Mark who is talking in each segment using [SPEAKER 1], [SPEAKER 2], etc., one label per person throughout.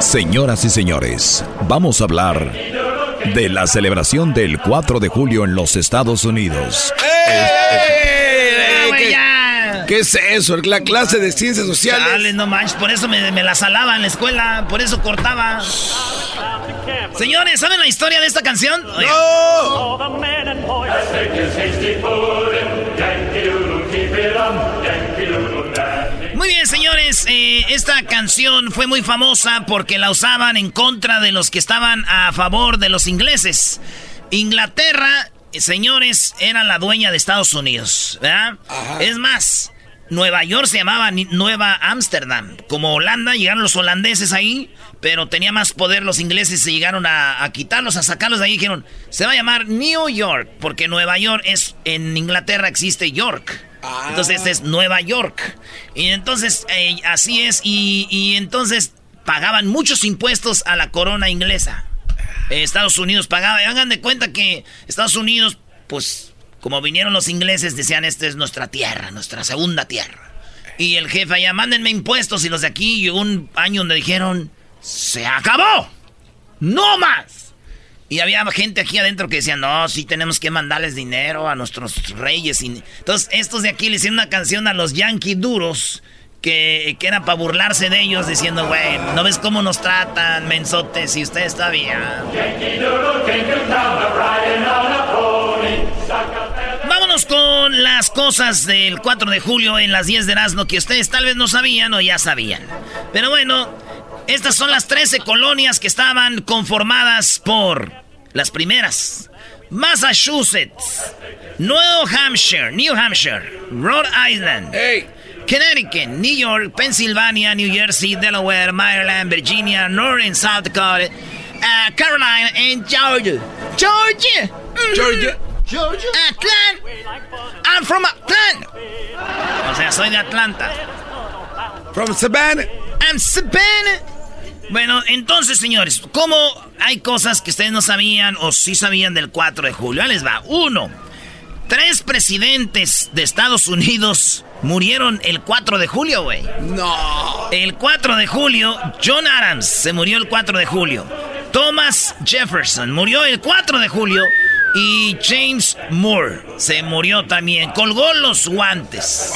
[SPEAKER 1] Señoras y señores, vamos a hablar de la celebración del 4 de julio en los Estados Unidos.
[SPEAKER 2] ¿Qué es eso? La clase de ciencias sociales.
[SPEAKER 3] Dale, no manches, por eso me, me la salaba en la escuela, por eso cortaba. Señores, ¿saben la historia de esta canción?
[SPEAKER 2] ¡No!
[SPEAKER 3] Muy bien, señores, eh, esta canción fue muy famosa porque la usaban en contra de los que estaban a favor de los ingleses. Inglaterra, eh, señores, era la dueña de Estados Unidos, ¿verdad? Es más, Nueva York se llamaba Nueva Ámsterdam. Como Holanda, llegaron los holandeses ahí, pero tenía más poder los ingleses, se llegaron a, a quitarlos, a sacarlos de ahí. Dijeron, se va a llamar New York, porque Nueva York es, en Inglaterra existe York. Entonces este es Nueva York. Y entonces, eh, así es, y, entonces pagaban muchos impuestos a la corona inglesa. Estados Unidos pagaba. Y hagan de cuenta que Estados Unidos, pues, como vinieron los ingleses, decían, esta es nuestra tierra, nuestra segunda tierra. Y el jefe allá, mándenme impuestos. Y los de aquí llegó un año donde dijeron, se acabó. No más. Y había gente aquí adentro que decía, no, sí tenemos que mandarles dinero a nuestros reyes. Entonces, estos de aquí le hicieron una canción a los Yankee duros. Que, que era para burlarse de ellos diciendo, güey, ¿no ves cómo nos tratan, mensotes? Y ustedes todavía. Vámonos con las cosas del 4 de julio en las 10 de Erasmo que ustedes tal vez no sabían o ya sabían. Pero bueno, estas son las 13 colonias que estaban conformadas por las primeras. Massachusetts, New Hampshire, New Hampshire, Rhode Island, Connecticut, New York, Pennsylvania, New Jersey, Delaware, Maryland, Virginia, North and South Dakota, uh, Carolina, and Georgia. Georgia! Mhm.
[SPEAKER 2] Georgia.
[SPEAKER 4] Georgia.
[SPEAKER 3] Atlanta. I'm from Atlanta. O sea, soy de Atlanta.
[SPEAKER 2] From Savannah.
[SPEAKER 3] I'm Savannah. Bueno, entonces, señores, ¿cómo hay cosas que ustedes no sabían o sí sabían del 4 de julio? Ahí les va. Uno, tres presidentes de Estados Unidos murieron el 4 de julio, güey.
[SPEAKER 2] No.
[SPEAKER 3] El 4 de julio, John Adams se murió el 4 de julio. Thomas Jefferson murió el 4 de julio. Y James Moore se murió también. Colgó los guantes.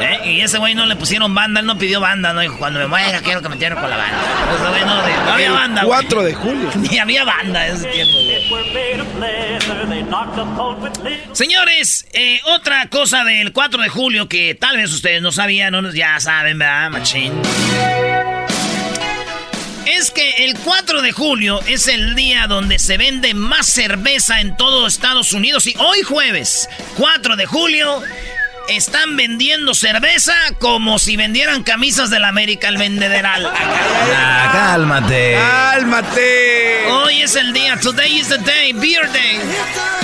[SPEAKER 3] ¿Eh? Y ese güey no le pusieron banda. Él no pidió banda. No dijo, cuando me muera quiero que me entierren con la banda. Ese güey no, no había banda. güey.
[SPEAKER 2] 4 de julio.
[SPEAKER 3] Ni había banda en ese tiempo, güey. Señores, eh, otra cosa del 4 de julio que tal vez ustedes no sabían, unos ya saben, ¿verdad, machín? Es que el 4 de julio es el día donde se vende más cerveza en todo Estados Unidos. Y hoy jueves, 4 de julio, están vendiendo cerveza como si vendieran camisas del América el vendederal.
[SPEAKER 1] Ah, cálmate.
[SPEAKER 2] ¡Cálmate!
[SPEAKER 3] Hoy es el día, today is the day, beer day.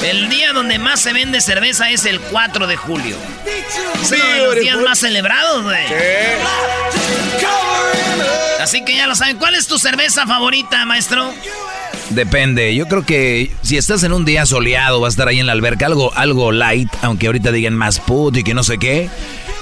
[SPEAKER 3] El día donde más se vende cerveza es el 4 de julio. Es uno de los días más celebrados, güey. Así que ya lo saben. ¿Cuál es tu cerveza favorita, maestro?
[SPEAKER 1] Depende, yo creo que si estás en un día soleado, vas a estar ahí en la alberca, algo, algo light, aunque ahorita digan más put y que no sé qué.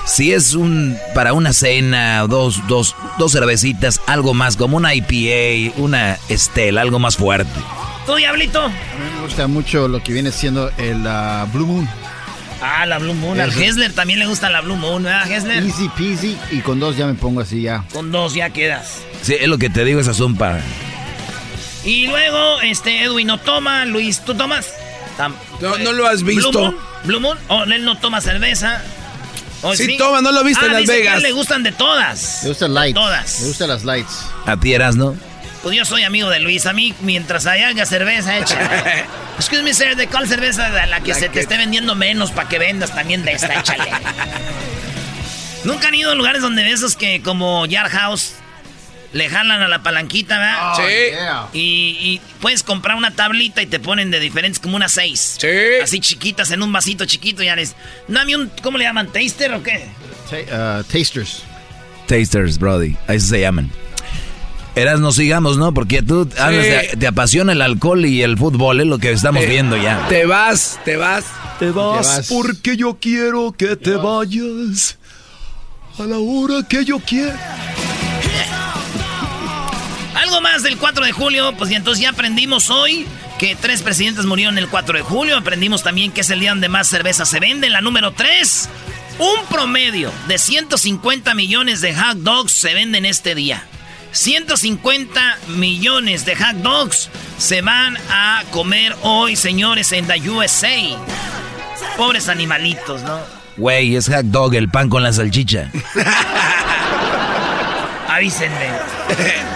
[SPEAKER 1] Si es un para una cena, dos, dos, dos cervecitas, algo más, como una IPA, una Estela, algo más fuerte.
[SPEAKER 3] ¿Tú, Diablito?
[SPEAKER 5] A mí me gusta mucho lo que viene siendo el ah, Blue Moon.
[SPEAKER 3] Ah, la Blue Moon. Al. Hessler también le gusta la Blue Moon, ¿verdad, Hessler?
[SPEAKER 5] Easy peasy y con dos ya me pongo así ya.
[SPEAKER 3] Con dos ya quedas.
[SPEAKER 1] Sí, es lo que te digo, esas son para...
[SPEAKER 3] Y luego, este, Edwin no toma. Luis, ¿tú tomas? Tam-
[SPEAKER 2] No, no lo has visto.
[SPEAKER 3] ¿Blue Moon? ¿Blue Moon? Oh, él no toma cerveza. ¿O
[SPEAKER 2] Sí toma, ¿no lo viste
[SPEAKER 3] Ah,
[SPEAKER 2] en Las
[SPEAKER 3] dice que a
[SPEAKER 2] Vegas?
[SPEAKER 3] él le gustan de todas.
[SPEAKER 5] Me gusta lights.
[SPEAKER 3] Todas.
[SPEAKER 5] Me gustan las lights.
[SPEAKER 1] A ti eras, ¿no?
[SPEAKER 3] Pues yo soy amigo de Luis. A mí, mientras haya cerveza hecha. Excuse me, sir, ¿de cuál cerveza? De la que
[SPEAKER 2] La
[SPEAKER 3] se
[SPEAKER 2] que-
[SPEAKER 3] te esté vendiendo menos para que vendas también de esta, échale. ¿Nunca han ido a lugares donde de esos que como Yard House le jalan a la palanquita, ¿verdad?
[SPEAKER 2] sí.
[SPEAKER 3] Y, puedes comprar una tablita y te ponen de diferentes, como unas seis.
[SPEAKER 2] Sí.
[SPEAKER 3] Así chiquitas en un vasito chiquito, ya les. Dame un, ¿cómo le llaman? ¿Taster o qué?
[SPEAKER 5] Uh, tasters.
[SPEAKER 1] Tasters, Brody. Ahí se llaman. Eras, no sigamos, ¿no? Porque tú te apasiona el alcohol y el fútbol, es lo que estamos eh, viendo ya.
[SPEAKER 2] Te vas, te vas.
[SPEAKER 1] Te vas, porque yo quiero que te vayas a la hora que yo quiero.
[SPEAKER 3] Algo más del 4 de julio, pues y entonces ya aprendimos hoy que tres presidentes murieron el 4 de julio. Aprendimos también que es el día donde más cerveza se vende. La número 3, un promedio de 150 millones de hot dogs se venden este día. 150 millones de hot dogs se van a comer hoy, señores, en la USA. Pobres animalitos, ¿no?
[SPEAKER 1] Güey, es hot dog, el pan con la salchicha.
[SPEAKER 3] Avísenme.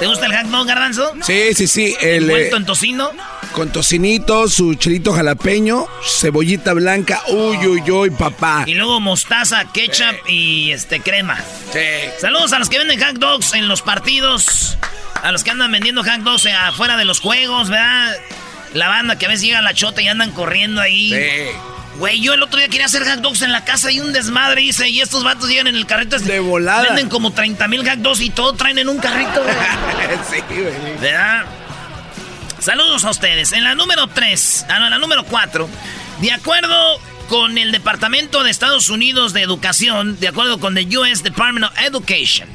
[SPEAKER 3] ¿Te gusta el dog, garbanzo?
[SPEAKER 2] Sí, sí, sí. El,
[SPEAKER 3] ¿Envuelto en tocino?
[SPEAKER 2] Con tocinito, su chilito jalapeño, cebollita blanca, uy, uy, uy, papá.
[SPEAKER 3] Y luego mostaza, ketchup y este crema.
[SPEAKER 2] Sí.
[SPEAKER 3] Saludos a los que venden hot dogs en los partidos, a los que andan vendiendo hot dogs afuera de los juegos, ¿verdad? La banda que a veces llega a la chota y andan corriendo ahí.
[SPEAKER 2] Sí.
[SPEAKER 3] Güey, yo el otro día quería hacer hot dogs en la casa y un desmadre hice. Y estos vatos llegan en el carrito.
[SPEAKER 2] De volada.
[SPEAKER 3] Venden como 30 mil hot dogs y todo traen en un carrito, güey.
[SPEAKER 2] sí, güey.
[SPEAKER 3] ¿Verdad? Saludos a ustedes. En la número 3, ah, no, en la número 4, de acuerdo con el Departamento de Estados Unidos de Educación, de acuerdo con el US Department of Education,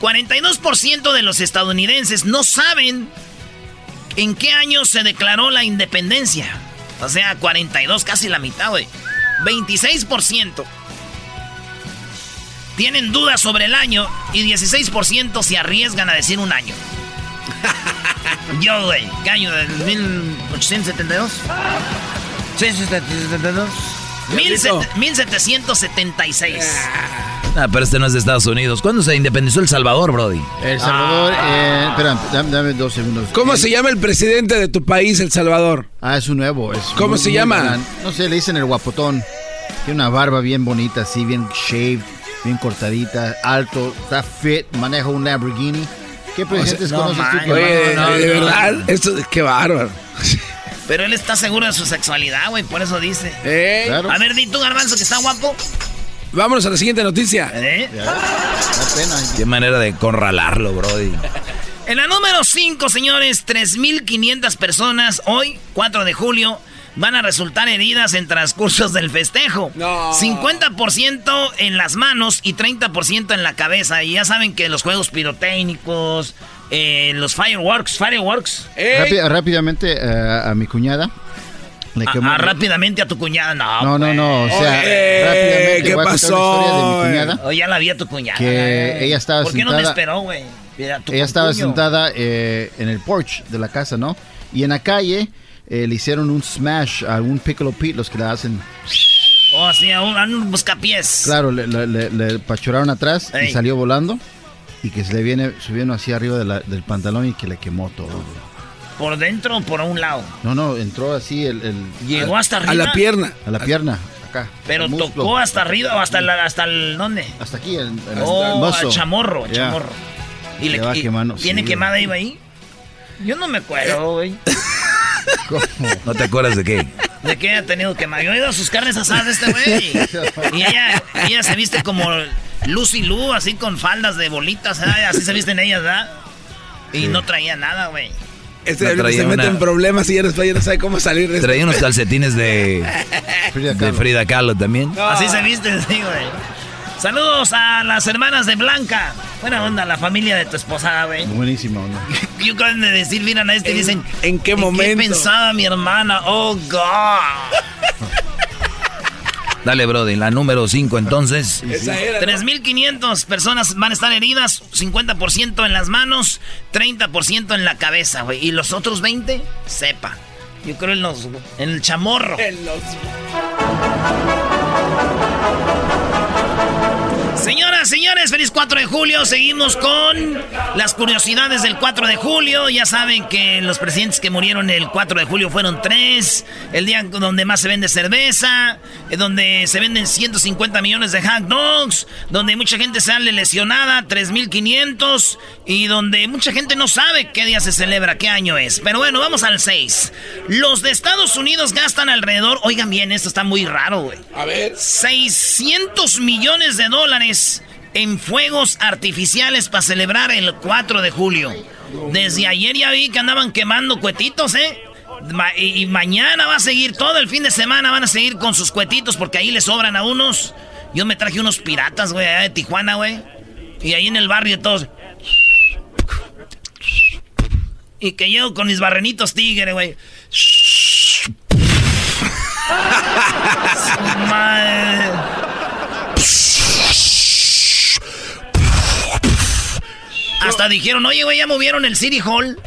[SPEAKER 3] 42% de los estadounidenses no saben en qué año se declaró la independencia. O sea, 42, casi la mitad, güey. 26% tienen dudas sobre el año y 16% se arriesgan a decir un año. Yo, güey, ¿qué año? ¿Del 1872? Sí, 1772. 1776.
[SPEAKER 1] Ah, pero este no es de Estados Unidos. ¿Cuándo se independizó El Salvador, Brody?
[SPEAKER 5] El Salvador, eh, espera, dame, dos segundos.
[SPEAKER 2] ¿Cómo se llama el presidente de tu país, El Salvador?
[SPEAKER 5] Ah, es un nuevo. Es
[SPEAKER 2] ¿Cómo se llama?
[SPEAKER 5] No sé, le dicen el guapotón. Tiene una barba bien bonita, así, bien shaved, bien cortadita, alto, está fit, maneja un Lamborghini. ¿Qué presidentes conoces tú que
[SPEAKER 2] Oye, no, de verdad, esto, qué bárbaro.
[SPEAKER 3] Pero él está seguro de su sexualidad, güey, por eso dice.
[SPEAKER 2] Eh,
[SPEAKER 3] A ver, di tú, Garbanzo, que está guapo.
[SPEAKER 2] Vámonos a la siguiente noticia.
[SPEAKER 3] ¿Eh?
[SPEAKER 1] Qué manera de conralarlo, Brody.
[SPEAKER 3] En la número 5, señores, 3.500 personas hoy, 4 de julio, van a resultar heridas en transcursos del festejo.
[SPEAKER 2] No.
[SPEAKER 3] 50% en las manos y 30% en la cabeza. Y ya saben que los juegos pirotécnicos, eh, los fireworks, fireworks.
[SPEAKER 5] rápidamente eh, a mi cuñada.
[SPEAKER 3] Le quemó, rápidamente a tu cuñada, no.
[SPEAKER 5] No, no, no. O sea,
[SPEAKER 2] rápidamente. ¿Qué pasó?
[SPEAKER 5] de mi cuñada.
[SPEAKER 3] O ya la vi a tu cuñada.
[SPEAKER 5] Que ella estaba
[SPEAKER 3] ¿Por qué no me esperó, güey?
[SPEAKER 5] Ella estaba sentada eh, en el porch de la casa, ¿no? Y en la calle eh, le hicieron un smash a un Piccolo Pete, los que le hacen...
[SPEAKER 3] Oh, así, a un, buscapiés.
[SPEAKER 5] Claro, le, le, pachuraron atrás y salió volando. Y que se le viene subiendo así arriba del pantalón y que le quemó todo.
[SPEAKER 3] ¿Por dentro o por un lado?
[SPEAKER 5] No, no, entró así el...
[SPEAKER 3] ¿Llegó hasta arriba?
[SPEAKER 2] A la pierna.
[SPEAKER 5] A la pierna, acá.
[SPEAKER 3] ¿Pero tocó hasta arriba o hasta, el, hasta el... ¿Dónde?
[SPEAKER 5] Hasta aquí, el,
[SPEAKER 3] el, oh, el chamorro, chamorro.
[SPEAKER 5] Y le, va quemando.
[SPEAKER 3] ¿Tiene quemada ahí? Yo no me acuerdo, güey.
[SPEAKER 1] ¿No te acuerdas de qué?
[SPEAKER 3] ¿De qué ha tenido que Yo he ido a sus carnes asadas este güey. Y ella, ella se viste como Lucy Lu, así con faldas de bolitas, así se visten ellas, ¿verdad? Y no traía nada, güey.
[SPEAKER 2] Este se mete en problemas y ya después ya no sabe cómo salir de
[SPEAKER 1] Traía unos calcetines de Frida Kahlo, de Frida Kahlo también.
[SPEAKER 3] Así se viste, sí, güey. Saludos a las hermanas de Blanca. Buena onda, la familia de tu esposa, güey.
[SPEAKER 5] Buenísima onda.
[SPEAKER 3] Yo acabo de decir, miran a este y dicen...
[SPEAKER 2] ¿En qué momento?
[SPEAKER 3] ¿Qué pensaba mi hermana? Oh, God.
[SPEAKER 1] Dale, Brody, la número 5 entonces.
[SPEAKER 3] 3.500 personas van a estar heridas, 50% en las manos, 30% en la cabeza, güey. Y los otros 20, sepa. Yo creo en los... En el chamorro.
[SPEAKER 2] En los...
[SPEAKER 3] Señoras, señores, feliz 4 de julio. Seguimos con las curiosidades del 4 de julio. Ya saben que los presidentes que murieron el 4 de julio fueron tres. El día donde más se vende cerveza, eh, donde se venden 150 millones de hot dogs, donde mucha gente sale lesionada, 3.500, y donde mucha gente no sabe qué día se celebra, qué año es. Pero bueno, vamos al 6. Los de Estados Unidos gastan alrededor, oigan bien, esto está muy raro, güey.
[SPEAKER 2] A ver.
[SPEAKER 3] 600 millones de dólares en fuegos artificiales para celebrar el 4 de julio. Desde ayer ya vi que andaban quemando cuetitos, ¿eh? y, mañana va a seguir, todo el fin de semana van a seguir con sus cuetitos porque ahí les sobran a unos. Yo me traje unos piratas, güey, allá de Tijuana, güey. Y ahí en el barrio todos... Y que yo con mis barrenitos tigre, güey. Hasta dijeron, oye, güey, ya movieron el City Hall.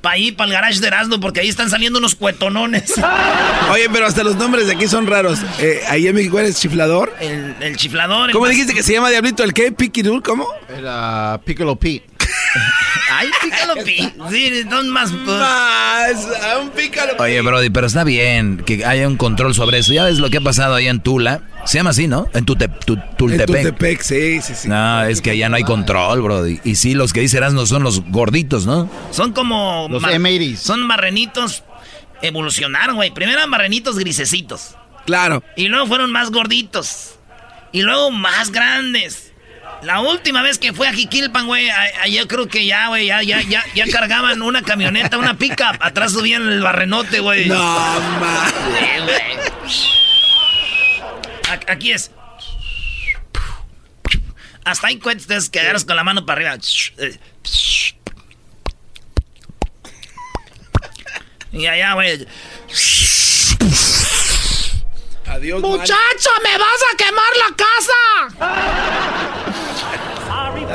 [SPEAKER 3] Para ahí, para el garage de Erasmo, porque ahí están saliendo unos cuetonones.
[SPEAKER 2] Oye, pero hasta los nombres de aquí son raros. Eh, ahí en México eres chiflador.
[SPEAKER 3] El, chiflador.
[SPEAKER 2] ¿Cómo dijiste que se llama Diablito? ¿El qué? ¿Piquidul? ¿Cómo?
[SPEAKER 5] Era Piccolo Pete.
[SPEAKER 3] Ay, pícalo, pi. Sí, más.
[SPEAKER 2] Más, un pícalo.
[SPEAKER 1] Oye, Brody, pero está bien que haya un control sobre eso. Ya ves lo que ha pasado ahí en Tula. Se llama así, ¿no? En Tultepec. En
[SPEAKER 2] Tultepec, sí, sí, sí.
[SPEAKER 1] No, es que allá no hay control, Brody. Y sí, los que dice no son los gorditos, ¿no?
[SPEAKER 3] Son como.
[SPEAKER 5] Los m
[SPEAKER 3] Son marrenitos. Evolucionaron, güey. Primero eran marrenitos grisecitos.
[SPEAKER 2] Claro.
[SPEAKER 3] Y luego fueron más gorditos. Y luego más grandes. La última vez que fue a Jiquilpan, güey, yo creo que ya, güey, ya, ya, ya, ya cargaban una camioneta, una pickup. Atrás subían el barrenote, güey.
[SPEAKER 2] No, mames.
[SPEAKER 3] Aquí es. Hasta hay cuentas que agarras con la mano para arriba. Y allá, güey.
[SPEAKER 2] Adiós,
[SPEAKER 3] Muchacho, me vas a quemar la casa.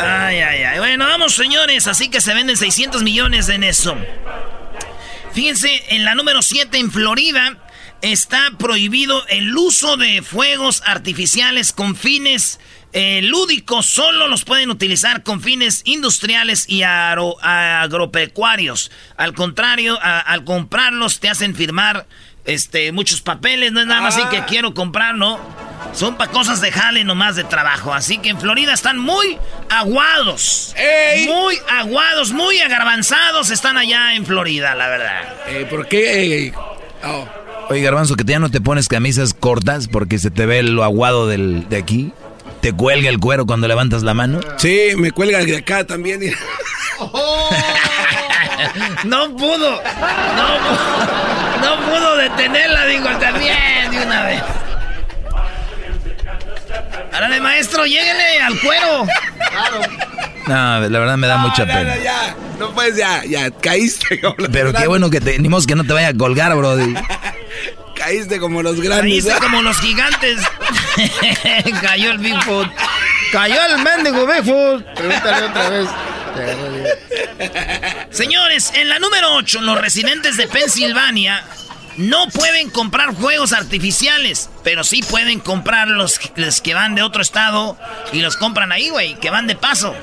[SPEAKER 3] Ay, ay, ay. Bueno, vamos, señores. Así que se venden 600 millones en eso. Fíjense, en la número 7 en Florida está prohibido el uso de fuegos artificiales con fines eh, lúdicos. Solo los pueden utilizar con fines industriales y agropecuarios. Al contrario, al comprarlos te hacen firmar este, muchos papeles. No es nada más así que ah. quiero comprar, ¿no? Son para cosas de jale nomás de trabajo. Así que en Florida están muy aguados. Muy aguados, muy agarbanzados están allá en Florida, la verdad.
[SPEAKER 2] ¿Por qué? Oh.
[SPEAKER 1] Oye, Garbanzo, que ya no te pones camisas cortas porque se te ve lo aguado del, de aquí. ¿Te cuelga el cuero cuando levantas la mano?
[SPEAKER 2] Sí, me cuelga de acá también.
[SPEAKER 3] no pudo. No, no pudo detenerla, digo, también de una vez. Árale, maestro, lléguele al cuero. Claro.
[SPEAKER 1] No, la verdad me da mucha pena.
[SPEAKER 2] No, ya, no puedes, ya, ya, caíste.
[SPEAKER 1] Pero qué bueno que te, ni que no te vaya a colgar, brody.
[SPEAKER 2] caíste como los grandes.
[SPEAKER 3] Caíste como los gigantes. Cayó el Bigfoot. Cayó el mendigo Bigfoot.
[SPEAKER 5] Pregúntale otra vez.
[SPEAKER 3] Señores, en la número 8, los residentes de Pensilvania no pueden comprar juegos artificiales, pero sí pueden comprar los, que van de otro estado y los compran ahí, güey, que van de paso.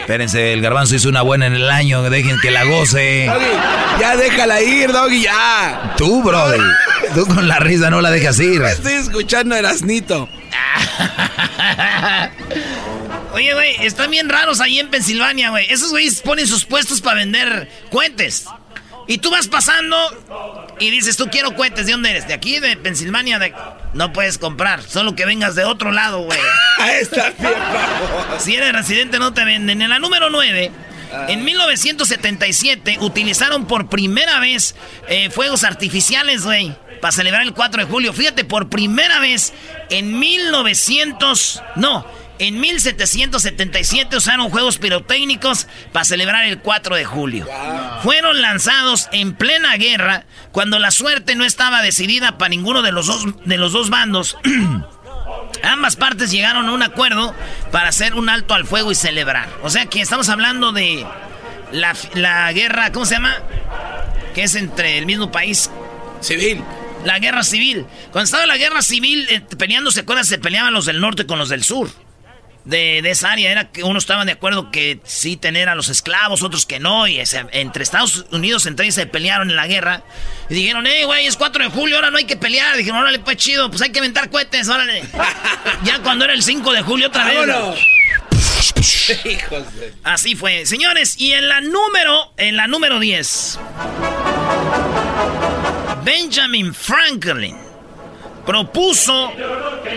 [SPEAKER 1] Espérense, el garbanzo hizo una buena en el año, dejen que la goce.
[SPEAKER 2] ya déjala ir, Doggy, ya.
[SPEAKER 1] Tú, brother. Tú con la risa no la dejas ir.
[SPEAKER 2] Estoy escuchando el asnito.
[SPEAKER 3] Oye, güey, están bien raros ahí en Pensilvania, güey. Esos güeyes ponen sus puestos para vender cuentes. Y tú vas pasando y dices, tú quiero cohetes. ¿De dónde eres? ¿De aquí? ¿De Pensilvania? De... No puedes comprar. Solo que vengas de otro lado, güey.
[SPEAKER 2] Está bien,
[SPEAKER 3] Si eres residente no te venden. En la número 9... Ah. En 1977 utilizaron por primera vez eh, fuegos artificiales, güey, para celebrar el 4 de julio. Fíjate, por primera vez en 1900, no, en 1777 usaron juegos pirotécnicos para celebrar el 4 de julio. Fueron lanzados en plena guerra cuando la suerte no estaba decidida para ninguno de los dos, de los dos bandos. Ambas partes llegaron a un acuerdo para hacer un alto al fuego y celebrar. O sea que estamos hablando de la, guerra, ¿cómo se llama? Que es entre el mismo país.
[SPEAKER 2] Civil.
[SPEAKER 3] La guerra civil. Cuando estaba la guerra civil eh, peleando, ¿se acuerdan? Se peleaban los del norte con los del sur. De, esa área era que unos estaban de acuerdo que sí tener a los esclavos, otros que no. Y entre Estados Unidos entre ellos se pelearon en la guerra. Y dijeron, hey, güey, es 4 de julio, ahora no hay que pelear. Dijeron, órale, pues chido, pues hay que inventar cohetes, órale. ya cuando era el 5 de julio otra vez. Así fue. Señores, y en la número, en la número 10. Benjamin Franklin propuso.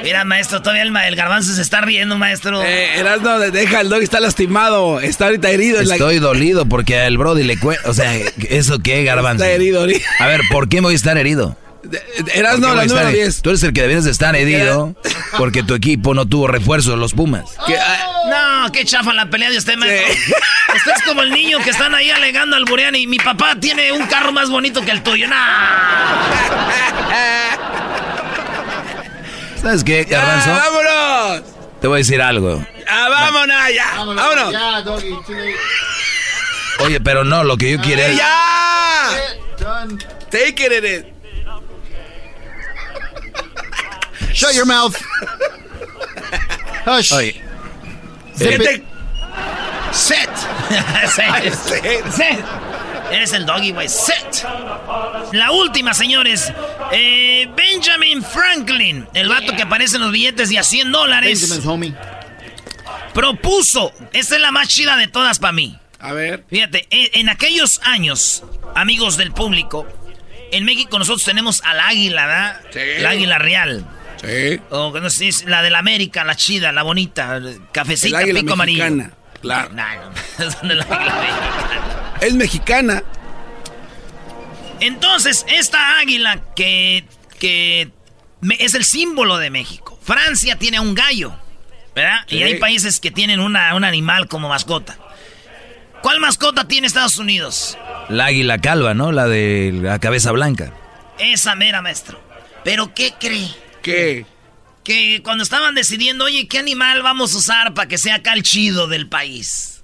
[SPEAKER 3] Mira, maestro, todavía el, el garbanzo se está riendo, maestro.
[SPEAKER 2] Eh, Erasno, deja, el dog está lastimado, está ahorita herido.
[SPEAKER 1] Estoy dolido porque al Brody le cuesta. O sea, ¿eso qué, garbanzo?
[SPEAKER 2] Está herido,
[SPEAKER 1] A ver, ¿por qué voy a estar herido?
[SPEAKER 2] Erasno, la número 10.
[SPEAKER 1] Tú eres el que deberías de estar herido porque tu equipo no tuvo refuerzo de los Pumas.
[SPEAKER 3] No, qué chafa la pelea de usted, maestro. Usted es como el niño que están ahí alegando al Burián y mi papá tiene un carro más bonito que el tuyo.
[SPEAKER 1] ¿Sabes qué, Garbanzo?
[SPEAKER 2] ¡Vámonos!
[SPEAKER 1] Te voy a decir algo.
[SPEAKER 2] ¡Ah, vámonos ya! ¡Vámonos!
[SPEAKER 5] Ya, doggy,
[SPEAKER 1] Oye, pero no, lo que yo quiero es...
[SPEAKER 2] ¡Ya! Take it in it.
[SPEAKER 5] Shut your mouth. Hush.
[SPEAKER 1] Oye.
[SPEAKER 5] Zip
[SPEAKER 2] Este-
[SPEAKER 5] it.
[SPEAKER 3] Set. Set. Set. Eres el doggy, güey. Set. La última, señores. Eh, Benjamin Franklin, el vato que aparece en los billetes de a 100 dólares,
[SPEAKER 5] homie.
[SPEAKER 3] propuso. Esta es la más chida de todas para mí.
[SPEAKER 2] A ver.
[SPEAKER 3] Fíjate, en, en aquellos años, amigos del público, en México nosotros tenemos al águila, ¿verdad?
[SPEAKER 2] Sí.
[SPEAKER 3] El águila real.
[SPEAKER 2] Sí.
[SPEAKER 3] O no sé, es la de la América, la chida, la bonita,
[SPEAKER 2] El
[SPEAKER 3] cafecita,
[SPEAKER 2] águila
[SPEAKER 3] pico amarillo.
[SPEAKER 2] mexicana. Claro.
[SPEAKER 3] No, no, eso no es la águila mexicana.
[SPEAKER 2] Es mexicana.
[SPEAKER 3] Entonces, esta águila que, que me- es el símbolo de México. Francia tiene un gallo, ¿verdad?
[SPEAKER 2] Sí.
[SPEAKER 3] Y hay países que tienen una, un animal como mascota. ¿Cuál mascota tiene Estados Unidos?
[SPEAKER 1] La águila calva, ¿no? La de la cabeza blanca.
[SPEAKER 3] Esa mera, maestro. ¿Pero qué cree?
[SPEAKER 2] ¿Qué?
[SPEAKER 3] Que cuando estaban decidiendo, oye, ¿qué animal vamos a usar para que sea acá el chido del país?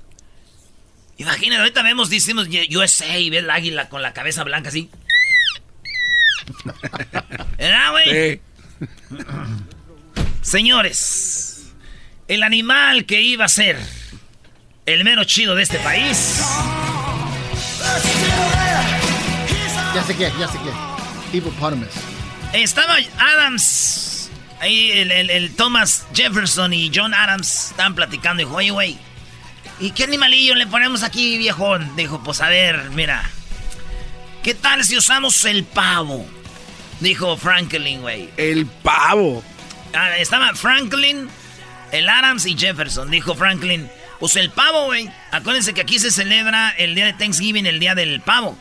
[SPEAKER 3] Imagínate, ahorita vemos, decimos USA y ve el águila con la cabeza blanca así. ¿Verdad, güey?
[SPEAKER 2] Sí.
[SPEAKER 3] Señores, el animal que iba a ser el mero chido de este país
[SPEAKER 5] Ya sé qué, ya sé qué. Hippopotamus.
[SPEAKER 3] estaba Adams. Ahí el, el- el Thomas Jefferson y John Adams estaban platicando. Dijo, oye, güey, ¿y qué animalillo le ponemos aquí, viejón? Dijo, pues a ver, mira. ¿Qué tal si usamos el pavo? Dijo Franklin, güey.
[SPEAKER 2] El pavo.
[SPEAKER 3] Ah, estaba Franklin, el Adams y Jefferson. Dijo Franklin, pues el pavo, güey. Acuérdense que aquí se celebra el día de Thanksgiving, el día del pavo.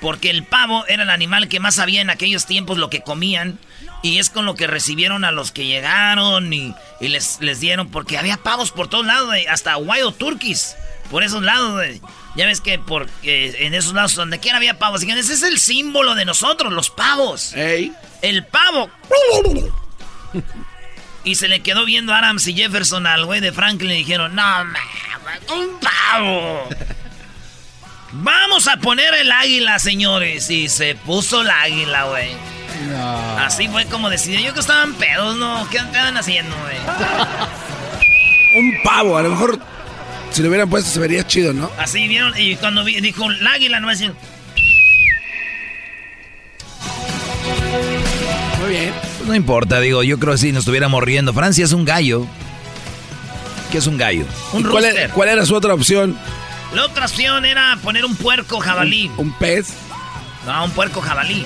[SPEAKER 3] Porque el pavo era el animal que más sabía en aquellos tiempos lo que comían. Y es con lo que recibieron a los que llegaron y, y les, les dieron. Porque había pavos por todos lados, hasta wild turkeys. Por esos lados, güey. Ya ves que por, eh, en esos lados donde quiera había pavos. Dijeron, ese es el símbolo de nosotros, los pavos.
[SPEAKER 2] Ey.
[SPEAKER 3] El pavo. Y se le quedó viendo Adams y Jefferson al güey de Franklin y dijeron, no, mames, un pavo. Vamos a poner el águila, señores. Y se puso el águila, güey.
[SPEAKER 5] No.
[SPEAKER 3] Así fue como decidió. Yo que estaban pedos, ¿no? ¿Qué andan haciendo, güey?
[SPEAKER 2] Un pavo. A lo mejor si lo hubieran puesto se vería chido, ¿no?
[SPEAKER 3] Así vieron. Y cuando vi- dijo el águila, no a decir,
[SPEAKER 2] Muy bien.
[SPEAKER 1] Pues no importa, digo, yo creo que si nos estuviéramos riendo. Francia es un gallo. ¿Qué es un gallo?
[SPEAKER 3] un
[SPEAKER 2] ¿Y cuál, cuál era su otra opción?
[SPEAKER 3] La otra opción era poner un puerco jabalí.
[SPEAKER 2] ¿Un pez?
[SPEAKER 3] No, un puerco jabalí.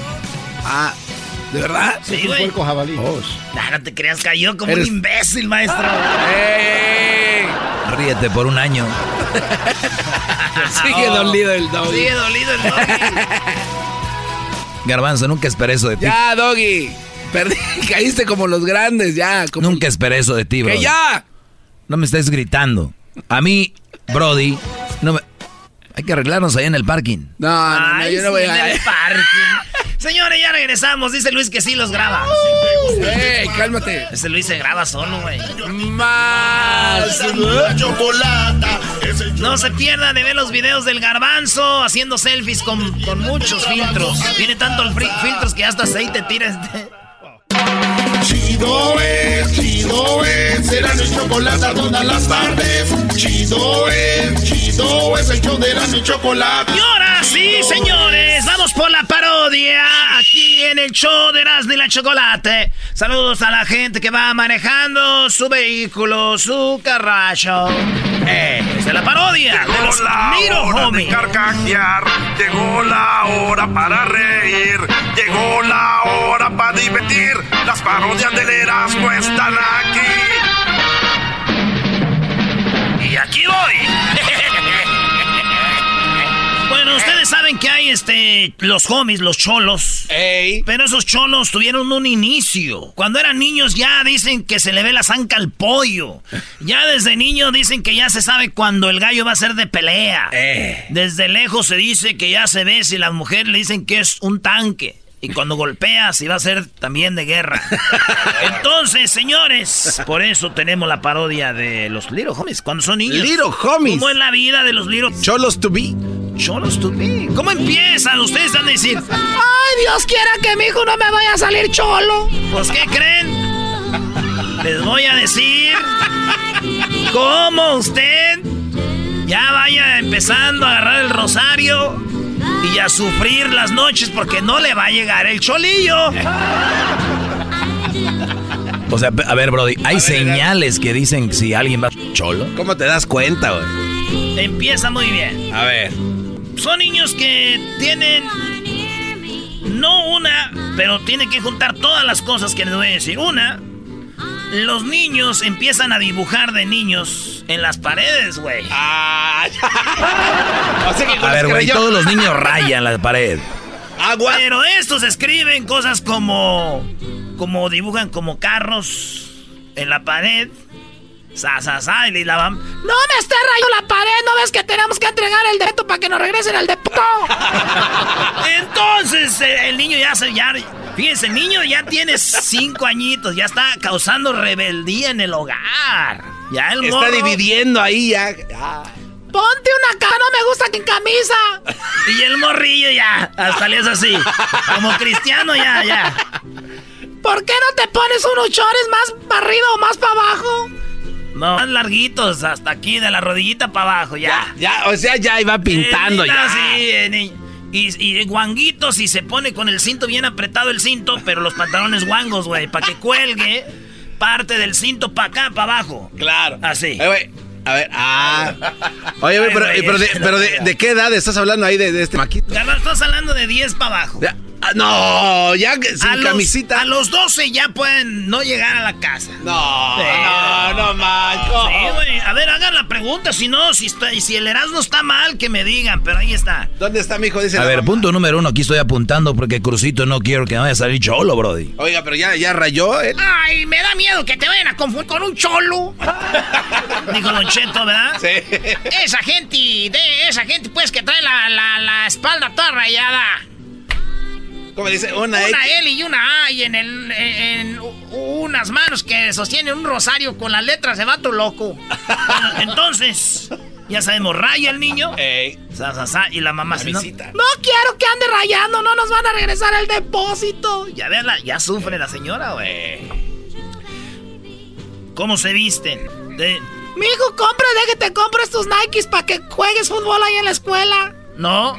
[SPEAKER 2] Ah, ¿de verdad?
[SPEAKER 3] Sí,
[SPEAKER 5] un
[SPEAKER 3] güey.
[SPEAKER 5] puerco jabalí.
[SPEAKER 2] Oh.
[SPEAKER 3] Nah, no te creas, cayó como
[SPEAKER 2] Eres-
[SPEAKER 3] un imbécil, maestro.
[SPEAKER 2] ¡Ey!
[SPEAKER 1] Ríete por un año.
[SPEAKER 2] Sigue dolido el doggy.
[SPEAKER 3] Oh. Sigue dolido el doggy.
[SPEAKER 1] Garbanzo, nunca esperé eso de ti.
[SPEAKER 2] Ya, doggy. Perdí, caíste como los grandes, ya. Como
[SPEAKER 1] Nunca esperé eso de ti, bro.
[SPEAKER 2] ¡Que ya!
[SPEAKER 1] No me estés gritando. A mí, Brody, no me... Hay que arreglarnos ahí en el parking.
[SPEAKER 2] No, no, no,
[SPEAKER 3] Ay,
[SPEAKER 2] yo no
[SPEAKER 3] sí,
[SPEAKER 2] voy
[SPEAKER 3] en
[SPEAKER 2] a...
[SPEAKER 3] el parking. Señores, ya regresamos. Dice Luis que sí los graba.
[SPEAKER 2] ¡Ey, cálmate!
[SPEAKER 3] Ese Luis se graba solo, güey.
[SPEAKER 2] Más.
[SPEAKER 3] No se pierdan de ver los videos del garbanzo haciendo selfies con, con muchos filtros. Tiene tanto el fri- filtros que hasta aceite tira este.
[SPEAKER 4] Chido es, chido es de la chocolate todas las tardes. Chido es, chido es el show de la chocolate.
[SPEAKER 3] Y ahora sí, señores, vamos por la parodia aquí en el show de Erasmo y la Chocolate. Saludos a la gente que va manejando su vehículo, su carracho. Eh, es la parodia de los Miro Homie.
[SPEAKER 6] carcajear, llegó la hora para reír, llegó la hora para divertir. Las parodias del Erasmo están aquí.
[SPEAKER 3] Y aquí voy. bueno, ustedes saben que hay este los homies, los cholos. Pero esos cholos tuvieron un inicio. Cuando eran niños ya dicen que se le ve la zanca al pollo. Ya desde niño dicen que ya se sabe cuando el gallo va a ser de pelea. Desde lejos se dice que ya se ve si las mujeres le dicen que es un tanque. Y cuando golpea, si va a ser también de guerra. Entonces, señores, por eso tenemos la parodia de los Little Homies. Cuando son niños.
[SPEAKER 2] Little Homies.
[SPEAKER 3] ¿Cómo es la vida de los Little
[SPEAKER 2] Cholos to be.
[SPEAKER 3] Cholos to be? ¿Cómo empiezan? Ustedes van a decir,
[SPEAKER 7] Ay, Dios quiera que mi hijo no me vaya a salir cholo.
[SPEAKER 3] pues, ¿qué creen? Les voy a decir cómo usted ya vaya empezando a agarrar el rosario y a sufrir las noches porque no le va a llegar el cholillo.
[SPEAKER 1] O sea, a ver, Brody, hay señales que dicen si alguien va cholo.
[SPEAKER 2] ¿Cómo te das cuenta, güey?
[SPEAKER 3] Empieza muy bien.
[SPEAKER 2] A ver.
[SPEAKER 3] Son niños que tienen no una, pero tienen que juntar todas las cosas que les voy a decir. Una, los niños empiezan a dibujar de niños en las paredes, güey.
[SPEAKER 2] Ah, o sea que con
[SPEAKER 1] A ver, güey, todos los niños rayan la pared.
[SPEAKER 2] Agua.
[SPEAKER 3] Pero estos escriben cosas como. Como dibujan como carros en la pared. Sa, sa, sa, y la van.
[SPEAKER 7] No me esté rayando la pared, ¿no ves que tenemos que entregar el depósito para que nos regresen al depósito?
[SPEAKER 3] Entonces eh, el niño ya se. Ya, fíjense, niño ya tiene cinco añitos, ya está causando rebeldía en el hogar. Ya el
[SPEAKER 2] Está
[SPEAKER 3] morro-
[SPEAKER 2] dividiendo ahí ya.
[SPEAKER 7] Ponte una cara, no me gusta que en camisa.
[SPEAKER 3] Y el morrillo ya, hasta le es así. Como cristiano ya, ya.
[SPEAKER 7] ¿Por qué no te pones unos chores más para arriba o más para abajo?
[SPEAKER 3] No, más larguitos, hasta aquí, de la rodillita para abajo, ya.
[SPEAKER 2] Ya, o sea, ya iba pintando
[SPEAKER 3] Eh,
[SPEAKER 2] ya.
[SPEAKER 3] sí, eh, ni- y, y guanguitos y se pone con el cinto bien apretado el cinto, pero los pantalones guangos, güey, para que cuelgue parte del cinto para acá, para abajo.
[SPEAKER 2] Claro.
[SPEAKER 3] Así.
[SPEAKER 2] Eh, güey, A ver, ah. Oye, güey,
[SPEAKER 3] Ay,
[SPEAKER 2] pero, pero, de, pero
[SPEAKER 3] no
[SPEAKER 2] de,
[SPEAKER 3] pega.
[SPEAKER 2] ¿de qué edad estás hablando ahí de, de este maquito?
[SPEAKER 3] Estás hablando de 10 para abajo.
[SPEAKER 2] Ya, ah, no, ya sin
[SPEAKER 3] a los-
[SPEAKER 2] camisita.
[SPEAKER 3] a los 12 ya pueden no llegar a la casa.
[SPEAKER 2] No,
[SPEAKER 3] Sí.
[SPEAKER 2] no, no, manco.
[SPEAKER 3] Sí, güey. A ver, hagan la pregunta. Si no, si, está, y si el Erasmo está mal, que me digan. Pero ahí está.
[SPEAKER 2] ¿Dónde está mi hijo? Dice
[SPEAKER 1] A ver,
[SPEAKER 2] mamá.
[SPEAKER 1] punto número uno, aquí estoy apuntando porque Crucito no quiero que vaya a salir cholo, Brody.
[SPEAKER 2] Oiga, pero ya, ya rayó, ¿eh?
[SPEAKER 3] Ay, me da miedo que te vayan a confundir con un cholo. Dijo Don Cheto, ¿verdad?
[SPEAKER 2] Sí.
[SPEAKER 3] Esa gente, de esa gente, pues, que trae la, la, la espalda toda rayada.
[SPEAKER 2] ¿Cómo dice? Una,
[SPEAKER 3] Una
[SPEAKER 2] X.
[SPEAKER 3] L y una A y en, el, en, en unas manos que sostienen un rosario con las letras de vato loco. Bueno, entonces, ya sabemos, raya el niño.
[SPEAKER 2] Ey,
[SPEAKER 3] Sa, sa, sa, y la mamá se no.
[SPEAKER 7] No quiero que ande rayando, no nos van a regresar el depósito.
[SPEAKER 3] Ya vean, ya sufre la señora, güey. ¿Cómo se visten? De,
[SPEAKER 7] Mi hijo, compra, de que te compres tus Nikes para que juegues fútbol ahí en la escuela.
[SPEAKER 3] no,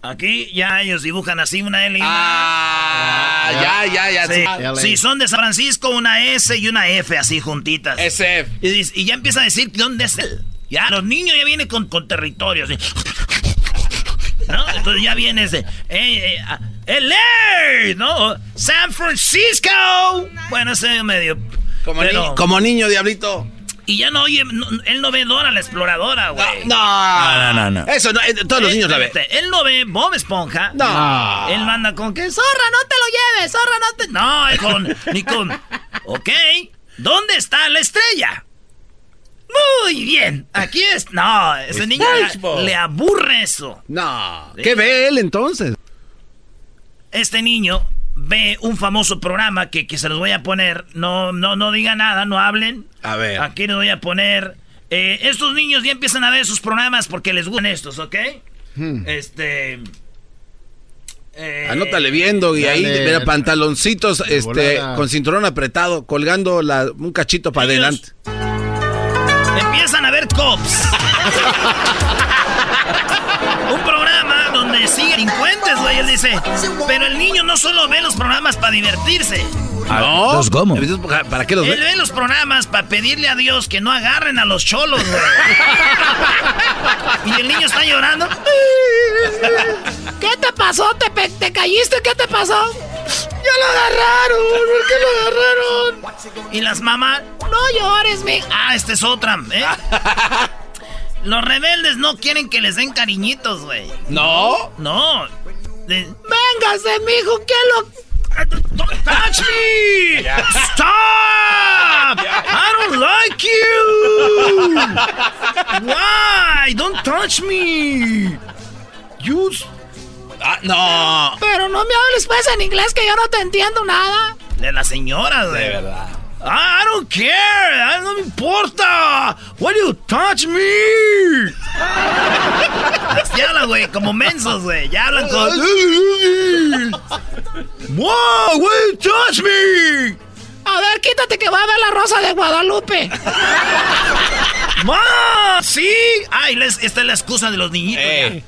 [SPEAKER 3] Aquí ya ellos dibujan así una L y una
[SPEAKER 2] Ah, ya, ya, ya.
[SPEAKER 3] Sí. Si son de San Francisco, una S y una F así juntitas.
[SPEAKER 2] SF.
[SPEAKER 3] Y, y ya empieza a decir dónde es él. Ya, los niños ya vienen con, con territorio. así. ¿No? Entonces ya viene ese. Eh, eh, LA, ¿no? San Francisco. Bueno, ese medio.
[SPEAKER 2] Como,
[SPEAKER 3] pero-
[SPEAKER 2] ni- como niño, diablito.
[SPEAKER 3] Y ya no oye, no- él no ve Dora la exploradora, güey.
[SPEAKER 2] No,
[SPEAKER 1] No, no, no.
[SPEAKER 2] Eso, no, eh, todos los niños la ven.
[SPEAKER 3] espérate, Él no ve Bob Esponja.
[SPEAKER 2] No.
[SPEAKER 3] Él manda con que zorra, no te lo lleves, zorra, no te. No, con, ni con. Ok, ¿dónde está la estrella? Muy bien. Aquí es. No, ese niño le, le aburre eso.
[SPEAKER 2] No. ¿Qué ve él entonces?
[SPEAKER 3] Este niño ve un famoso programa que, que se los voy a poner. No, no, no diga nada, no hablen.
[SPEAKER 2] A ver.
[SPEAKER 3] Aquí les voy a poner. eh, estos niños ya empiezan a ver sus programas porque les gustan estos, ¿ok?
[SPEAKER 2] Hmm.
[SPEAKER 3] Este. eh,
[SPEAKER 2] Anótale viendo y ahí, mira, pantaloncitos este,
[SPEAKER 5] volada.
[SPEAKER 2] con cinturón apretado, colgando la, un cachito para adelante.
[SPEAKER 3] Empiezan a ver cops. Siguen delincuentes, güey. Él dice, pero el niño no solo ve los programas para divertirse.
[SPEAKER 1] Ah, ¿Entonces cómo?
[SPEAKER 2] ¿Para qué los
[SPEAKER 3] Él
[SPEAKER 2] ve?
[SPEAKER 3] ve los programas para pedirle a Dios que no agarren a los cholos, güey. Y el niño está llorando.
[SPEAKER 7] ¿Qué te pasó? ¿Te, pe- te caíste? ¿Qué te pasó? Ya lo agarraron. ¿Por qué lo agarraron?
[SPEAKER 3] Y las mamás,
[SPEAKER 7] No llores, mi.
[SPEAKER 3] ah, esta es otra, ¿eh? Los rebeldes no quieren que les den cariñitos, güey.
[SPEAKER 2] No.
[SPEAKER 3] No. De-
[SPEAKER 7] Véngase, mijo. ¿Qué lo.?
[SPEAKER 3] Don't touch me! Stop! I don't like you! Why? Don't touch me! You...
[SPEAKER 2] Ah, no.
[SPEAKER 7] Pero no me hables pues en inglés que yo no te entiendo nada.
[SPEAKER 3] De la señora, güey.
[SPEAKER 2] De verdad.
[SPEAKER 3] I don't care! I no me importa! Why do you touch me? Así hablan, güey, como mensos, güey. Ya hablan con... Wow, why you touch me?
[SPEAKER 7] A ver, quítate que va a ver la rosa de Guadalupe.
[SPEAKER 3] ¡Ma! ¡Sí! Ay, les- esta es la excusa de los niñitos.
[SPEAKER 2] Eh.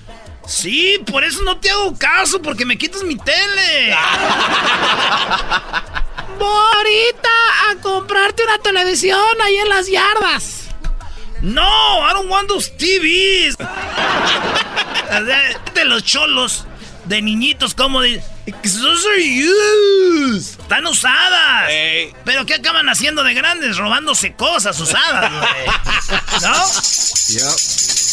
[SPEAKER 3] Sí, por eso no te hago caso, porque me quitas mi tele.
[SPEAKER 7] Voy ahorita a comprarte una televisión ahí en las yardas.
[SPEAKER 3] No, I don't want those TVs. De los cholos de niñitos como de those are used. Están usadas. Pero ¿qué acaban haciendo de grandes? Robándose cosas usadas, güey. ¿No?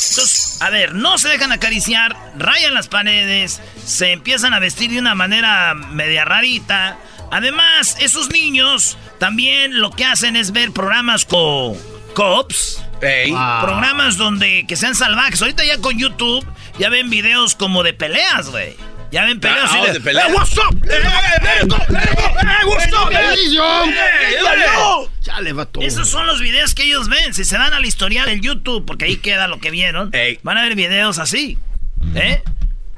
[SPEAKER 3] Entonces, a ver, no se dejan acariciar, rayan las paredes, se empiezan a vestir de una manera media rarita. Además, esos niños también lo que hacen es ver programas con cops,
[SPEAKER 2] Ey.
[SPEAKER 3] programas donde que sean salvajes. Ahorita ya con YouTube ya ven videos como de peleas, güey. Ya ven peleas
[SPEAKER 2] Ah,
[SPEAKER 3] así
[SPEAKER 2] oh, de peleas.
[SPEAKER 3] "Hey, what's up? Hey, hey, hey, hey, hey, what's up? Hey, hey.
[SPEAKER 5] Chale, vato.
[SPEAKER 3] Esos son los videos que ellos ven. Si se van al historial del YouTube, porque ahí queda lo que vieron, van a ver videos así. ¿Eh?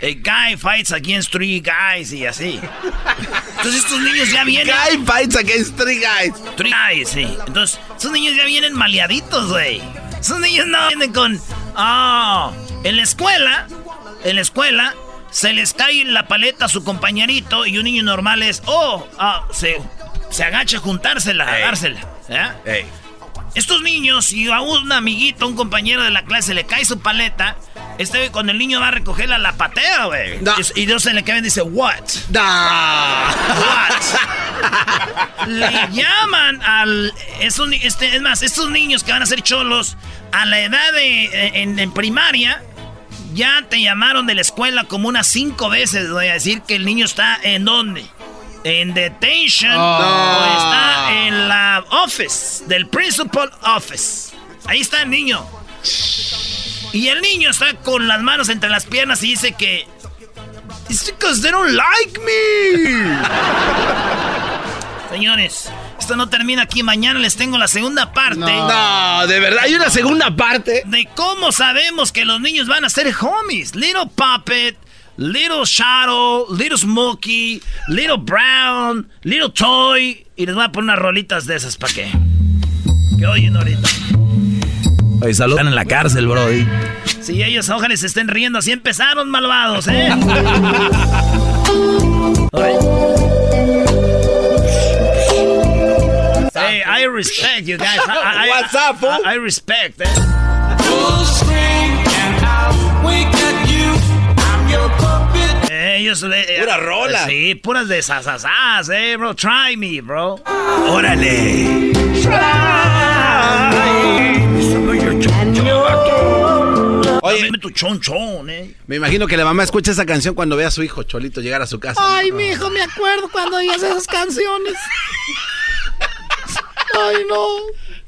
[SPEAKER 3] A guy fights against three guys y así. Entonces estos niños ya vienen.
[SPEAKER 2] Guy fights against three guys.
[SPEAKER 3] Three guys, sí. Entonces, esos niños ya vienen maleaditos, güey. Esos niños no vienen con. Ah, en la escuela, en la escuela, se les cae la paleta a su compañerito y un niño normal es. Oh, ah, se, se agacha a juntársela, a dársela. ¿ya?
[SPEAKER 2] Ey.
[SPEAKER 3] Estos niños, si a un amiguito, un compañero de la clase le cae su paleta, este cuando el niño va a recogerla, la patea, güey.
[SPEAKER 2] No.
[SPEAKER 3] Y, y Dios se le cae y dice, ¿what?
[SPEAKER 2] Da.
[SPEAKER 3] What? Le llaman al. Esos, ni- este, es más, estos niños que van a ser cholos, a la edad de. En, en primaria, ya te llamaron de la escuela como unas cinco veces, voy a decir que el niño está en dónde. En detention. O está en la office, del principal office. Ahí está el niño. Y el niño está con las manos entre las piernas y dice que. It's because they don't like me. Señores, esto no termina aquí. Mañana les tengo la segunda parte
[SPEAKER 2] No, de verdad, hay una segunda parte.
[SPEAKER 3] de cómo sabemos que los niños van a ser homies. Little Puppet, Little Shadow, Little Smokey, Little Brown, Little Toy. Y les voy a poner unas rolitas de esas para que. Que oyen ahorita.
[SPEAKER 1] Oye, salud. Están en la cárcel, Brody.
[SPEAKER 3] Si ellos ojalá se estén riendo, así empezaron malvados, ¿eh? Hey, I respect you guys. I, I-
[SPEAKER 2] What's up,
[SPEAKER 3] I respect, eh? Ellos, eh,
[SPEAKER 2] Pura rola.
[SPEAKER 3] Sí, puras de sasasas, eh, bro. Try me, bro.
[SPEAKER 1] Órale.
[SPEAKER 2] Oye,
[SPEAKER 3] Dame tu chonchón, eh.
[SPEAKER 2] me imagino que la mamá escucha esa canción cuando ve a su hijo Cholito llegar a su casa.
[SPEAKER 7] Ay, mijo, me acuerdo cuando oías esas canciones. Ay, no.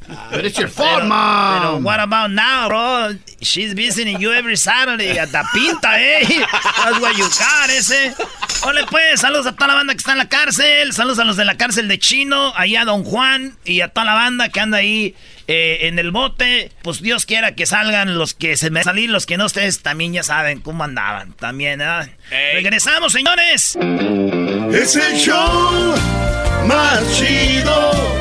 [SPEAKER 5] But it's your fault,
[SPEAKER 3] Pero,
[SPEAKER 5] mom.
[SPEAKER 3] pero what about now, bro? She's visiting you every Saturday at the pinta, eh? That's what you got, ese. Ole, pues, saludos a toda la banda que está en la cárcel. Saludos a los de la cárcel de Chino, ahí a Don Juan y a toda la banda que anda ahí eh, en el bote. Pues Dios quiera que salgan los que se me salir, los que no ustedes también ya saben cómo andaban. También, ¿eh? Regresamos, señores.
[SPEAKER 8] Es el show más chido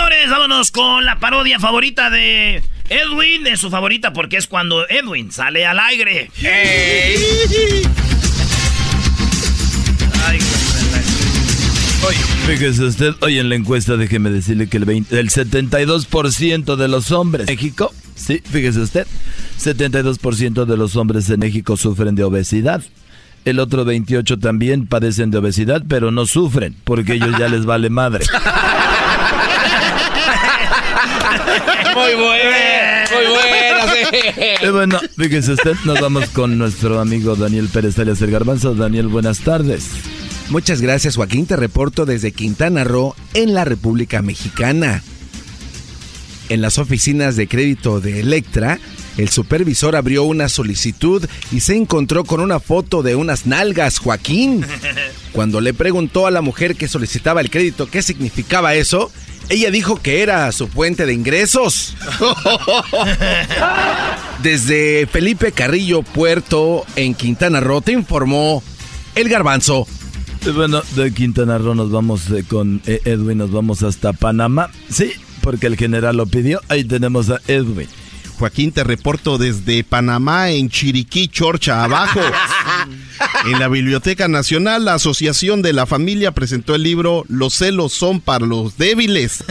[SPEAKER 3] Señores, vámonos con la parodia favorita de Edwin, de su favorita porque es cuando Edwin sale al aire. Ay,
[SPEAKER 1] Oye, fíjese usted, hoy en la encuesta déjeme decirle que el, 20 el 72% de los hombres en México, sí, fíjese usted, 72% de los hombres en México sufren de obesidad. El otro 28 también padecen de obesidad, pero no sufren, porque ellos ya les vale madre.
[SPEAKER 2] Muy buena, muy buena, sí.
[SPEAKER 1] Y bueno, fíjese usted, nos vamos con nuestro amigo Daniel Pérez alias el Garbanzo. Daniel, buenas tardes.
[SPEAKER 2] Muchas gracias, Joaquín. Te reporto desde Quintana Roo, en la República Mexicana. En las oficinas de crédito de Electra, el supervisor abrió una solicitud y se encontró con una foto de unas nalgas, Joaquín. Cuando le preguntó a la mujer que solicitaba el crédito qué significaba eso, ella dijo que era su fuente de ingresos. Desde Felipe Carrillo Puerto, en Quintana Roo, te informó el garbanzo.
[SPEAKER 1] Y bueno, de Quintana Roo nos vamos eh, con eh, Edwin, nos vamos hasta Panamá. Sí, porque el general lo pidió. Ahí tenemos a Edwin.
[SPEAKER 4] Joaquín, te reporto desde Panamá, en Chiriquí, Chorcha, abajo. En la Biblioteca Nacional, la Asociación de la Familia presentó el libro Los celos son para los débiles.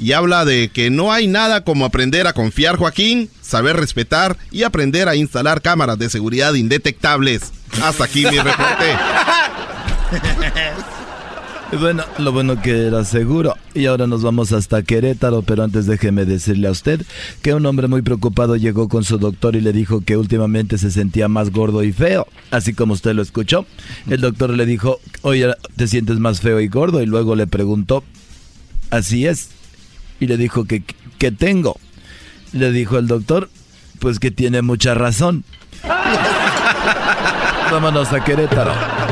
[SPEAKER 4] Y habla de que no hay nada como aprender a confiar, Joaquín, saber respetar y aprender a instalar cámaras de seguridad indetectables. Hasta aquí mi reporte.
[SPEAKER 1] Bueno, lo bueno que era seguro. Y ahora nos vamos hasta Querétaro, pero antes déjeme decirle a usted que un hombre muy preocupado llegó con su doctor y le dijo que últimamente se sentía más gordo y feo, así como usted lo escuchó. El doctor le dijo, oye, te sientes más feo y gordo, y luego le preguntó, así es, y le dijo que, que tengo. Le dijo el doctor, pues que tiene mucha razón. Vámonos a Querétaro.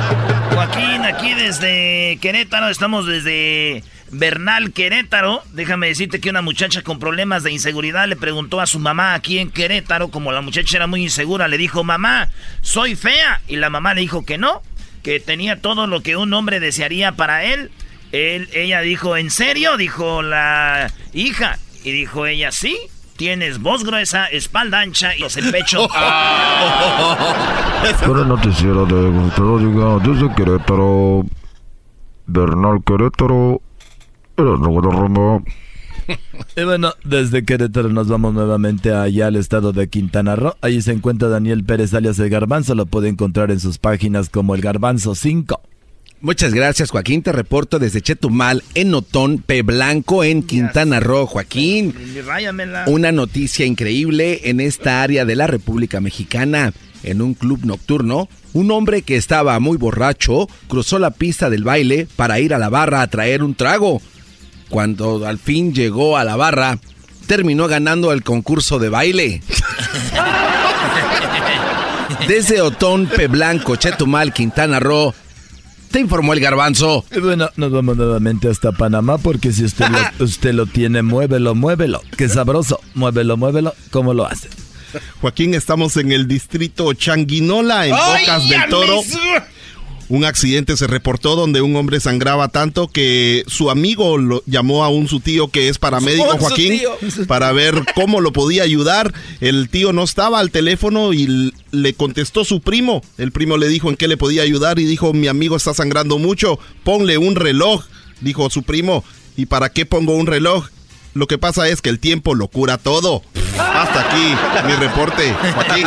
[SPEAKER 3] Desde Querétaro, estamos desde Bernal, Querétaro. Déjame decirte que una muchacha con problemas de inseguridad le preguntó a su mamá aquí en Querétaro, como la muchacha era muy insegura, le dijo, mamá, soy fea. Y la mamá le dijo que no, que tenía todo lo que un hombre desearía para él. él ella dijo, ¿en serio? Dijo la hija. Y dijo ella, sí. Tienes voz gruesa, espalda ancha y los el pecho.
[SPEAKER 9] El noticiero de Meteorológica desde Querétaro, Bernal Querétaro, el nuevo de Roma.
[SPEAKER 1] Y bueno, desde Querétaro nos vamos nuevamente allá al estado de Quintana Roo. Allí se encuentra Daniel Pérez alias El Garbanzo. Lo puede encontrar en sus páginas como El Garbanzo 5.
[SPEAKER 2] Muchas gracias, Joaquín. Te reporto desde Chetumal, en Otón, P. Blanco, en Quintana Roo. Joaquín, una noticia increíble en esta área de la República Mexicana. En un club nocturno, un hombre que estaba muy borracho cruzó la pista del baile para ir a la barra a traer un trago. Cuando al fin llegó a la barra, terminó ganando el concurso de baile. Desde Otón, P. Blanco, Chetumal, Quintana Roo, te informó el garbanzo.
[SPEAKER 1] Y bueno, nos vamos nuevamente hasta Panamá porque si usted lo, usted lo tiene, muévelo, muévelo. Qué sabroso. Muévelo, muévelo. ¿Cómo lo hace?
[SPEAKER 4] Joaquín, estamos en el distrito Changuinola, en
[SPEAKER 8] ¡Ay,
[SPEAKER 4] Bocas del Toro.
[SPEAKER 8] me-
[SPEAKER 4] Un accidente se reportó donde un hombre sangraba tanto que su amigo lo llamó a un su tío que es paramédico, Joaquín, para ver cómo lo podía ayudar. El tío no estaba al teléfono y le contestó su primo. El primo le dijo en qué le podía ayudar y dijo, mi amigo está sangrando mucho, ponle un reloj, dijo su primo. ¿Y para qué pongo un reloj? Lo que pasa es que el tiempo lo cura todo. Hasta aquí mi reporte, Joaquín.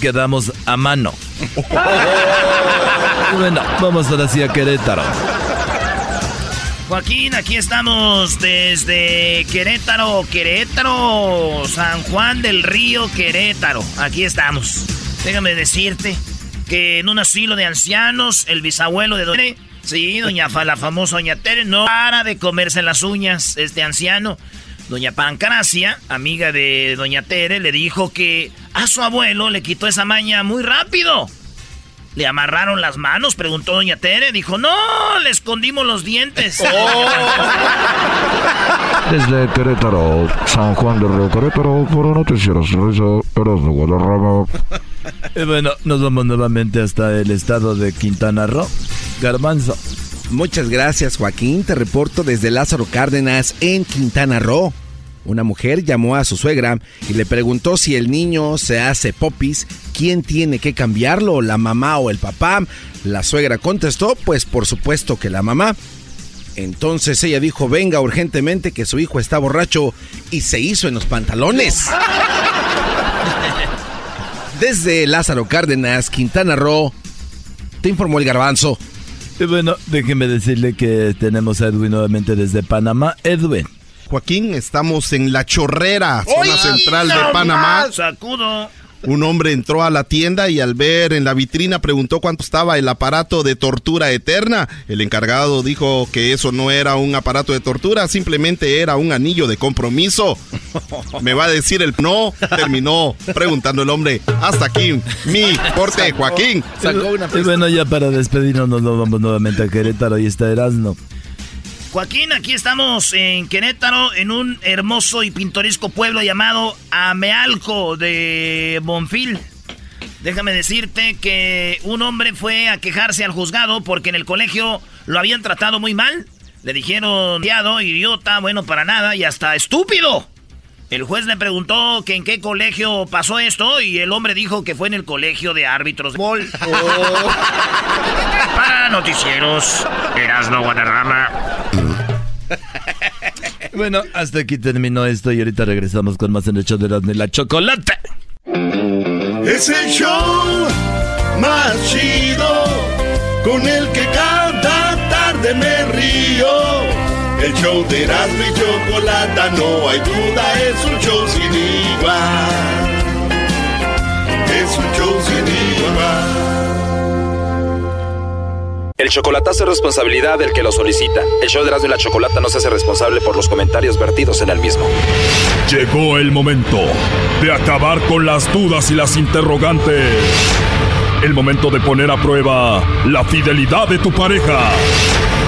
[SPEAKER 1] Quedamos a mano. bueno, vamos ahora sí a Querétaro.
[SPEAKER 3] Joaquín, aquí estamos desde Querétaro, Querétaro, San Juan del Río, Querétaro. Aquí estamos. Déjame decirte que en un asilo de ancianos, el bisabuelo de Doña sí, doña la famosa Doña Tere, no para de comerse las uñas, este anciano. Doña Pancracia, amiga de Doña Tere, le dijo que a su abuelo le quitó esa maña muy rápido. ¿Le amarraron las manos? Preguntó Doña Tere. Dijo, no, le escondimos los dientes. Oh.
[SPEAKER 9] Desde Querétaro, San Juan de Río Querétaro, por Noticieros Eras de Guadarrama.
[SPEAKER 1] Y bueno, nos vamos nuevamente hasta el estado de Quintana Roo. Garbanzo.
[SPEAKER 2] Muchas gracias, Joaquín. Te reporto desde Lázaro Cárdenas en Quintana Roo. Una mujer llamó a su suegra y le preguntó si el niño se hace popis, quién tiene que cambiarlo, la mamá o el papá. La suegra contestó, pues por supuesto que la mamá. Entonces ella dijo, venga urgentemente que su hijo está borracho y se hizo en los pantalones. Desde Lázaro Cárdenas, Quintana Roo, te informó el garbanzo.
[SPEAKER 1] Y bueno, déjeme decirle que tenemos a Edwin nuevamente desde Panamá. Edwin.
[SPEAKER 4] Joaquín, estamos en La Chorrera, zona central de Panamá.
[SPEAKER 3] Sacudo.
[SPEAKER 4] Un hombre entró a la tienda y al ver en la vitrina preguntó cuánto estaba el aparato de tortura eterna. El encargado dijo que eso no era un aparato de tortura, simplemente era un anillo de compromiso. Me va a decir el no, terminó preguntando el hombre. Hasta aquí mi corte, Joaquín.
[SPEAKER 1] y bueno, ya para despedirnos nos vamos nuevamente a Querétaro y está Erasmo.
[SPEAKER 3] Joaquín, aquí estamos en Querétaro, en un hermoso y pintoresco pueblo llamado Amealco de Bonfil. Déjame decirte que un hombre fue a quejarse al juzgado porque en el colegio lo habían tratado muy mal. Le dijeron, idiota, bueno para nada y hasta estúpido. El juez le preguntó que en qué colegio pasó esto y el hombre dijo que fue en el colegio de árbitros de bol. Oh. Para noticieros, Erasno Guadarrama.
[SPEAKER 1] Bueno, hasta aquí terminó esto y ahorita regresamos con más en el show de Erasmo y la chocolate.
[SPEAKER 10] Es el show más chido con el que cada tarde me río. El show de Erasmo y chocolate, no hay duda, es un show sin igual. Es un show sin igual.
[SPEAKER 11] El chocolatazo es responsabilidad del que lo solicita. El show de Erasmo y la Chocolata no se hace responsable por los comentarios vertidos en el mismo.
[SPEAKER 12] Llegó el momento de acabar con las dudas y las interrogantes. El momento de poner a prueba la fidelidad de tu pareja.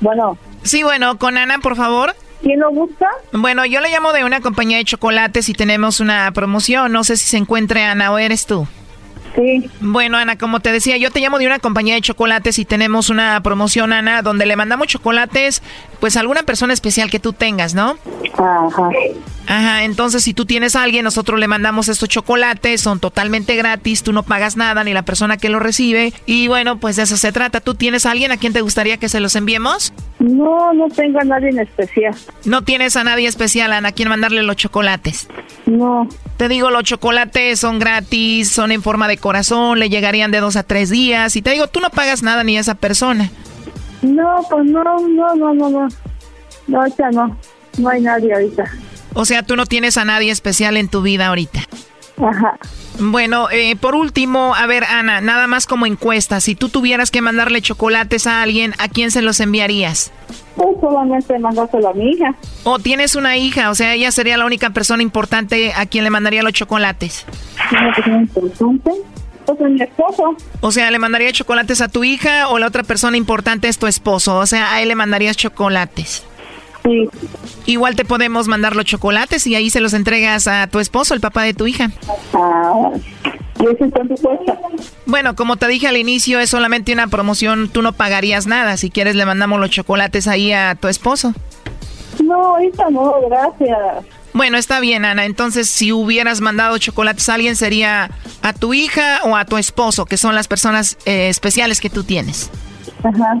[SPEAKER 13] Bueno.
[SPEAKER 14] Sí, bueno, con Ana, por favor.
[SPEAKER 13] ¿Quién lo busca?
[SPEAKER 14] Bueno, yo le llamo de una compañía de chocolates y tenemos una promoción. No sé si se encuentre Ana o eres tú.
[SPEAKER 13] Sí.
[SPEAKER 14] Bueno, Ana, como te decía, yo te llamo de una compañía de chocolates y tenemos una promoción, Ana, donde le mandamos chocolates, pues a alguna persona especial que tú tengas, ¿no?
[SPEAKER 13] Ajá.
[SPEAKER 14] Ajá, entonces si tú tienes a alguien, nosotros le mandamos estos chocolates, son totalmente gratis, tú no pagas nada, ni la persona que lo recibe. Y bueno, pues de eso se trata. ¿Tú tienes a alguien a quien te gustaría que se los enviemos?
[SPEAKER 13] No, no tengo a nadie en especial.
[SPEAKER 14] No tienes a nadie especial, Ana, a quien mandarle los chocolates.
[SPEAKER 13] No.
[SPEAKER 14] Te digo, los chocolates son gratis, son en forma de corazón, le llegarían de dos a tres días. Y te digo, tú no pagas nada ni a esa persona.
[SPEAKER 13] No, pues no, no, no, no, no. No, ahorita no. No hay nadie ahorita.
[SPEAKER 14] O sea, tú no tienes a nadie especial en tu vida ahorita.
[SPEAKER 13] Ajá.
[SPEAKER 14] Bueno, eh, por último, a ver, Ana, nada más como encuesta, si tú tuvieras que mandarle chocolates a alguien, ¿a quién se los enviarías?
[SPEAKER 13] Pues solamente mandárselo a mi hija.
[SPEAKER 14] O tienes una hija, o sea, ella sería la única persona importante a quien le mandaría los chocolates.
[SPEAKER 13] ¿Una persona importante? Pues a mi esposo.
[SPEAKER 14] O sea, ¿le mandaría chocolates a tu hija o la otra persona importante es tu esposo? O sea, a él le mandarías chocolates.
[SPEAKER 13] Sí.
[SPEAKER 14] Igual te podemos mandar los chocolates y ahí se los entregas a tu esposo, el papá de tu hija.
[SPEAKER 13] Ah,
[SPEAKER 14] Bueno, como te dije al inicio, es solamente una promoción, tú no pagarías nada. Si quieres, le mandamos los chocolates ahí a tu esposo.
[SPEAKER 13] No, ahorita no, gracias.
[SPEAKER 14] Bueno, está bien, Ana. Entonces, si hubieras mandado chocolates a alguien, sería a tu hija o a tu esposo, que son las personas eh, especiales que tú tienes.
[SPEAKER 13] Ajá.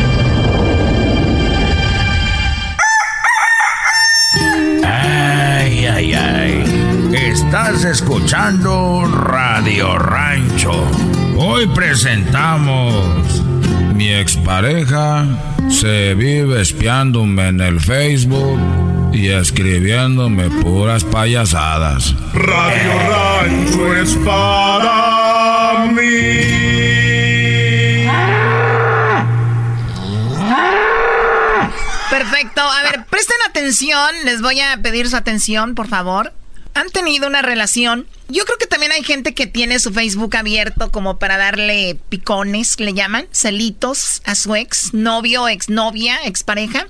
[SPEAKER 15] Estás escuchando Radio Rancho. Hoy presentamos. Mi expareja se vive espiándome en el Facebook y escribiéndome puras payasadas.
[SPEAKER 6] Radio Rancho es para mí.
[SPEAKER 14] Perfecto. A ver, presten atención. Les voy a pedir su atención, por favor han tenido una relación. Yo creo que también hay gente que tiene su Facebook abierto como para darle picones, le llaman, celitos a su ex novio, ex novia, expareja.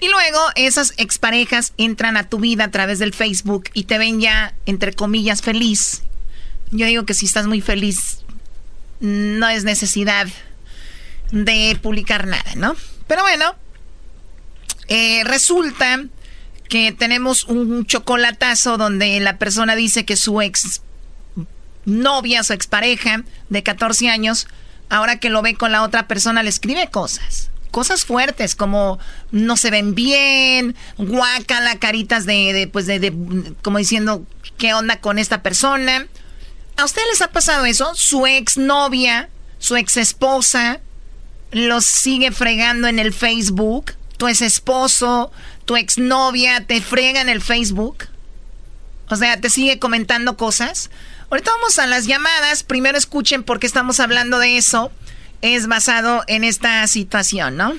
[SPEAKER 14] Y luego esas exparejas entran a tu vida a través del Facebook y te ven ya, entre comillas, feliz. Yo digo que si estás muy feliz, no es necesidad de publicar nada, ¿no? Pero bueno, eh, resulta que tenemos un chocolatazo donde la persona dice que su ex novia, su expareja de 14 años, ahora que lo ve con la otra persona, le escribe cosas. Cosas fuertes como no se ven bien, guácala, caritas de, de pues de, de, como diciendo, ¿qué onda con esta persona? ¿A ustedes les ha pasado eso? Su ex novia, su ex esposa, los sigue fregando en el Facebook, tu ex esposo, tu exnovia te frega en el Facebook. O sea, te sigue comentando cosas. Ahorita vamos a las llamadas. Primero escuchen por qué estamos hablando de eso. Es basado en esta situación, ¿no?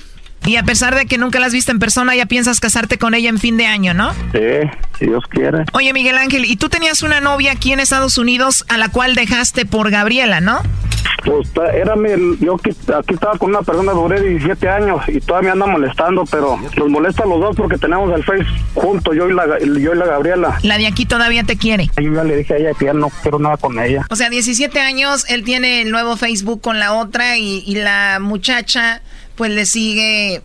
[SPEAKER 14] Y a pesar de que nunca la has visto en persona, ya piensas casarte con ella en fin de año, ¿no?
[SPEAKER 16] Sí, si Dios quiere.
[SPEAKER 14] Oye, Miguel Ángel, y tú tenías una novia aquí en Estados Unidos a la cual dejaste por Gabriela, ¿no?
[SPEAKER 16] Pues era mi, yo aquí, estaba con una persona, duré 17 años y todavía me anda molestando, pero los molesta a los dos porque tenemos el Face juntos, yo y la, yo y la Gabriela.
[SPEAKER 14] La de aquí todavía te quiere.
[SPEAKER 16] Yo ya le dije a ella que ya no quiero nada con ella.
[SPEAKER 14] O sea, 17 años, él tiene el nuevo Facebook con la otra y, y la muchacha pues le sigue,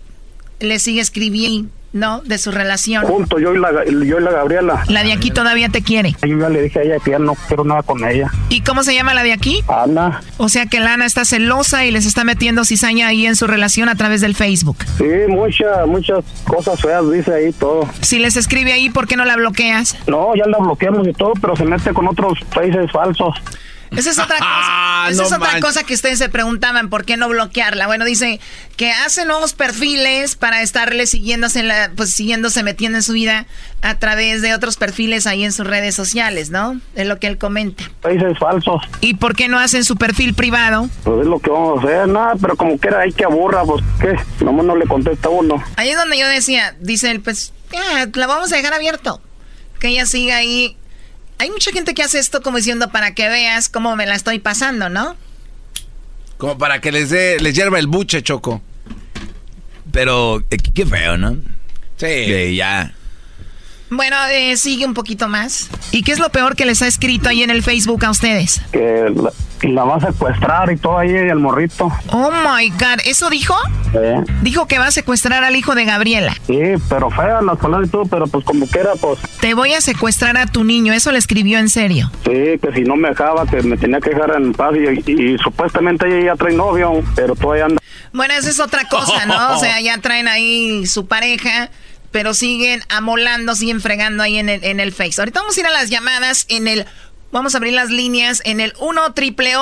[SPEAKER 14] le sigue escribiendo. ¿no? De su relación.
[SPEAKER 16] Junto, yo y, la, yo y la Gabriela.
[SPEAKER 14] La de aquí todavía te quiere.
[SPEAKER 16] Yo ya le dije a ella que ya no quiero nada con ella.
[SPEAKER 14] ¿Y cómo se llama la de aquí?
[SPEAKER 16] Ana.
[SPEAKER 14] O sea que Lana está celosa y les está metiendo cizaña ahí en su relación a través del Facebook.
[SPEAKER 16] Sí, muchas, muchas cosas feas dice ahí todo.
[SPEAKER 14] Si les escribe ahí, ¿por qué no la bloqueas?
[SPEAKER 16] No, ya la bloqueamos y todo, pero se mete con otros países falsos.
[SPEAKER 14] Esa es otra cosa.
[SPEAKER 2] Ah,
[SPEAKER 14] Esa
[SPEAKER 2] no
[SPEAKER 14] es otra
[SPEAKER 2] manches.
[SPEAKER 14] cosa que ustedes se preguntaban, ¿por qué no bloquearla? Bueno, dice que hace nuevos perfiles para estarle siguiéndose, en la, pues siguiéndose, metiendo en su vida a través de otros perfiles ahí en sus redes sociales, ¿no? Es lo que él comenta.
[SPEAKER 16] Países falsos.
[SPEAKER 14] ¿Y por qué no hacen su perfil privado?
[SPEAKER 16] Pues es lo que vamos a hacer, nada, pero como que era ahí que aburra, pues qué, nomás no le contesta uno.
[SPEAKER 14] Ahí es donde yo decía, dice él, pues, ya, la vamos a dejar abierto. Que ella siga ahí. Hay mucha gente que hace esto como diciendo para que veas cómo me la estoy pasando, ¿no?
[SPEAKER 2] Como para que les dé, les hierva el buche, Choco.
[SPEAKER 1] Pero eh, qué feo, ¿no?
[SPEAKER 2] Sí.
[SPEAKER 1] Que ya.
[SPEAKER 14] Bueno, eh, sigue un poquito más. ¿Y qué es lo peor que les ha escrito ahí en el Facebook a ustedes?
[SPEAKER 16] Que la, la va a secuestrar y todo ahí el morrito.
[SPEAKER 14] Oh my God, ¿eso dijo?
[SPEAKER 16] Eh,
[SPEAKER 14] Dijo que va a secuestrar al hijo de Gabriela.
[SPEAKER 16] sí, pero fea las palabras y todo, pero pues como que era, pues
[SPEAKER 14] Te voy a secuestrar a tu niño, eso le escribió en serio.
[SPEAKER 16] sí, que si no me dejaba, que me tenía que dejar en paz y, y- y supuestamente ella ya trae novio, pero todavía anda.
[SPEAKER 14] Bueno, esa es otra cosa, ¿no? O sea, ya traen ahí su pareja, pero siguen amolando, siguen fregando ahí en el, en el Face. Ahorita vamos a ir a las llamadas en el... Vamos a abrir las líneas en el 1 triple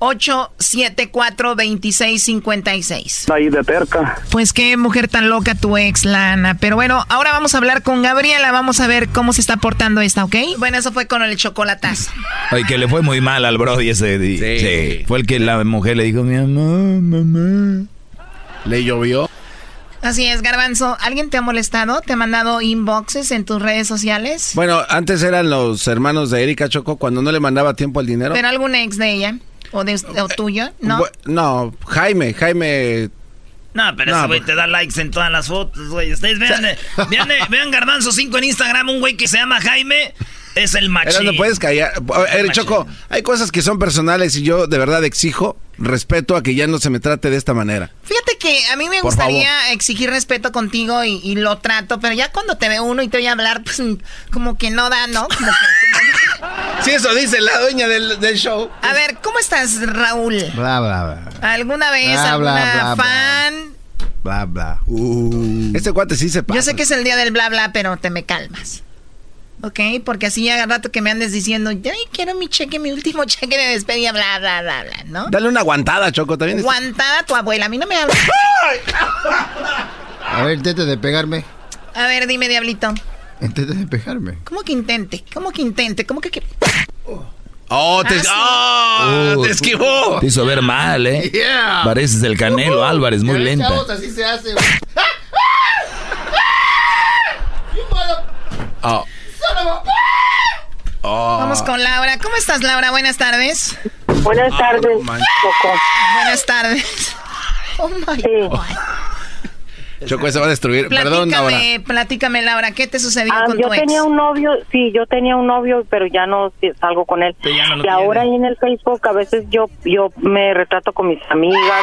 [SPEAKER 14] 874 2656
[SPEAKER 16] Ahí de terca.
[SPEAKER 14] Pues qué mujer tan loca tu ex, Lana. Pero bueno, ahora vamos a hablar con Gabriela. Vamos a ver cómo se está portando esta, ¿ok? Bueno, eso fue con el chocolatazo.
[SPEAKER 1] Oye, que le fue muy mal al Brody ese. di- Sí. Fue el que la mujer le dijo, mi amor, mamá.
[SPEAKER 2] ¿Le llovió?
[SPEAKER 14] Así es, Garbanzo. ¿Alguien te ha molestado? ¿Te ha mandado inboxes en tus redes sociales?
[SPEAKER 2] Bueno, antes eran los hermanos de Erika Choco cuando no le mandaba tiempo al dinero.
[SPEAKER 14] ¿Pero algún ex de ella? ¿O, de, o tuyo? ¿No?
[SPEAKER 2] No, Jaime, Jaime.
[SPEAKER 3] No, pero
[SPEAKER 2] No,
[SPEAKER 3] ese güey te da likes en todas las fotos, güey. Ustedes vean, eh, vean, eh, vean Garbanzo 5 en Instagram, un güey que se llama Jaime, es el
[SPEAKER 2] Pero
[SPEAKER 3] machín.
[SPEAKER 2] no puedes callar. Eh, Choco, hay cosas que son personales y yo de verdad exijo respeto a que ya no se me trate de esta manera.
[SPEAKER 14] Fíjate que a mí me
[SPEAKER 2] Por
[SPEAKER 14] gustaría exigir respeto contigo y, y lo trato, pero ya cuando te ve uno y te voy a hablar, pues como que no da, ¿no? Como que-
[SPEAKER 2] Sí, eso dice la dueña del, del show.
[SPEAKER 14] A ver, ¿cómo estás, Raúl?
[SPEAKER 5] Bla, bla, bla.
[SPEAKER 14] ¿Alguna vez
[SPEAKER 5] Bla, bla,
[SPEAKER 14] alguna
[SPEAKER 5] bla, bla.
[SPEAKER 14] fan?
[SPEAKER 5] Bla, bla.
[SPEAKER 2] Este cuate sí se pasa.
[SPEAKER 14] Yo sé que es el día del bla bla, pero te me calmas. ¿Ok? Porque así ya rato que me andes diciendo, ay, quiero mi cheque, mi último cheque de despedida, bla, bla, bla, bla, ¿no?
[SPEAKER 2] Dale una aguantada, Choco, también.
[SPEAKER 14] Aguantada tu abuela, a mí no me habla.
[SPEAKER 5] A ver, intente de pegarme.
[SPEAKER 14] A ver, dime, diablito.
[SPEAKER 5] Intente de pegarme.
[SPEAKER 14] ¿Cómo que intente? ¿Cómo que intente? ¿Cómo que... que-
[SPEAKER 2] Oh, te,
[SPEAKER 14] Ah,
[SPEAKER 2] oh, te esquivó.
[SPEAKER 1] Te hizo ver mal, ¿eh?
[SPEAKER 5] Yeah.
[SPEAKER 1] Pareces el Canelo Álvarez, muy lenta.
[SPEAKER 5] chavos, así se hace. güey.
[SPEAKER 2] Oh.
[SPEAKER 14] Vamos con Laura. ¿Cómo estás, Laura? Buenas tardes.
[SPEAKER 17] Buenas tardes, Choco.
[SPEAKER 14] Buenas tardes. Oh my God.
[SPEAKER 2] Choco, se va a destruir. Perdón, ahora.
[SPEAKER 14] Platícame, platícame, Laura, ¿qué te sucedió
[SPEAKER 17] Ah,
[SPEAKER 14] con
[SPEAKER 17] yo
[SPEAKER 14] tu ex?
[SPEAKER 17] tenía un novio, sí, yo tenía un novio, pero ya no salgo con él.
[SPEAKER 3] Pero ya no lo
[SPEAKER 17] y ahora ahí en el Facebook a veces yo yo me retrato con mis amigas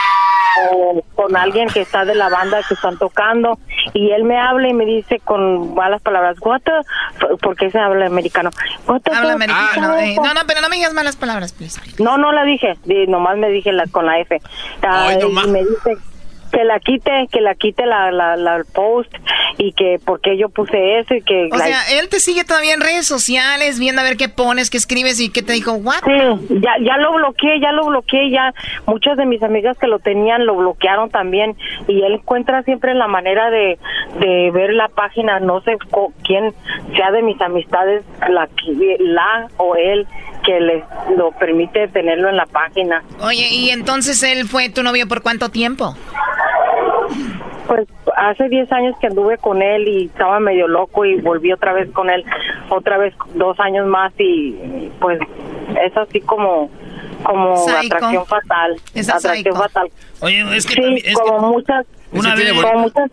[SPEAKER 17] o con alguien que está de la banda que están tocando y él me habla y me dice con malas palabras, what the f-", porque se habla americano. What the
[SPEAKER 14] Habla americano.
[SPEAKER 17] Ah,
[SPEAKER 14] eh. No, no, pero no me digas malas palabras, please.
[SPEAKER 17] No, no la dije, di- nomás me dije la, con la F.
[SPEAKER 2] Ay,
[SPEAKER 17] y me dice que la quite, que la quite la, la, la post y que porque yo puse eso y que...
[SPEAKER 14] O
[SPEAKER 17] la-
[SPEAKER 14] sea, él te sigue todavía en redes sociales, viendo a ver qué pones, qué escribes y qué te dijo, what?
[SPEAKER 17] Sí, ya, ya lo bloqueé, ya lo bloqueé, ya muchas de mis amigas que lo tenían lo bloquearon también y él encuentra siempre la manera de, de ver la página, no sé co- quién sea de mis amistades, la, la o él que les lo permite tenerlo en la página.
[SPEAKER 14] Oye, y entonces él fue tu novio por cuánto tiempo?
[SPEAKER 17] Pues hace 10 años que anduve con él y estaba medio loco y volví otra vez con él, otra vez dos años más y pues es así como como
[SPEAKER 14] Psycho.
[SPEAKER 17] atracción fatal,
[SPEAKER 14] Es
[SPEAKER 17] atracción
[SPEAKER 14] psycho.
[SPEAKER 17] fatal.
[SPEAKER 3] Oye, es que
[SPEAKER 17] Sí,
[SPEAKER 3] también- es
[SPEAKER 17] como
[SPEAKER 3] que
[SPEAKER 17] muchas,
[SPEAKER 3] una vez
[SPEAKER 17] como muchas,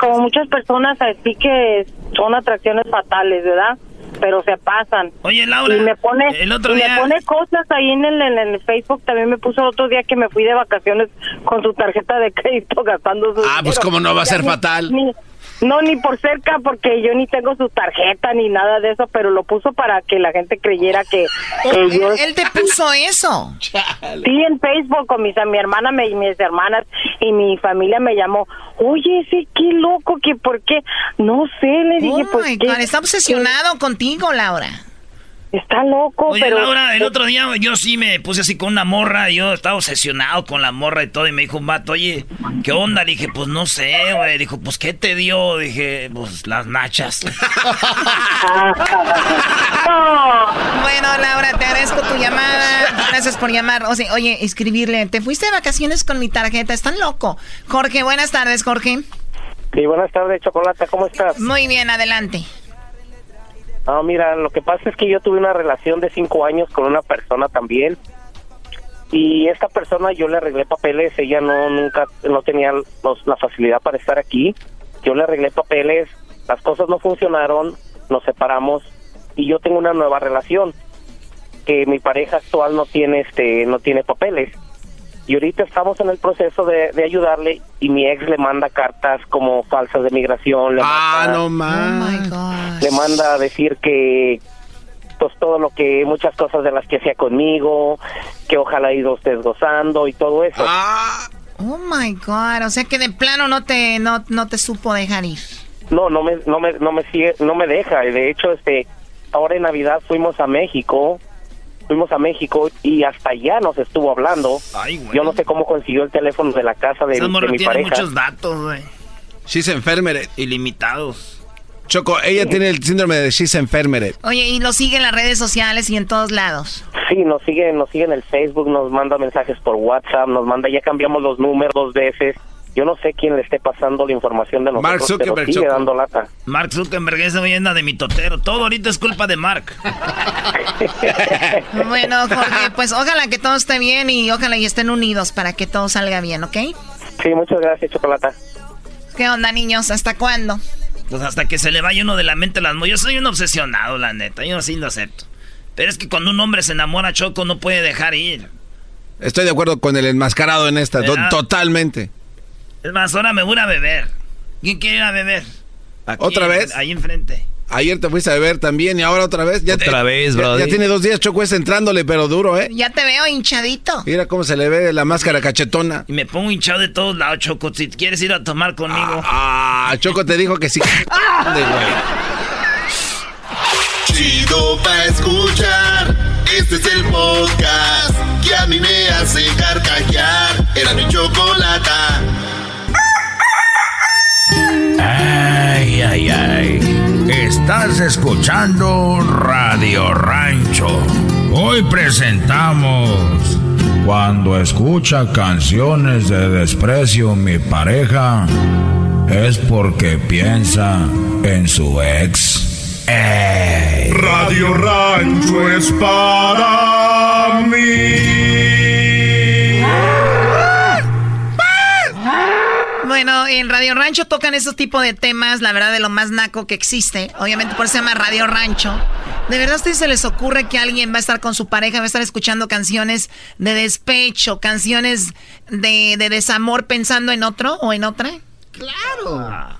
[SPEAKER 17] como muchas personas así que son atracciones fatales, ¿verdad? Pero se pasan.
[SPEAKER 3] Oye, Laura,
[SPEAKER 17] y me pone,
[SPEAKER 3] el otro
[SPEAKER 17] y
[SPEAKER 3] día-
[SPEAKER 17] me pone cosas ahí en el, en el Facebook. También me puso otro día que me fui de vacaciones con su tarjeta de crédito gastando su
[SPEAKER 2] Ah, pues cómo no va a
[SPEAKER 17] Ya
[SPEAKER 2] ser
[SPEAKER 17] ni-
[SPEAKER 2] fatal.
[SPEAKER 17] ni- no, ni por cerca, porque yo ni tengo su tarjeta ni nada de eso, pero lo puso para que la gente creyera que,
[SPEAKER 14] Él,
[SPEAKER 17] yo...
[SPEAKER 14] él te puso eso.
[SPEAKER 17] Sí, en Facebook con mis, mi hermana, me- mis hermanas y mi familia me llamó. Oye, sí, qué loco, que por qué. No sé, le dije,
[SPEAKER 14] Oh
[SPEAKER 17] pues.
[SPEAKER 14] my
[SPEAKER 17] ¿qué-
[SPEAKER 14] God, está obsesionado contigo, Laura.
[SPEAKER 17] Está loco,
[SPEAKER 3] Oye,
[SPEAKER 17] pero...
[SPEAKER 3] Laura, el otro día yo sí me puse así con una morra, yo estaba obsesionado con la morra y todo, y me dijo un vato, oye, ¿qué onda? Dije, pues no sé, güey. Dijo, pues ¿qué te dio? Dije, pues las nachas.
[SPEAKER 14] Bueno, Laura, te agradezco tu llamada. Gracias por llamar. O sea, oye, escribirle, te fuiste de vacaciones con mi tarjeta, están loco. Jorge, buenas tardes, Jorge.
[SPEAKER 18] Sí, buenas tardes, Chocolata, ¿cómo estás?
[SPEAKER 14] Muy bien, adelante.
[SPEAKER 18] Ah, mira, lo que pasa es que yo tuve una relación de cinco años con una persona también. Y esta persona yo le arreglé papeles, ella no nunca no tenía los- la facilidad para estar aquí. Yo le arreglé papeles, las cosas no funcionaron, nos separamos y yo tengo una nueva relación que mi pareja actual no tiene este no tiene papeles. Y ahorita estamos en el proceso de, de ayudarle y mi ex le manda cartas como falsas de migración. Le
[SPEAKER 2] Ah,
[SPEAKER 18] manda-
[SPEAKER 2] no más.
[SPEAKER 18] le manda a decir que pues todo lo que muchas cosas de las que hacía conmigo que ojalá ido usted gozando y todo eso
[SPEAKER 14] Oh my God, o sea que de plano no te, no, no te supo dejar ir.
[SPEAKER 18] no no me no me no me sigue no me deja y de hecho este ahora en navidad fuimos a México fuimos a México y hasta allá nos estuvo hablando yo no sé cómo consiguió el teléfono de la casa de, de mi
[SPEAKER 3] tiene
[SPEAKER 18] pareja
[SPEAKER 3] muchos datos, güey.
[SPEAKER 2] She's enfermeret.
[SPEAKER 3] Ilimitados.
[SPEAKER 2] Choco, ella tiene el síndrome de she's enfermeret.
[SPEAKER 14] Oye, y lo sigue en las redes sociales y en todos lados.
[SPEAKER 18] Sí, nos sigue, nos sigue en el Facebook, nos manda mensajes por WhatsApp, nos manda, ya cambiamos los números dos veces. Yo no sé quién le esté pasando la información de nosotros,
[SPEAKER 3] Mark Zuckerberg,
[SPEAKER 18] pero sigue dando lata.
[SPEAKER 3] Mark Zuckerberg es leyenda de mi totero. Todo ahorita es culpa de Mark.
[SPEAKER 14] Bueno, Jorge, pues ojalá que todo esté bien y ojalá y estén unidos para que todo salga bien, ¿ok?
[SPEAKER 18] Sí, muchas gracias, Chocolata.
[SPEAKER 14] ¿Qué onda, niños? ¿Hasta cuándo?
[SPEAKER 3] Pues hasta que se le vaya uno de la mente las. Yo soy un obsesionado, la neta. Yo sí lo acepto. Pero es que cuando un hombre se enamora, Choco, no puede dejar ir.
[SPEAKER 2] Estoy de acuerdo con el enmascarado en esta, totalmente.
[SPEAKER 3] Es más, ahora me voy a beber. ¿Quién quiere ir a beber? Aquí,
[SPEAKER 2] ¿Otra vez?
[SPEAKER 3] Ahí enfrente.
[SPEAKER 2] Ayer te fuiste a beber también y ahora otra vez. Ya
[SPEAKER 1] Otra
[SPEAKER 2] te-
[SPEAKER 1] vez,
[SPEAKER 2] ya-
[SPEAKER 1] brody.
[SPEAKER 2] Ya, tiene dos días Choco es entrándole, pero duro, ¿eh?
[SPEAKER 14] Ya te veo hinchadito.
[SPEAKER 2] Mira cómo se le ve la máscara cachetona.
[SPEAKER 3] Y me pongo hinchado de todos lados, Choco. Si quieres ir a tomar conmigo.
[SPEAKER 2] Ah, Choco te dijo que sí. De güey.
[SPEAKER 4] Chido pa' escuchar. Este es el podcast que a mí me hace carcajear. Era mi chocolata.
[SPEAKER 15] Ay, ay, ay. Estás escuchando Radio Rancho. Hoy presentamos Cuando escucha canciones de desprecio mi pareja es porque piensa en su ex. Ey.
[SPEAKER 6] Radio Rancho es para
[SPEAKER 14] en Radio Rancho tocan esos tipos de temas, la verdad, de lo más naco que existe. Obviamente por eso se llama Radio Rancho. ¿De verdad a ustedes se les ocurre que alguien va a estar con su pareja, va a estar escuchando canciones de despecho, canciones de, de desamor pensando en otro o en otra?
[SPEAKER 3] Claro.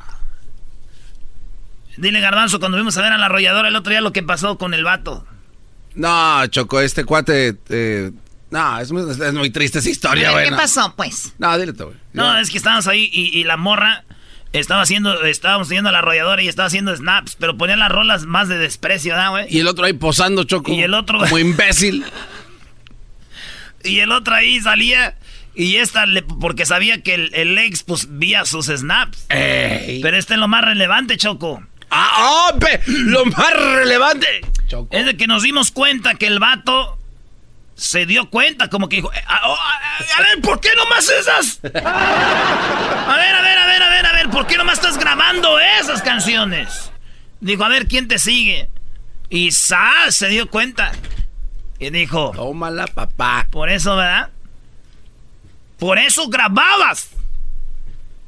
[SPEAKER 3] Dile, Garbanzo, cuando vimos a ver a la arrolladora el otro día lo que pasó con el vato.
[SPEAKER 2] No, Choco, este cuate. eh, no, es muy, es muy triste esa historia, güey.
[SPEAKER 14] ¿Qué
[SPEAKER 2] no.
[SPEAKER 14] pasó, pues?
[SPEAKER 2] No, dile tú, güey.
[SPEAKER 3] No, es que estábamos ahí y, y la morra estaba haciendo, estábamos yendo a la arrolladora y estaba haciendo snaps, pero ponía las rolas más de desprecio, ¿no, güey?
[SPEAKER 2] Y el otro ahí posando, Choco.
[SPEAKER 3] Y el otro-
[SPEAKER 2] Como imbécil.
[SPEAKER 3] Y el otro ahí salía y esta, le- porque sabía que el, el ex, pues, vía sus snaps. Pero este es lo más relevante, Choco.
[SPEAKER 2] ¡Ah, oh, pe- lo más relevante!
[SPEAKER 3] Es de que nos dimos cuenta que el vato se dio cuenta, como que dijo, "Eh, a, oh, a- a ver, ¿por qué nomás esas? A ver, a ver, a ver, a ver, a ver, ¿por qué nomás estás grabando esas canciones? Dijo, a ver, ¿quién te sigue? Y Sa se dio cuenta. Y dijo,
[SPEAKER 2] tómala, papá.
[SPEAKER 3] Por eso, ¿verdad? Por eso grababas.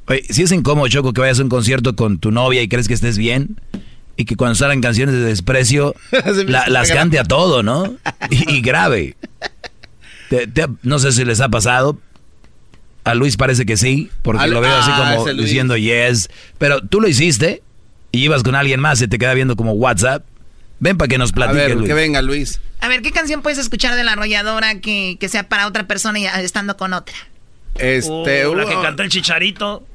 [SPEAKER 1] Oye, si es incómodo, Choco, que vayas a un concierto con tu novia y crees que estés bien y que cuando salgan canciones de desprecio la- las cante a todo, ¿no? Y, y grave. Te- te- no sé si les ha pasado. A Luis parece que sí, porque
[SPEAKER 2] Al-
[SPEAKER 1] lo veo así
[SPEAKER 2] ah,
[SPEAKER 1] como diciendo yes. Pero tú lo hiciste y ibas con alguien más y te queda viendo como WhatsApp. Ven para que nos
[SPEAKER 2] A
[SPEAKER 1] platique,
[SPEAKER 2] ver,
[SPEAKER 1] Luis.
[SPEAKER 2] que venga, Luis.
[SPEAKER 14] A ver, ¿qué canción puedes escuchar de la arrolladora que, que sea para otra persona y estando con otra?
[SPEAKER 2] Este.
[SPEAKER 3] Oh, la que cantó el chicharito.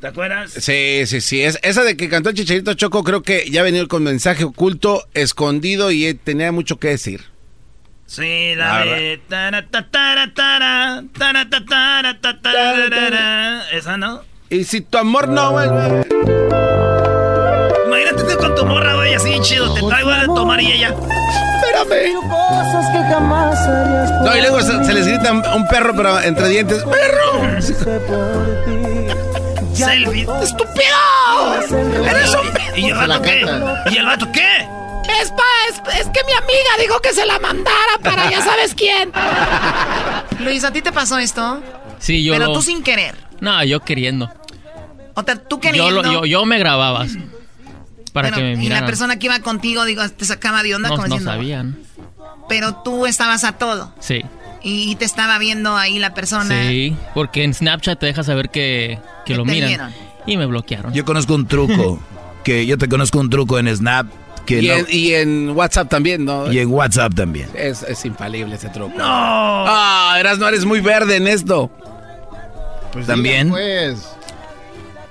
[SPEAKER 3] ¿Te acuerdas?
[SPEAKER 2] Sí, sí, sí. Es, esa de que cantó el Chicharito Choco creo que ya venía con mensaje oculto, escondido y eh, tenía mucho que decir.
[SPEAKER 3] Sí, la de... tara, ta, tara, tara. Esa, ¿no?
[SPEAKER 2] Y si tu amor no vuelve...
[SPEAKER 3] Imagínate tú con tu morra, güey, así bien chido. Te traigo a tomar y ella...
[SPEAKER 2] Espérame. No, y luego se, se les grita un perro, pero entre dientes. ¡Perro!
[SPEAKER 3] Selfie.
[SPEAKER 7] ¡Estúpido! ¡Eres un...
[SPEAKER 3] ¿Y el vato qué? ¿Y el vato qué?
[SPEAKER 7] Es, pa, es, es que mi amiga dijo que se la mandara para ya sabes quién.
[SPEAKER 14] Luis, ¿a ti te pasó esto?
[SPEAKER 19] Sí, yo
[SPEAKER 14] Pero
[SPEAKER 19] lo-
[SPEAKER 14] tú sin querer.
[SPEAKER 19] No, yo queriendo.
[SPEAKER 14] O sea, tú
[SPEAKER 19] Yo,
[SPEAKER 14] queriendo.
[SPEAKER 19] lo- yo, yo me grababa para
[SPEAKER 14] Bueno,
[SPEAKER 19] que me
[SPEAKER 14] y
[SPEAKER 19] miraran.
[SPEAKER 14] la persona que iba contigo, digo, te sacaba de onda
[SPEAKER 19] no,
[SPEAKER 14] como
[SPEAKER 19] no
[SPEAKER 14] diciendo,
[SPEAKER 19] sabían.
[SPEAKER 14] Pero tú estabas a todo.
[SPEAKER 19] Sí.
[SPEAKER 14] Y, y te estaba viendo ahí la persona.
[SPEAKER 19] Sí, porque en Snapchat te deja saber que, que lo miran.
[SPEAKER 14] vieron.
[SPEAKER 19] Y me bloquearon.
[SPEAKER 1] Yo conozco un truco, que yo te conozco un truco en Snap, que
[SPEAKER 2] Y,
[SPEAKER 1] no-
[SPEAKER 2] en, y en WhatsApp también, ¿no?
[SPEAKER 1] y en WhatsApp también.
[SPEAKER 2] Es, es infalible ese truco.
[SPEAKER 3] ¡No!
[SPEAKER 2] Ah, eras, no eres muy verde en esto.
[SPEAKER 5] Pues
[SPEAKER 1] También.
[SPEAKER 5] pues.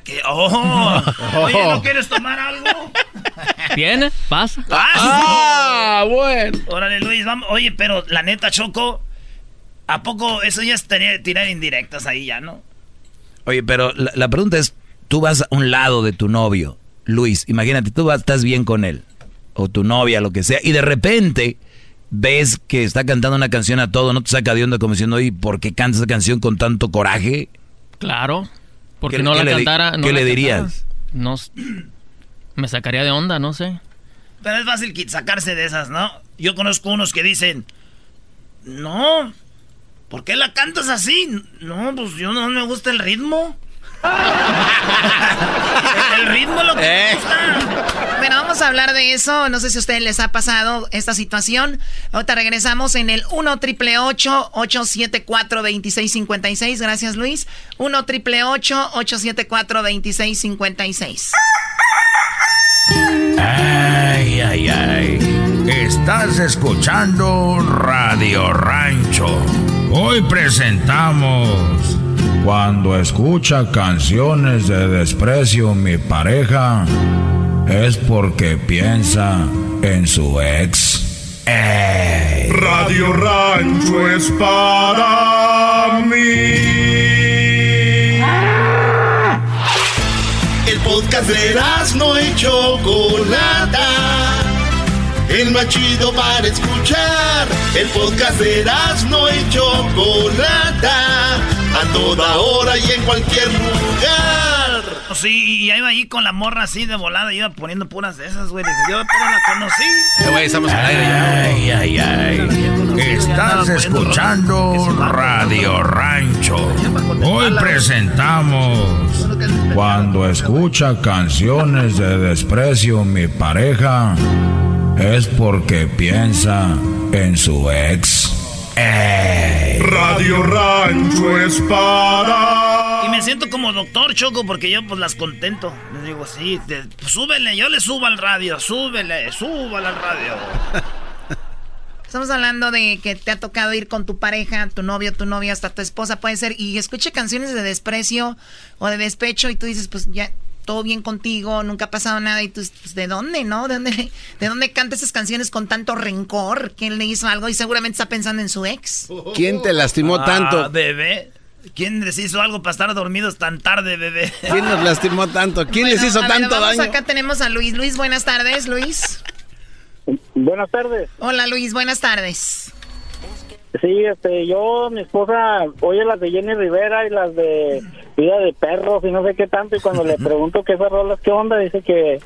[SPEAKER 3] Que- ¡Oh! Oye, ¿no quieres tomar algo?
[SPEAKER 19] ¿Viene? ¿Pasa?
[SPEAKER 3] ¡Ah!
[SPEAKER 2] bueno!
[SPEAKER 3] Órale, Luis, vamos. Oye, pero la neta, Choco, ¿a poco eso ya es tener- tirar indirectas ahí ya, no?
[SPEAKER 1] Oye, pero la, la pregunta es, tú vas a un lado de tu novio, Luis, imagínate, tú vas- estás bien con él, o tu novia, lo que sea, y de repente ves que está cantando una canción a todo, no te saca de onda como diciendo, oye, ¿por qué cantas esa canción con tanto coraje?
[SPEAKER 19] Claro. Porque
[SPEAKER 1] ¿Qué-
[SPEAKER 19] no
[SPEAKER 1] qué
[SPEAKER 19] la
[SPEAKER 1] le
[SPEAKER 19] cantara. no
[SPEAKER 1] qué
[SPEAKER 19] la
[SPEAKER 1] le
[SPEAKER 19] cantara.
[SPEAKER 1] dirías?
[SPEAKER 19] No. Me sacaría de onda, no sé.
[SPEAKER 3] Pero es fácil sacarse de esas, ¿no? Yo conozco unos que dicen, no, ¿por qué la cantas así? No, pues yo no me gusta el ritmo. el ritmo lo que me gusta.
[SPEAKER 14] Bueno, vamos a hablar de eso. No sé si a ustedes les ha pasado esta situación. Ahorita regresamos en el 1 triple 874 2656. Gracias, Luis. 1 triple 874 2656.
[SPEAKER 15] Ay, ay, ay. Estás escuchando Radio Rancho. Hoy presentamos. Cuando escucha canciones de desprecio mi pareja, es porque piensa en su ex. Ey.
[SPEAKER 6] Radio Rancho es para mí.
[SPEAKER 4] El podcast de no y Chocolata. El más chido para escuchar. El podcast de no y Chocolata. A toda hora y en cualquier lugar.
[SPEAKER 3] Sí, y iba ahí con la morra así de volada, iba poniendo puras de esas, güey. Yo pero la conocí.
[SPEAKER 2] Eh, güey, estamos al aire ya.
[SPEAKER 15] Ay, ay, ay. Estás escuchando Radio Rancho. Hoy presentamos. Cuando escucha canciones de desprecio mi pareja, es porque piensa en su ex. Ey.
[SPEAKER 6] Radio Rancho es para
[SPEAKER 3] Y me siento como doctor Choco porque yo pues las contento. Les digo, sí, te- pues, súbele, yo le subo al radio, súbele, súbale al radio.
[SPEAKER 14] Estamos hablando de que te ha tocado ir con tu pareja, tu novio, tu novia, hasta tu esposa, puede ser, y escuche canciones de desprecio o de despecho y tú dices, pues ya, todo bien contigo, nunca ha pasado nada, y tú, pues, ¿de dónde, no? ¿De dónde, ¿De dónde canta esas canciones con tanto rencor? ¿Quién le hizo algo? Y seguramente está pensando en su ex.
[SPEAKER 2] ¿Quién te lastimó
[SPEAKER 3] Ah,
[SPEAKER 2] tanto?
[SPEAKER 3] bebé. ¿Quién les hizo algo para estar dormidos tan tarde, bebé?
[SPEAKER 2] ¿Quién nos lastimó tanto? ¿Quién les hizo
[SPEAKER 14] a ver,
[SPEAKER 2] tanto
[SPEAKER 14] vamos,
[SPEAKER 2] daño?
[SPEAKER 14] Acá tenemos a Luis. Luis, buenas tardes, Luis.
[SPEAKER 20] Buenas tardes.
[SPEAKER 14] Hola, Luis, buenas tardes.
[SPEAKER 20] Sí, este, yo, mi esposa, oye las de Jenny Rivera y las de Vida de Perros y no sé qué tanto, y cuando le pregunto qué esas rolas, qué onda, dice que,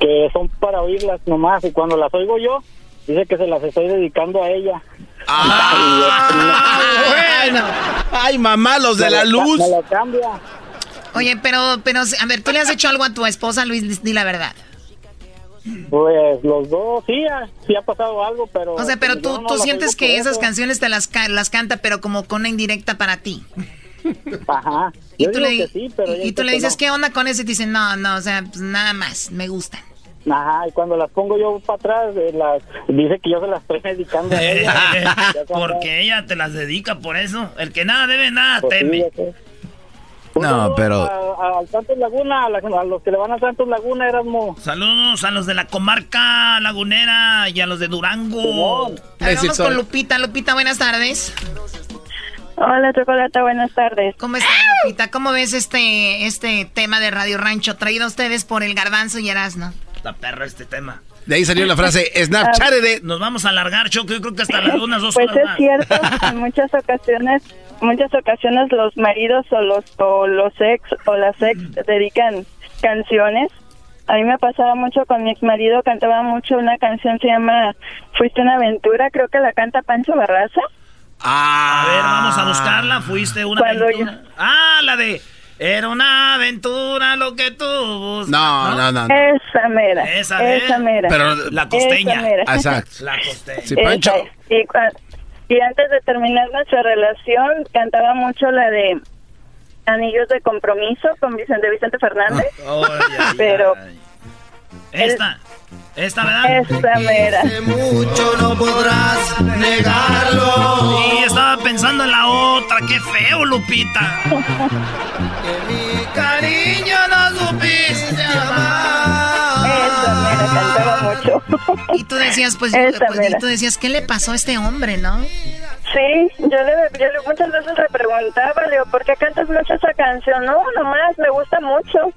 [SPEAKER 20] que son para oírlas nomás, y cuando las oigo yo, dice que se las estoy dedicando a ella.
[SPEAKER 2] bueno. Ay, mamá, los de la luz.
[SPEAKER 20] Me lo cambia.
[SPEAKER 14] Oye, pero, pero, a ver, ¿tú le has hecho algo a tu esposa, Luis? Di la verdad.
[SPEAKER 20] Pues los dos, sí, ha- sí ha pasado algo, pero...
[SPEAKER 14] O sea, pero tú,
[SPEAKER 20] no
[SPEAKER 14] tú sientes que esas
[SPEAKER 20] eso.
[SPEAKER 14] canciones te las, ca- las canta, pero como con una indirecta para ti.
[SPEAKER 20] Ajá.
[SPEAKER 14] Y
[SPEAKER 20] Yo
[SPEAKER 14] tú, le,
[SPEAKER 20] que sí, pero
[SPEAKER 14] y-
[SPEAKER 20] ella
[SPEAKER 14] y tú
[SPEAKER 20] dice
[SPEAKER 14] le
[SPEAKER 20] que
[SPEAKER 14] dices,
[SPEAKER 20] no.
[SPEAKER 14] ¿qué onda con eso? Y te dicen, no, no, o sea, pues nada más, me gustan.
[SPEAKER 20] Ajá, y cuando las pongo yo para atrás, eh, las, dice que yo se las estoy dedicando a ella.
[SPEAKER 3] Porque ella te las dedica por eso. El que nada debe, nada
[SPEAKER 20] Pues
[SPEAKER 3] teme.
[SPEAKER 21] No, pero
[SPEAKER 20] A- Al Santos Laguna, a, la- a los que le van a Santos Laguna, Erasmo.
[SPEAKER 3] Saludos a los de la comarca lagunera y a los de Durango.
[SPEAKER 14] Vamos con Lupita. Lupita, buenas tardes.
[SPEAKER 13] Hola, Chocolata, buenas tardes.
[SPEAKER 14] ¿Cómo estás, Lupita? ¿Cómo ves este, este tema de Radio Rancho traído a ustedes por el Garbanzo y Erasno?
[SPEAKER 3] Está perro este tema.
[SPEAKER 2] De ahí salió la frase Snapchat de...
[SPEAKER 3] Nos vamos a alargar, Choco. Yo creo que hasta las unas dos
[SPEAKER 13] Pues
[SPEAKER 3] horas
[SPEAKER 13] es
[SPEAKER 3] más.
[SPEAKER 13] cierto, en muchas ocasiones, muchas ocasiones los maridos o los o los ex o las ex dedican canciones. A mí me pasaba mucho con mi ex marido, cantaba mucho una canción se llama Fuiste una aventura, creo que la canta Pancho Barraza.
[SPEAKER 3] A ver, vamos a buscarla. Fuiste una aventura. Ah, la de. Era una aventura lo que tú buscas.
[SPEAKER 2] No, no, no. no.
[SPEAKER 13] Esa mera.
[SPEAKER 3] Esa,
[SPEAKER 13] esa mera.
[SPEAKER 2] Pero-
[SPEAKER 3] La costeña.
[SPEAKER 13] Esa mera.
[SPEAKER 2] Exacto.
[SPEAKER 3] La costeña.
[SPEAKER 2] Sí, Pancho.
[SPEAKER 13] Y, y antes de terminar nuestra relación, cantaba mucho la de Anillos de Compromiso con Vicente Vicente Fernández.
[SPEAKER 3] Ay, ay,
[SPEAKER 13] Pero
[SPEAKER 3] Esta. Esta, ¿verdad?
[SPEAKER 13] esa mera.
[SPEAKER 4] Mucho no podrás negarlo.
[SPEAKER 3] Y estaba pensando en la otra. Qué feo, Lupita.
[SPEAKER 4] Mi cariño no supiste amar.
[SPEAKER 13] Esa mera cantaba mucho.
[SPEAKER 14] Y tú decías, pues, pues, y tú decías, ¿qué le pasó a este hombre, no?
[SPEAKER 13] Sí, yo le, yo le muchas veces le preguntaba, le digo, ¿por qué cantas mucho esa canción? No, nomás, me gusta mucho.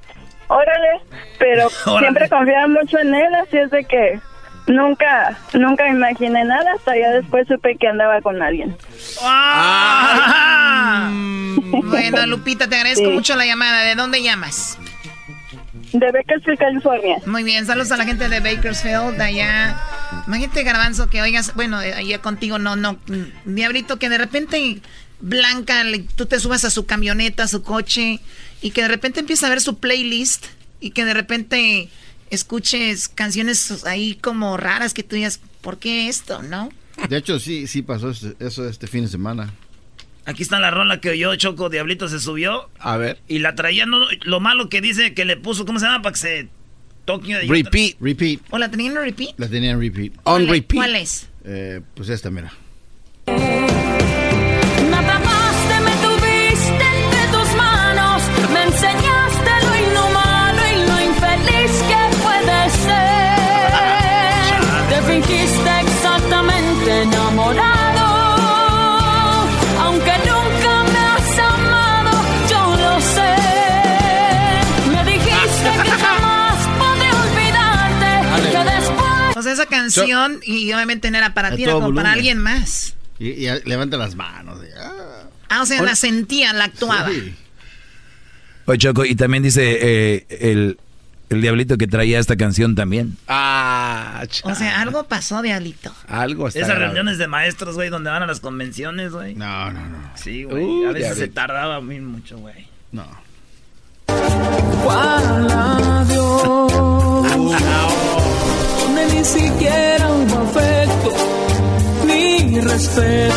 [SPEAKER 13] Órale, pero
[SPEAKER 3] Órale.
[SPEAKER 13] siempre confiaba mucho en él, así es de que nunca, nunca imaginé nada, hasta ya después supe que andaba con alguien.
[SPEAKER 3] Ah.
[SPEAKER 14] Bueno, Lupita, te agradezco
[SPEAKER 13] Sí.
[SPEAKER 14] mucho la llamada. ¿De dónde llamas?
[SPEAKER 13] De Bakersfield, California.
[SPEAKER 14] Muy bien, saludos a la gente de Bakersfield, de allá. Imagínate, Garbanzo, que oigas, bueno, eh, allá contigo no, no, Diablito, que de repente Blanca, le- tú te subas a su camioneta, a su coche, y que de repente empieza a ver su playlist, y que de repente escuches canciones ahí como raras que tú digas, ¿por qué esto, no?
[SPEAKER 5] De hecho, sí, sí pasó eso este fin de semana.
[SPEAKER 3] Aquí está la rola que oyó Choco Diablito se subió
[SPEAKER 2] A ver.
[SPEAKER 3] y la traía. No, lo malo que dice que le puso, ¿cómo se llama? Para que se toque.
[SPEAKER 2] Repeat.
[SPEAKER 5] Repeat.
[SPEAKER 14] ¿O la tenían en repeat?
[SPEAKER 5] La tenía en repeat.
[SPEAKER 2] On
[SPEAKER 14] ¿Cuál es?
[SPEAKER 2] repeat.
[SPEAKER 14] ¿Cuál es?
[SPEAKER 5] Eh, pues esta, mira.
[SPEAKER 14] Esa canción, y obviamente no era para ti, era como para alguien más.
[SPEAKER 5] Y, y levanta las manos. ah.
[SPEAKER 14] Ah, o sea, la sentía, la actuaba.
[SPEAKER 5] Sí.
[SPEAKER 1] Oye, Choco, y también dice eh, el, el diablito que traía esta canción también.
[SPEAKER 2] Ah,
[SPEAKER 14] O sea, algo pasó, Diablito.
[SPEAKER 2] algo está
[SPEAKER 3] Esas
[SPEAKER 2] grave.
[SPEAKER 3] reuniones de maestros, güey, donde van a las convenciones, güey.
[SPEAKER 5] No, no, no.
[SPEAKER 3] Sí, güey.
[SPEAKER 2] Uh,
[SPEAKER 3] a veces se tardaba muy mucho, güey.
[SPEAKER 5] No.
[SPEAKER 22] ¿Cuál adiós? Ni siquiera hubo afecto, ni respeto,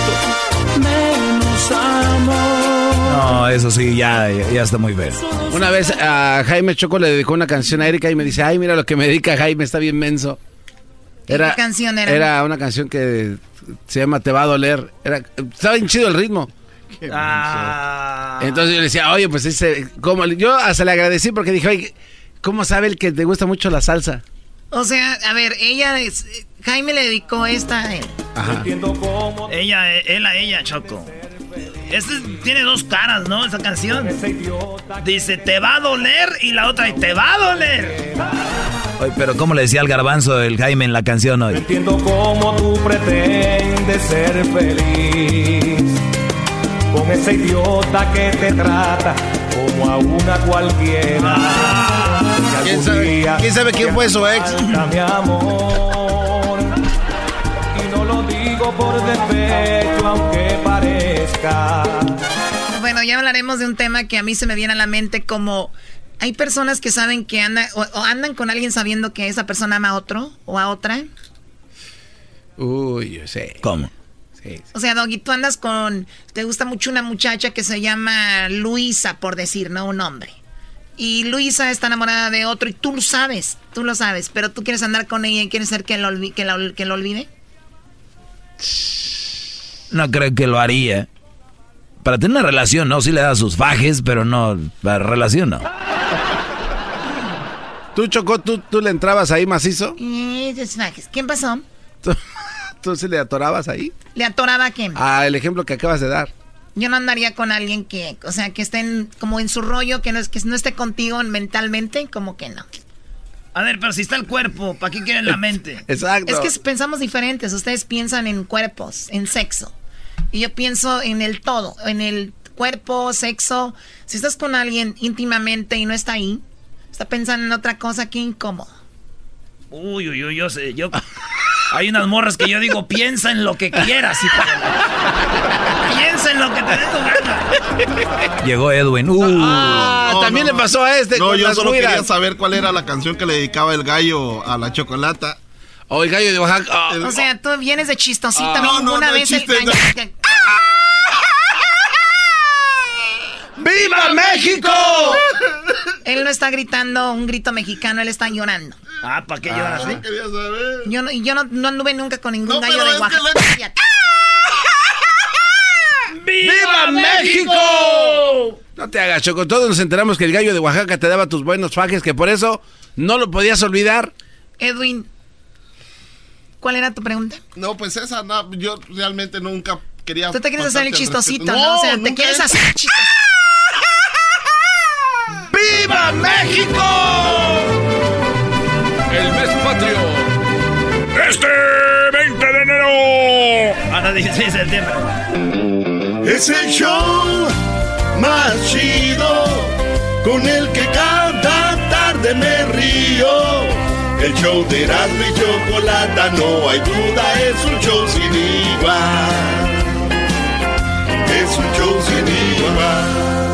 [SPEAKER 22] menos amor.
[SPEAKER 1] No, eso sí, ya, ya está muy bien.
[SPEAKER 2] Una vez a Jaime Choco le dedicó una canción a Erika y me dice, ay, mira lo que me dedica Jaime, está bien menso.
[SPEAKER 14] ¿Y qué canción era?
[SPEAKER 2] Era una canción que se llama Te va a doler. Era, estaba bien chido el ritmo.
[SPEAKER 3] Ah.
[SPEAKER 2] Entonces yo le decía, oye, pues ese, ¿cómo? Yo hasta le agradecí porque dije, oye, ¿cómo sabe el que te gusta mucho la salsa?
[SPEAKER 14] O sea, a ver, ella, es- Jaime le dedicó esta a él.
[SPEAKER 2] Ajá.
[SPEAKER 3] Ella, él a ella, Choco. Este tiene dos caras, ¿no? Esa canción. Dice, te va a doler y la otra, te va a doler.
[SPEAKER 1] Oye, pero ¿cómo le decía al garbanzo el Jaime en la canción hoy?
[SPEAKER 22] Entiendo cómo tú pretendes ser feliz con ese idiota que te trata como a una cualquiera. Que
[SPEAKER 2] ¿Quién sabe, quién sabe quién fue su ex?
[SPEAKER 22] mi amor. Y no lo digo por despecho, aunque parezca.
[SPEAKER 14] Bueno, ya hablaremos de un tema que a mí se me viene a la mente como Hay personas que saben que andan, o, o andan con alguien sabiendo que esa persona ama a otro o a otra.
[SPEAKER 2] Uy, yo sé.
[SPEAKER 1] ¿Cómo?
[SPEAKER 2] Sí.
[SPEAKER 14] O sea, Doggy, tú andas con. Te gusta mucho una muchacha que se llama Luisa, por decir, ¿no? Un hombre. Y Luisa está enamorada de otro y tú lo sabes, tú lo sabes, pero tú quieres andar con ella y quieres ser que lo, olvi- que la- que lo olvide.
[SPEAKER 1] No creo que lo haría. Para tener una relación, no, sí le da sus fajes, pero no, la relación no.
[SPEAKER 2] ¿Tú, Chocó, tú, tú le entrabas ahí macizo?
[SPEAKER 14] Eh, esos fajes. ¿Quién pasó?
[SPEAKER 2] ¿Tú, tú sí le atorabas ahí?
[SPEAKER 14] ¿Le atoraba a quién?
[SPEAKER 2] Ah, el ejemplo que acabas de dar.
[SPEAKER 14] Yo no andaría con alguien que, o sea, que esté en- como en su rollo, que no, es, que no esté contigo mentalmente, como que no.
[SPEAKER 3] A ver, pero si está el cuerpo, ¿para qué quieren la mente?
[SPEAKER 2] Exacto.
[SPEAKER 14] Es que pensamos diferentes. Ustedes piensan en cuerpos, en sexo. Y yo pienso en el todo, en el cuerpo, sexo. Si estás con alguien íntimamente y no está ahí, está pensando en otra cosa, qué incómodo.
[SPEAKER 3] Uy, uy, uy, yo sé, yo... Hay unas morras que yo digo, piensa en lo que quieras, hijo Piensa en lo que te dé tu gana.
[SPEAKER 1] Llegó Edwin. Uh.
[SPEAKER 2] Ah, también le pasó a este
[SPEAKER 23] No,
[SPEAKER 2] con
[SPEAKER 23] yo
[SPEAKER 2] las
[SPEAKER 23] solo quería saber cuál era la canción que le dedicaba el gallo a la chocolata.
[SPEAKER 2] O el gallo de Oaxaca.
[SPEAKER 14] O sea, tú vienes de chistosita,
[SPEAKER 23] Ah, no, no,
[SPEAKER 14] ninguna
[SPEAKER 23] no,
[SPEAKER 14] vez el
[SPEAKER 23] chiste,
[SPEAKER 14] gallo-
[SPEAKER 2] ¡Viva México!
[SPEAKER 14] Él no está gritando un grito mexicano, él está llorando.
[SPEAKER 3] Ah, ¿para qué lloras?
[SPEAKER 23] Ah, quería saber.
[SPEAKER 14] Yo no, yo no, no anduve nunca con ningún
[SPEAKER 23] No,
[SPEAKER 14] gallo de Oaxaca.
[SPEAKER 2] ¡Viva México! No te hagas, Choco. Todos nos enteramos que el gallo de Oaxaca te daba tus buenos fajes, que por eso no lo podías olvidar.
[SPEAKER 14] Edwin, ¿cuál era tu pregunta?
[SPEAKER 23] No, pues esa, no, yo realmente nunca quería.
[SPEAKER 14] Tú te quieres hacer el chistosito. ¿no? O sea, te quieres
[SPEAKER 23] he-
[SPEAKER 14] hacer el chistosito.
[SPEAKER 2] México!
[SPEAKER 12] El mes patrio. Este 20 de enero.
[SPEAKER 3] Ah, no, 16 de septiembre.
[SPEAKER 4] Es el show más chido con el que cada tarde me río. El show de Erasmo y Chocolata, no hay duda, es un show sin igual. Es un show sin igual.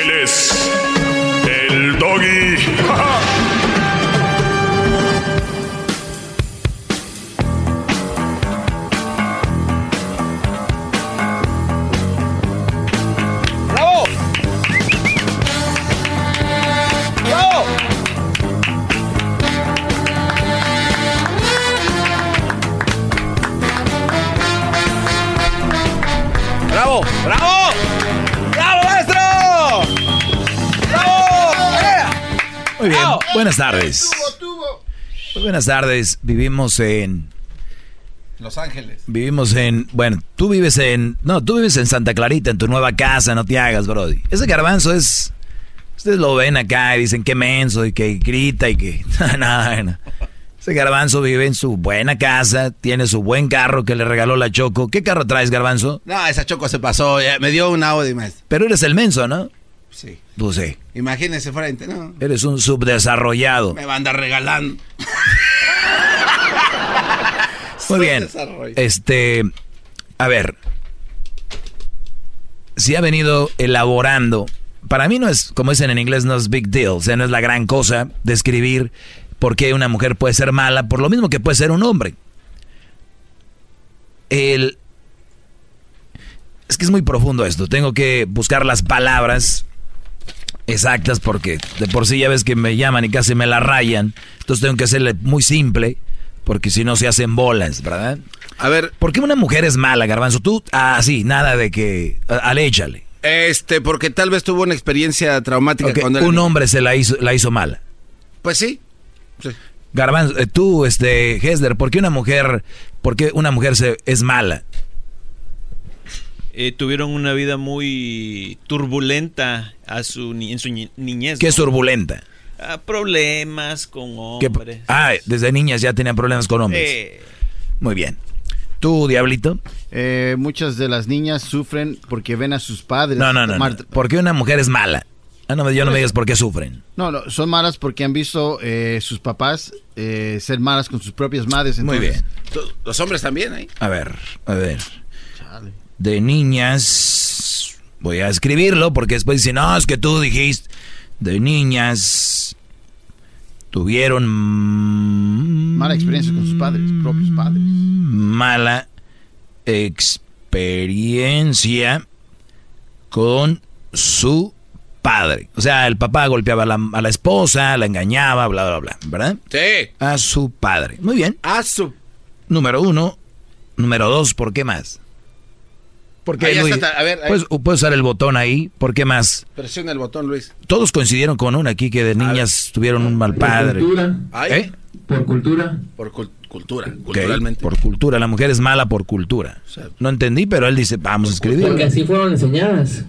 [SPEAKER 12] Él es el doggy.
[SPEAKER 2] ¡Bravo! ¡Bravo! ¡Bravo! ¡Bravo! ¡Bravo,
[SPEAKER 1] Muy bien, buenas tardes. Muy buenas tardes. Vivimos en.
[SPEAKER 2] Los Ángeles.
[SPEAKER 1] Vivimos en. Bueno, tú vives en. No, tú vives en Santa Clarita, en tu nueva casa, no te hagas, Brody. Ese garbanzo es. Ustedes lo ven acá y dicen que menso y que grita y que. Nada, no. Ese garbanzo vive en su buena casa, tiene su buen carro que le regaló la Choco. ¿Qué carro traes, garbanzo?
[SPEAKER 2] No, esa Choco se pasó. ya me dio un Audi, maestro.
[SPEAKER 1] Pero eres el menso, ¿no?
[SPEAKER 2] Sí.
[SPEAKER 1] Pues sí.
[SPEAKER 2] Imagínese frente, ¿no?
[SPEAKER 1] Eres un subdesarrollado.
[SPEAKER 2] Me va a andar regalando.
[SPEAKER 1] Muy bien. Este, a ver, si ha venido elaborando, para mí no es, como dicen en inglés, no es big deal, o sea, no es la gran cosa describir por qué una mujer puede ser mala, por lo mismo que puede ser un hombre. El, es que es muy profundo esto, tengo que buscar las palabras exactas porque de por sí ya ves que me llaman y casi me la rayan, entonces tengo que hacerle muy simple porque si no se hacen bolas, ¿verdad?
[SPEAKER 2] A ver.
[SPEAKER 1] ¿Por qué una mujer es mala, Garbanzo? Tú, ah, sí, nada de que. Aléchale.
[SPEAKER 2] Este, porque tal vez tuvo una experiencia traumática
[SPEAKER 1] Ok,
[SPEAKER 2] cuando
[SPEAKER 1] un hombre se la hizo, la hizo mala.
[SPEAKER 2] Pues sí.
[SPEAKER 1] Garbanzo, eh, tú, este, Hesler, ¿por qué una mujer, por qué una mujer se, es mala?
[SPEAKER 24] Eh, tuvieron una vida muy turbulenta a su, ni- en su ni- niñez.
[SPEAKER 1] ¿Qué es turbulenta?
[SPEAKER 24] Ah, problemas con
[SPEAKER 1] ¿Qué-
[SPEAKER 24] hombres.
[SPEAKER 1] ah, desde niñas ya tenían problemas con hombres.
[SPEAKER 24] Eh,
[SPEAKER 1] Muy bien. ¿Tú, Diablito?
[SPEAKER 5] Eh, muchas de las niñas sufren porque ven a sus padres.
[SPEAKER 1] No, no, no. no. ¿Por qué una mujer es mala? Ah, no, yo no me digas por qué sufren.
[SPEAKER 5] No, no, son malas porque han visto eh, sus papás eh, ser malas con sus propias madres.
[SPEAKER 1] Muy
[SPEAKER 5] entonces-
[SPEAKER 2] Los hombres también ahí.
[SPEAKER 1] A ver, a ver. De niñas. Voy a escribirlo porque después dicen, no, es que tú dijiste. De niñas. Tuvieron.
[SPEAKER 5] Mala experiencia con sus padres, propios padres.
[SPEAKER 1] Mala experiencia con su padre. O sea, el papá golpeaba a la, a la esposa, la engañaba, bla, bla, bla. ¿Verdad?
[SPEAKER 2] Sí.
[SPEAKER 1] A su padre. Muy bien.
[SPEAKER 2] A su.
[SPEAKER 1] Número uno. Número dos, ¿por qué más? ¿Por
[SPEAKER 2] Ahí ya
[SPEAKER 1] Luis?
[SPEAKER 2] está, a ver, ahí.
[SPEAKER 1] Puedes, puedes usar el botón ahí. ¿Por qué más?
[SPEAKER 2] Presiona el botón, Luis.
[SPEAKER 1] Todos coincidieron con una aquí que de niñas tuvieron un mal padre.
[SPEAKER 2] Ay.
[SPEAKER 1] ¿Eh?
[SPEAKER 2] Por cultura. Por cul- cultura,
[SPEAKER 1] Ok,
[SPEAKER 2] culturalmente.
[SPEAKER 1] Por cultura. La mujer es mala por cultura. No entendí, pero él dice, vamos a escribir.
[SPEAKER 19] Porque así fueron enseñadas.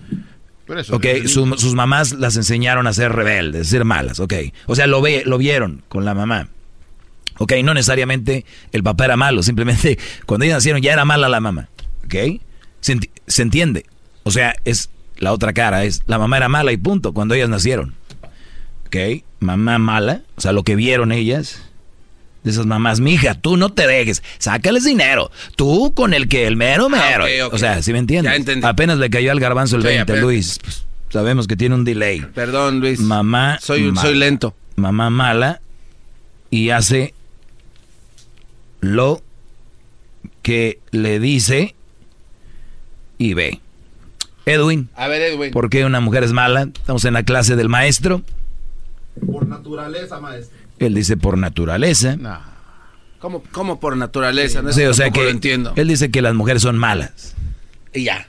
[SPEAKER 1] Ok, su- sus mamás las enseñaron a ser rebeldes, a ser malas, ok. O sea, lo, ve, lo vieron con la mamá. Ok, no necesariamente el papá era malo, simplemente cuando ellos nacieron ya era mala la mamá. Ok, se, enti- se entiende. O sea, es la otra cara, es la mamá era mala y punto, cuando ellas nacieron. Ok, mamá mala, o sea, lo que vieron ellas. De esas mamás, mija, tú no te dejes, sácales dinero. Tú con el que el mero mero.
[SPEAKER 2] ok.
[SPEAKER 1] O sea, ¿sí me entiendes?
[SPEAKER 2] Ya entendí.
[SPEAKER 1] Apenas le cayó al garbanzo el
[SPEAKER 2] Sí,
[SPEAKER 1] 20,
[SPEAKER 2] apenas.
[SPEAKER 1] Luis. Pues, sabemos que tiene un delay.
[SPEAKER 2] Perdón, Luis.
[SPEAKER 1] Mamá.
[SPEAKER 2] Soy,
[SPEAKER 1] mala.
[SPEAKER 2] soy lento.
[SPEAKER 1] Mamá mala y hace lo que le dice y ve. Edwin,
[SPEAKER 2] A ver, Edwin.
[SPEAKER 1] ¿por qué una mujer es mala? Estamos en la clase del maestro.
[SPEAKER 2] Por naturaleza, maestro.
[SPEAKER 1] Él dice por naturaleza.
[SPEAKER 2] ¿Cómo, cómo por naturaleza? No
[SPEAKER 1] Sí, o sea que
[SPEAKER 2] lo entiendo.
[SPEAKER 1] él dice que las mujeres son malas.
[SPEAKER 2] Y ya.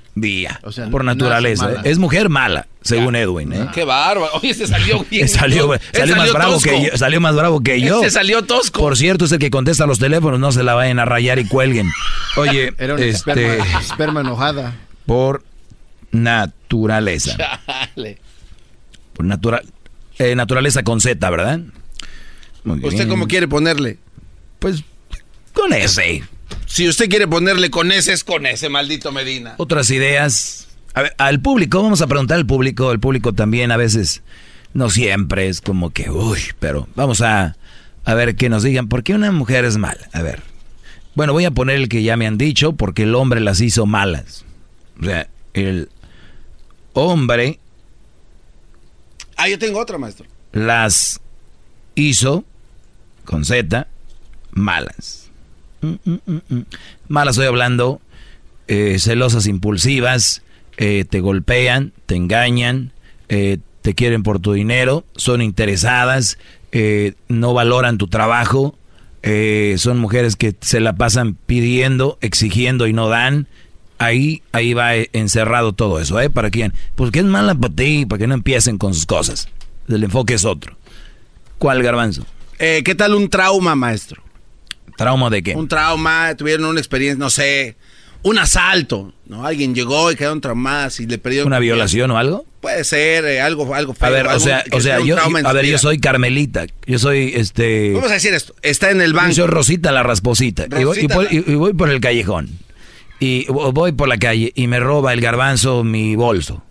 [SPEAKER 2] O sea,
[SPEAKER 1] por naturaleza.
[SPEAKER 2] mala.
[SPEAKER 1] Es mujer mala, según Edwin. ¿eh?
[SPEAKER 2] Qué bárbaro. Oye, se salió bien.
[SPEAKER 1] Salió, salió más bravo
[SPEAKER 2] tosco.
[SPEAKER 1] que yo, salió más bravo que yo.
[SPEAKER 2] Este salió tosco.
[SPEAKER 1] Por cierto, es el que contesta los teléfonos, no se la vayan a rayar y cuelguen. Oye,
[SPEAKER 5] Era una
[SPEAKER 1] este,
[SPEAKER 5] esperma, esperma enojada.
[SPEAKER 1] por naturaleza.
[SPEAKER 2] Chale.
[SPEAKER 1] Por natural, eh, naturaleza con Z, ¿verdad? Muy
[SPEAKER 2] ¿Usted
[SPEAKER 1] bien.
[SPEAKER 2] cómo quiere ponerle?
[SPEAKER 1] Pues con ese.
[SPEAKER 2] Si usted quiere ponerle con ese, es con ese, maldito Medina.
[SPEAKER 1] Otras ideas. A ver, al público, vamos a preguntar al público. El público también a veces, no siempre, es como que, uy, pero vamos a, a ver que nos digan, ¿por qué una mujer es mala? A ver. Bueno, voy a poner el que ya me han dicho, porque el hombre las hizo malas. O sea, el hombre
[SPEAKER 2] Ah, yo tengo otra, maestro.
[SPEAKER 1] las hizo, con Z, malas. Mm. Malas estoy hablando, eh, celosas impulsivas, eh, te golpean, te engañan, eh, te quieren por tu dinero, son interesadas, no valoran tu trabajo, son mujeres que se la pasan pidiendo, exigiendo y no dan. Ahí, ahí va encerrado todo eso, ¿eh? ¿Para quién? Porque es mala para ti, para que no empiecen con sus cosas. El enfoque es otro. ¿Cuál garbanzo?
[SPEAKER 2] ¿Qué tal un trauma, maestro?
[SPEAKER 1] ¿Trauma de qué?
[SPEAKER 2] Un trauma, tuvieron una experiencia, no sé, un asalto, ¿no? Alguien llegó y quedaron traumadas y le perdieron...
[SPEAKER 1] ¿Una violación o algo?
[SPEAKER 2] Puede ser, eh, algo, algo feo.
[SPEAKER 1] A ver, o sea, o sea, yo, a ver, yo soy Carmelita, yo soy este.
[SPEAKER 2] Vamos a decir esto, está en el
[SPEAKER 1] Yo
[SPEAKER 2] banco.
[SPEAKER 1] soy Rosita la rasposita. y, voy, y y- y voy por el callejón. Y vo- voy por la calle y me roba el garbanzo mi bolso.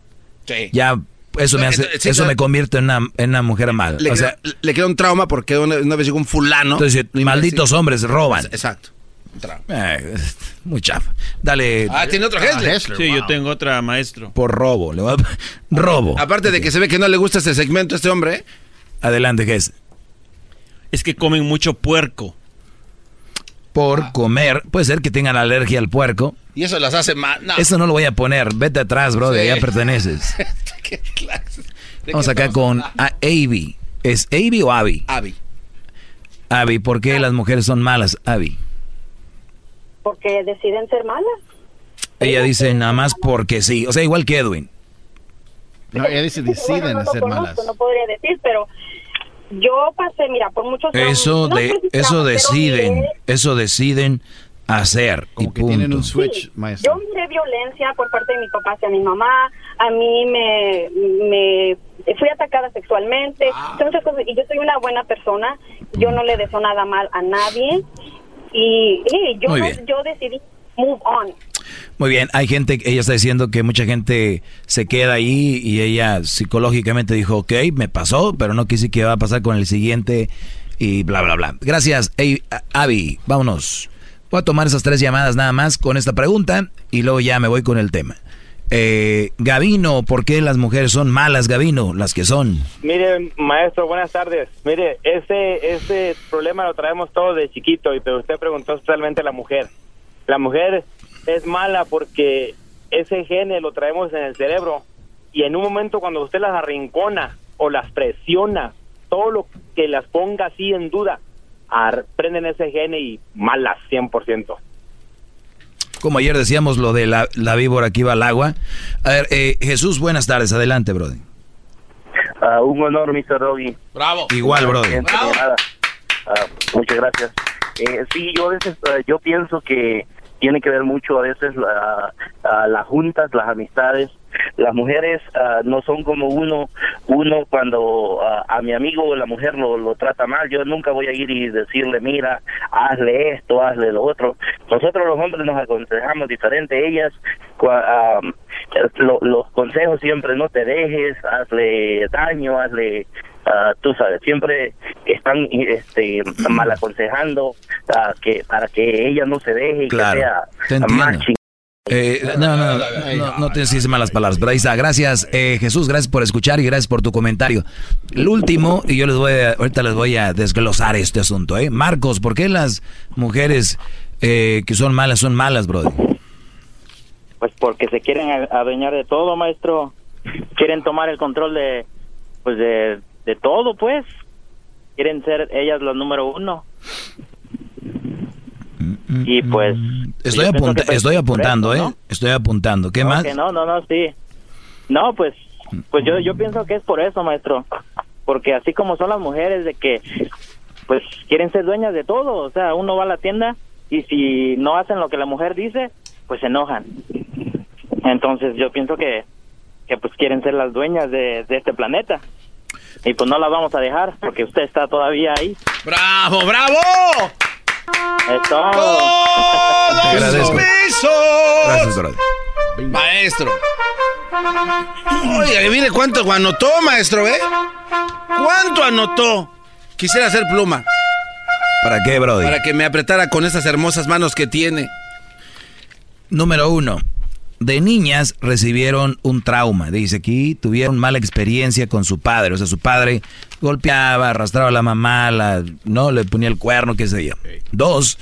[SPEAKER 2] Sí.
[SPEAKER 1] Ya, eso me hace,
[SPEAKER 2] Entonces, sí,
[SPEAKER 1] eso me convierte en una, en una mujer mala.
[SPEAKER 2] Le,
[SPEAKER 1] o sea,
[SPEAKER 2] queda, le queda un trauma porque una, una vez llegó un fulano.
[SPEAKER 1] entonces, malditos hombres roban.
[SPEAKER 2] Exacto.
[SPEAKER 1] Eh, muy chafa. Dale.
[SPEAKER 2] Ah, tiene otro Hessler.
[SPEAKER 24] Sí, yo tengo otra, maestro.
[SPEAKER 1] Por robo. Le voy a- robo.
[SPEAKER 2] Aparte de que se ve que no le gusta este segmento a este hombre.
[SPEAKER 1] Adelante, Gess.
[SPEAKER 24] Es que comen mucho puerco.
[SPEAKER 1] Por comer. Puede ser que tengan alergia al puerco.
[SPEAKER 2] Y eso las hace mal. No.
[SPEAKER 1] Eso no lo voy a poner. Vete atrás, bro. De
[SPEAKER 2] Sí.
[SPEAKER 1] allá perteneces.
[SPEAKER 2] ¿Qué clase? ¿De
[SPEAKER 1] Vamos
[SPEAKER 2] qué
[SPEAKER 1] acá con a- Avi. ¿Es Avi o Abby?
[SPEAKER 2] Abby.
[SPEAKER 1] Abby, ¿por qué las mujeres son malas, Abby?
[SPEAKER 13] porque deciden ser malas.
[SPEAKER 1] Ella dice nada más porque sí. O sea, igual que Edwin.
[SPEAKER 5] No, ella dice deciden
[SPEAKER 13] Bueno, no
[SPEAKER 5] ser
[SPEAKER 13] conozco,
[SPEAKER 5] malas.
[SPEAKER 13] No podría decir, pero yo pasé, mira, por muchos años-
[SPEAKER 1] Eso
[SPEAKER 13] no
[SPEAKER 1] de eso deciden, eso deciden hacer y punto.
[SPEAKER 5] switch,
[SPEAKER 25] Yo miré violencia por parte de mi papá hacia mi mamá, a mí me, me fui atacada sexualmente,
[SPEAKER 1] Ah.
[SPEAKER 25] muchas cosas, y yo soy una buena persona, yo no le deseo nada mal a nadie, y, yo, no- yo decidí move on.
[SPEAKER 1] Muy bien, hay gente, ella está diciendo que mucha gente se queda ahí y ella psicológicamente dijo, ok, me pasó, pero no quise que va a pasar con el siguiente y bla, bla, bla. Gracias, Ey, a- Abby, vámonos. Voy a tomar esas tres llamadas nada más con esta pregunta y luego ya me voy con el tema. Eh, Gavino, ¿por qué las mujeres son malas, Gavino? Las que son.
[SPEAKER 26] Mire, maestro, buenas tardes. Mire, ese, ese problema lo traemos todos de chiquito, y pero usted preguntó especialmente a la mujer. La mujer es mala porque ese gene lo traemos en el cerebro y en un momento cuando usted las arrincona o las presiona, todo lo que las ponga así en duda, prenden ese gene y malas 100%.
[SPEAKER 1] Como ayer decíamos lo de la, la víbora que iba al agua. A ver, eh, Jesús, buenas tardes, adelante, brother.
[SPEAKER 27] Ah, un honor, Mr. Doggy.
[SPEAKER 1] Bravo. Igual,
[SPEAKER 27] nada. Ah, muchas gracias. Eh, sí, yo a veces, eh, yo pienso que tiene que ver mucho a veces la, las juntas, las amistades. Las mujeres ah, no son como uno, uno cuando ah, a mi amigo la mujer lo, lo trata mal, yo nunca voy a ir y decirle, mira, hazle esto, hazle lo otro. Nosotros los hombres nos aconsejamos diferente, ellas, lo- los consejos siempre no te dejes, hazle daño, hazle ah, tú sabes, siempre están este, mal aconsejando ah, que para que ella no se deje y
[SPEAKER 1] Claro,
[SPEAKER 27] que sea más.
[SPEAKER 1] Eh, no, no, no, no, no te decís malas palabras, pero ahí está. Gracias, eh, Jesús, gracias por escuchar y gracias por tu comentario. El último, y yo les voy a, ahorita les voy a desglosar este asunto, ¿eh? Marcos, ¿por qué las mujeres eh, que son malas son malas, brother?
[SPEAKER 28] Pues porque se quieren a- adueñar de todo, maestro. Quieren tomar el control de, pues de, de todo, pues. Quieren ser ellas las número uno. Y pues...
[SPEAKER 1] Estoy,
[SPEAKER 28] yo pienso
[SPEAKER 1] apunta-
[SPEAKER 28] que, pues,
[SPEAKER 1] estoy apuntando,
[SPEAKER 28] eso,
[SPEAKER 1] ¿eh? Estoy apuntando. ¿Qué
[SPEAKER 28] ¿no?
[SPEAKER 1] más?
[SPEAKER 28] Que no, no, no, sí. No, pues, pues yo, yo pienso que es por eso, maestro. Porque así como son las mujeres de que, pues, quieren ser dueñas de todo. O sea, uno va a la tienda y si no hacen lo que la mujer dice, pues se enojan. Entonces yo pienso que, que pues quieren ser las dueñas de, de este planeta. Y pues no las vamos a dejar porque usted está todavía ahí.
[SPEAKER 23] ¡Bravo, bravo!
[SPEAKER 28] Es todo.
[SPEAKER 1] Te agradezco. Gracias, brother.
[SPEAKER 23] Maestro. Oiga, mire cuánto anotó, maestro, ¿eh? ¿Cuánto anotó? Quisiera hacer pluma.
[SPEAKER 1] ¿Para qué, brother?
[SPEAKER 23] Para que me apretara con esas hermosas manos que tiene.
[SPEAKER 1] Número uno. De niñas recibieron un trauma. Dice aquí, tuvieron mala experiencia con su padre. O sea, su padre golpeaba, arrastraba a la mamá, la, no le ponía el cuerno, qué sé yo. Dos,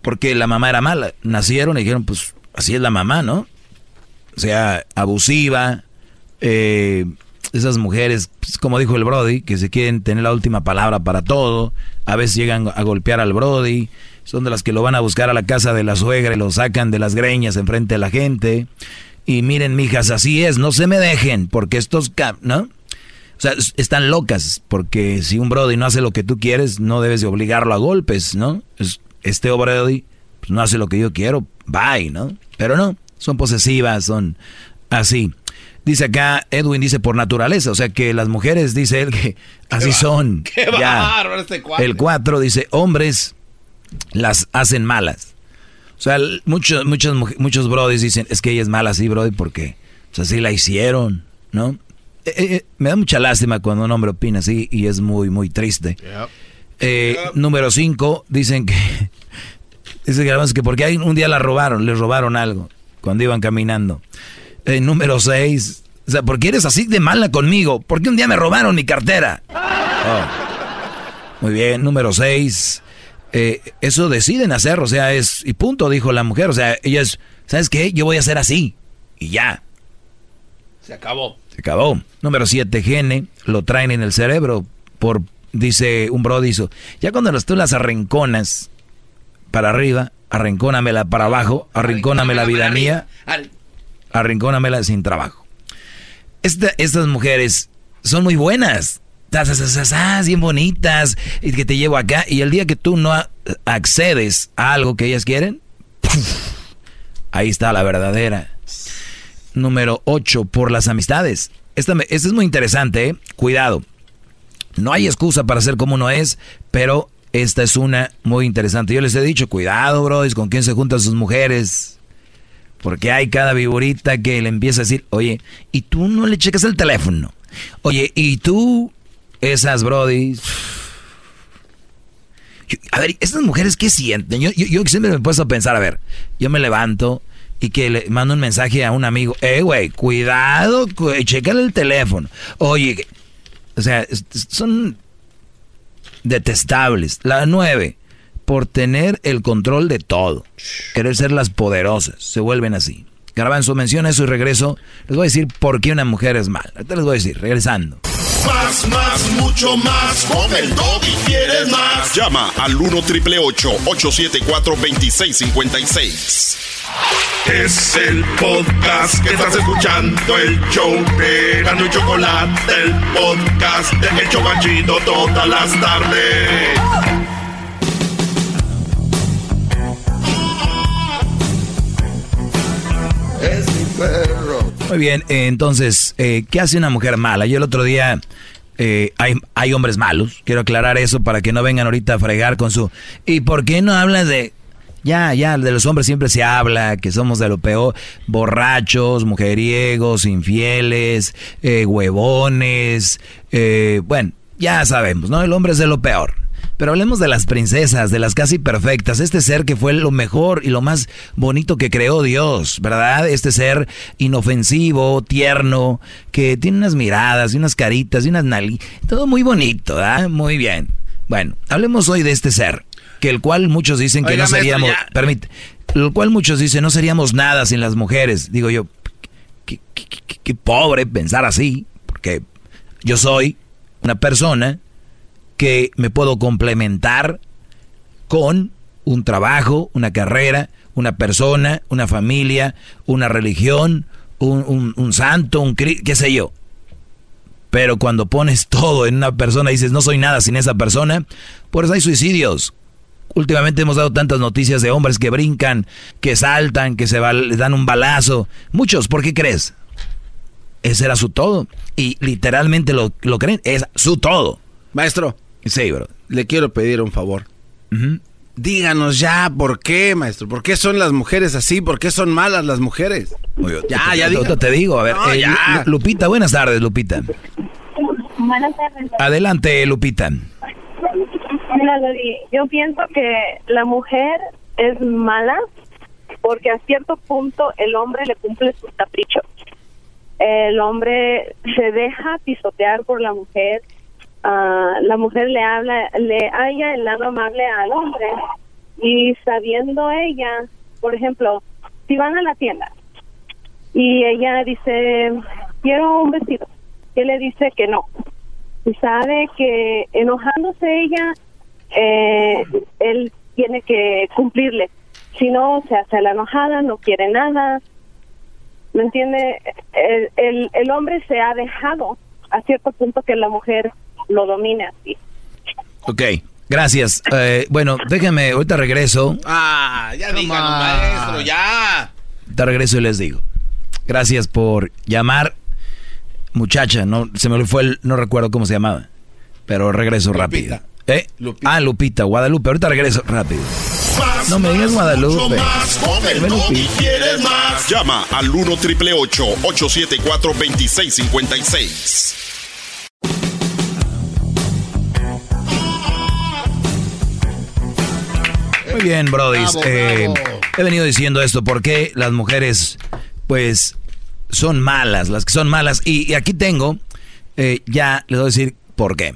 [SPEAKER 1] porque la mamá era mala. Nacieron y dijeron, pues así es la mamá, ¿no? O sea, abusiva. eh, esas mujeres, pues, como dijo el Brody, que se quieren tener la última palabra para todo. A veces llegan a golpear al Brody. Son de las que lo van a buscar a la casa de la suegra y lo sacan de las greñas enfrente de la gente. Y miren, mijas, así es, no se me dejen, porque estos, ¿no? O sea, es- están locas, porque si un Brody no hace lo que tú quieres, no debes de obligarlo a golpes, ¿no? Es- Este Brody pues, no hace lo que yo quiero, bye, ¿no? Pero no, son posesivas, son así. Dice acá, Edwin dice por naturaleza, o sea que las mujeres, dice él, que así son.
[SPEAKER 23] qué
[SPEAKER 1] Ya.
[SPEAKER 23] bárbaro este.
[SPEAKER 1] El 4 dice, hombres las hacen malas. O sea, muchos, muchos, muchos brodis dicen, es que ella es mala así, brody, porque pues, así la hicieron, ¿no? Eh, eh, me da mucha lástima cuando un hombre opina así y es muy, muy triste. Eh, Número 5, dicen que, dice que, que porque un día la robaron, le robaron algo cuando iban caminando. Eh, número 6, o sea, ¿por qué eres así de mala conmigo? Porque un día me robaron mi cartera. Oh. Muy bien, número 6. Eso deciden hacer, o sea, es. Y punto, dijo la mujer. O sea, ella es. ¿Sabes qué? Yo voy a ser así. Y ya.
[SPEAKER 23] Se acabó.
[SPEAKER 1] Se acabó. Número 7, gene. Lo traen en el cerebro. Por. Dice un bro, dice. Ya cuando las- tú las arrinconas para arriba, arrincónamela para abajo, arrincóname la vida mía, arrincónamela sin trabajo. Esta- estas mujeres son muy buenas tas, bien bonitas, y que te llevo acá, y el día que tú no accedes a algo que ellas quieren, ahí está la verdadera. Número 8, por las amistades. Esta es muy interesante, ¿eh? cuidado. No hay excusa para ser como uno es, pero esta es una muy interesante. Yo les he dicho, cuidado, bro, con quién se juntan sus mujeres. Porque hay cada viborita que le empieza a decir, oye, ¿y tú no le checas el teléfono? Oye, ¿y tú? Esas brodis. Yo- a ver, estas mujeres, ¿qué sienten? Yo, yo, siempre me he puesto a pensar, a ver, yo me levanto y que le mando un mensaje a un amigo, eh, güey, cuidado, cu- el teléfono. Oye, o sea, son detestables. La nueve, por tener el control de todo. Querer ser las poderosas. Se vuelven así. Garbanzo, menciona eso y regreso. Les voy a decir por qué una mujer es mala. Ahorita les voy a decir, regresando.
[SPEAKER 4] Más, más, mucho más. Con el y quieres más.
[SPEAKER 29] Llama al 1 triple 874 2656.
[SPEAKER 4] Es el podcast que estás escuchando. El show de Gano y Chocolate. El podcast de El Chocachito todas las tardes.
[SPEAKER 30] Es mi perro.
[SPEAKER 1] Muy bien, eh, entonces, eh, ¿qué hace una mujer mala? Yo el otro día, eh, hay, hay hombres malos, quiero aclarar eso para que no vengan ahorita a fregar con su... ¿Y por qué no hablas de...? Ya, ya, de los hombres siempre se habla, que somos de lo peor, borrachos, mujeriegos, infieles, eh, huevones, eh, bueno, ya sabemos, ¿no? El hombre es de lo peor. Pero hablemos de las princesas, de las casi perfectas, este ser que fue lo mejor y lo más bonito que creó Dios, ¿verdad? Este ser inofensivo, tierno, que tiene unas miradas y unas caritas y unas nali, todo muy bonito, ¿verdad? Muy bien. Bueno, hablemos hoy de este ser, que el cual muchos dicen que
[SPEAKER 2] Oiga,
[SPEAKER 1] no seríamos, permite, el cual muchos dicen no seríamos nada sin las mujeres. Digo yo, qué, qué- qué- qué pobre pensar así, porque yo soy una persona que me puedo complementar con un trabajo, una carrera, una persona, una familia, una religión, un, un- un santo, un qué sé yo. Pero cuando pones todo en una persona y dices no soy nada sin esa persona, por eso hay suicidios. Últimamente hemos dado tantas noticias de hombres que brincan, que saltan, que se les dan un balazo. Muchos, ¿por qué crees? Ese era su todo. Y literalmente lo, lo creen, es su todo.
[SPEAKER 2] Maestro.
[SPEAKER 1] Sí, bro.
[SPEAKER 2] Le quiero pedir un favor. Díganos ya por qué, maestro. ¿Por qué son las mujeres así? ¿Por qué son malas las mujeres? Ya, ya,
[SPEAKER 1] te digo, a ver.
[SPEAKER 2] No,
[SPEAKER 1] eh, Lupita, buenas tardes, Lupita.
[SPEAKER 13] Buenas tardes.
[SPEAKER 1] Adelante, Lupita.
[SPEAKER 13] Mira, Loli, yo pienso que la mujer es mala porque a cierto punto el hombre le cumple sus caprichos. El hombre se deja pisotear por la mujer. La mujer le habla, le haya el lado amable al hombre. Y sabiendo ella, por ejemplo, si van a la tienda y ella dice, quiero un vestido, él le dice que no. Y sabe que enojándose ella, eh, él tiene que cumplirle. Si no, se hace la enojada, no quiere nada. ¿Me entiende? El, el, el hombre se ha dejado a cierto punto que la mujer lo domine así.
[SPEAKER 1] Ok, gracias. Eh, bueno, déjenme, ahorita regreso.
[SPEAKER 2] Ah, ya díganos, maestro, ya.
[SPEAKER 1] Ahorita regreso y les digo. Gracias por llamar. Muchacha, no se me fue el, no recuerdo cómo se llamaba. Pero regreso rápido. ¿Eh? Ah, Lupita, Guadalupe. Ahorita regreso rápido. No me digas Guadalupe.
[SPEAKER 4] El
[SPEAKER 1] Dime Lupita.
[SPEAKER 4] quieres más.
[SPEAKER 29] Llama al 1 triple 874 2656.
[SPEAKER 1] Muy bien, Brodis.
[SPEAKER 29] Bravo,
[SPEAKER 1] Eh, he venido diciendo esto porque las mujeres, pues, son malas, las que son malas. Y, y aquí tengo, eh, ya les voy a decir por qué.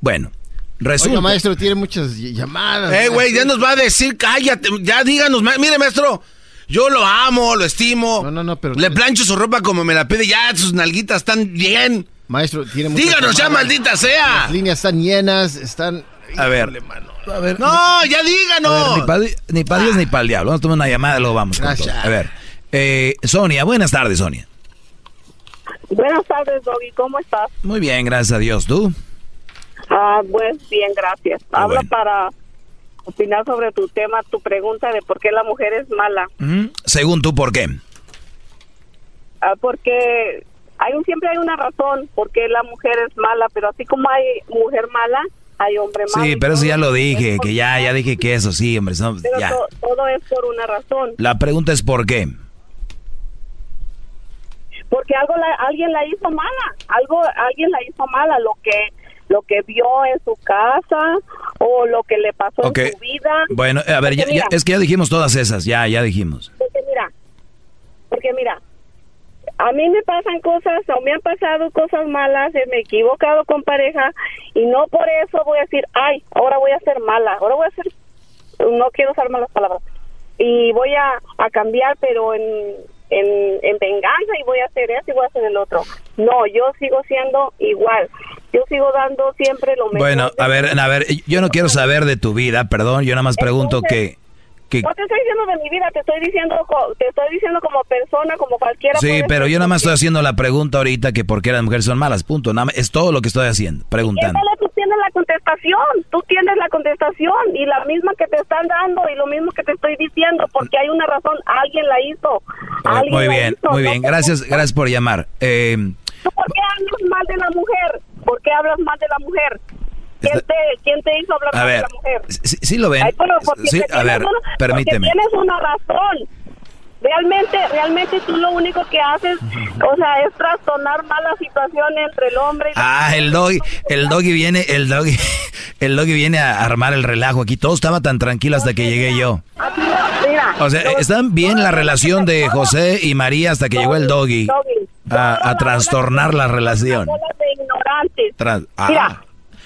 [SPEAKER 1] Bueno, resulta.
[SPEAKER 5] Oiga, maestro, tiene muchas ll- llamadas.
[SPEAKER 2] Eh, güey, ya nos va a decir, cállate, ya díganos, ma- mire, maestro, yo lo amo, lo estimo. No,
[SPEAKER 5] no, no, pero...
[SPEAKER 2] Le plancho su ropa como me la pide, ya sus nalguitas están bien.
[SPEAKER 5] Maestro, tiene muchas
[SPEAKER 2] Díganos ya, maldita sea.
[SPEAKER 5] Las líneas están llenas, están...
[SPEAKER 1] A ver, a ver.
[SPEAKER 2] No, ya
[SPEAKER 1] A
[SPEAKER 2] díganos.
[SPEAKER 1] ver, ni para ni pa Dios ni para el diablo. Vamos a tomar una llamada y luego vamos. con todo. A ver, eh, Sonia, buenas tardes, Sonia.
[SPEAKER 25] Buenas tardes, Doggy. ¿Cómo estás?
[SPEAKER 1] Muy bien, gracias a Dios. ¿Tú?
[SPEAKER 25] Ah, pues bien, gracias. Habla para opinar sobre tu tema, tu pregunta de por qué la mujer es mala.
[SPEAKER 1] Según tú, ¿por qué?
[SPEAKER 25] Ah, porque hay un, siempre hay una razón por qué la mujer es mala, pero así como hay mujer mala, hay hombre malo.
[SPEAKER 1] Sí, pero eso ya lo dije, que ya, ya dije que eso, sí, hombre,
[SPEAKER 25] Pero
[SPEAKER 1] ya.
[SPEAKER 25] to- todo es por una razón.
[SPEAKER 1] La pregunta es ¿por qué?
[SPEAKER 25] Porque algo la- alguien la hizo mala, algo alguien la hizo mala, lo que lo que vio en su casa o lo que le pasó
[SPEAKER 1] Ok.
[SPEAKER 25] en su vida.
[SPEAKER 1] Bueno, a ver, ya,
[SPEAKER 25] Porque
[SPEAKER 1] ya-
[SPEAKER 25] mira,
[SPEAKER 1] es que ya dijimos todas esas, ya, ya dijimos.
[SPEAKER 25] Porque mira, porque mira, a mí me pasan cosas o me han pasado cosas malas, eh, me he equivocado con pareja y no por eso voy a decir, ay, ahora voy a ser mala, ahora voy a ser, no quiero usar malas palabras, y voy a, a cambiar, pero en, en, en venganza y voy a hacer esto y voy a hacer el otro. No, yo sigo siendo igual, yo sigo dando siempre lo mejor.
[SPEAKER 1] Bueno, a ver, a ver, yo no quiero saber de tu vida, perdón, yo nada más pregunto que, que
[SPEAKER 25] No te estoy diciendo de mi vida, te estoy diciendo, te estoy diciendo como persona, como cualquiera.
[SPEAKER 1] Sí, pero yo nada más estoy haciendo la pregunta ahorita que por qué las mujeres son malas, punto. Nada más, es todo lo que estoy haciendo, preguntando.
[SPEAKER 25] Éndale, tú tienes la contestación, tú tienes la contestación y la misma que te están dando y lo mismo que te estoy diciendo, porque hay una razón, alguien la hizo. alguien
[SPEAKER 1] Muy bien,
[SPEAKER 25] hizo,
[SPEAKER 1] muy bien, gracias, gracias por llamar. Eh,
[SPEAKER 25] ¿Tú ¿Por qué hablas mal de la mujer? ¿Por qué hablas mal de la mujer? ¿Quién, te, quién te hizo hablar
[SPEAKER 1] a ver,
[SPEAKER 25] de la mujer?
[SPEAKER 1] sí, sí lo ven.
[SPEAKER 25] Ay,
[SPEAKER 1] Sí, a ver,
[SPEAKER 25] una-
[SPEAKER 1] permíteme.
[SPEAKER 25] Tienes una razón. Realmente, realmente tú lo único que haces, o sea, es trastornar más la situación entre el hombre y
[SPEAKER 1] Ah, el doggy, el doggy viene, el doggy, el doggy viene a armar el relajo aquí. Todo estaba tan tranquilo hasta que llegué yo.
[SPEAKER 25] Mira,
[SPEAKER 1] O sea, está bien la relación de José y María hasta que llegó el doggy a, a trastornar la relación.
[SPEAKER 25] ignorantes.
[SPEAKER 1] Ah,
[SPEAKER 25] Mira, si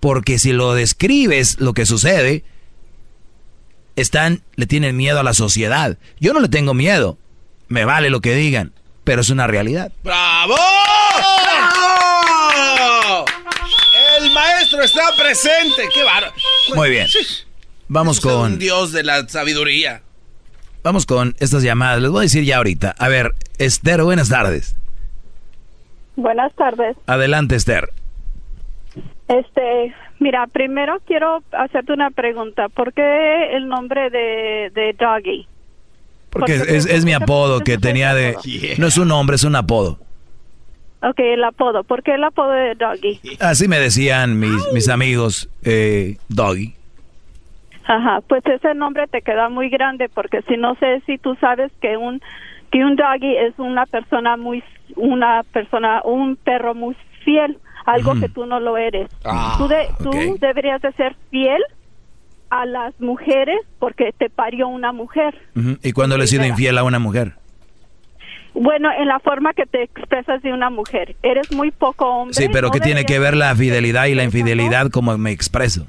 [SPEAKER 1] porque si lo describes lo que sucede, están, le tienen miedo a la sociedad. Yo no le tengo miedo, me vale lo que digan, pero es una realidad.
[SPEAKER 23] ¡Bravo! ¡Bravo! El maestro está presente. ¡Qué bárbaro!
[SPEAKER 1] Muy bien. Vamos
[SPEAKER 23] Es un
[SPEAKER 1] con,
[SPEAKER 23] dios de la sabiduría.
[SPEAKER 1] vamos con estas llamadas. Les voy a decir ya ahorita. A ver, Esther, buenas tardes.
[SPEAKER 25] Buenas tardes.
[SPEAKER 1] Adelante, Esther.
[SPEAKER 31] Este, mira, primero quiero hacerte una pregunta. ¿Por qué el nombre de, de Doggy?
[SPEAKER 1] Porque es, es- es mi apodo que tenía de... No es un nombre, es un apodo.
[SPEAKER 31] Ok, el apodo. ¿Por qué el apodo de Doggy?
[SPEAKER 1] Así me decían mis, mis amigos, eh, Doggy.
[SPEAKER 31] Ajá, pues ese nombre te queda muy grande porque si no sé si tú sabes que un que un doggy es una persona muy una persona un perro muy fiel, algo que tú no lo eres.
[SPEAKER 1] Ah,
[SPEAKER 31] tú de- tú deberías de ser fiel a las mujeres porque te parió una mujer.
[SPEAKER 1] ¿Y cuando le he sido infiel a una mujer?
[SPEAKER 31] Bueno, en la forma que te expresas de una mujer, eres muy poco hombre.
[SPEAKER 1] Sí, pero
[SPEAKER 31] no
[SPEAKER 1] ¿qué tiene que ver la fidelidad y la infidelidad como me expreso?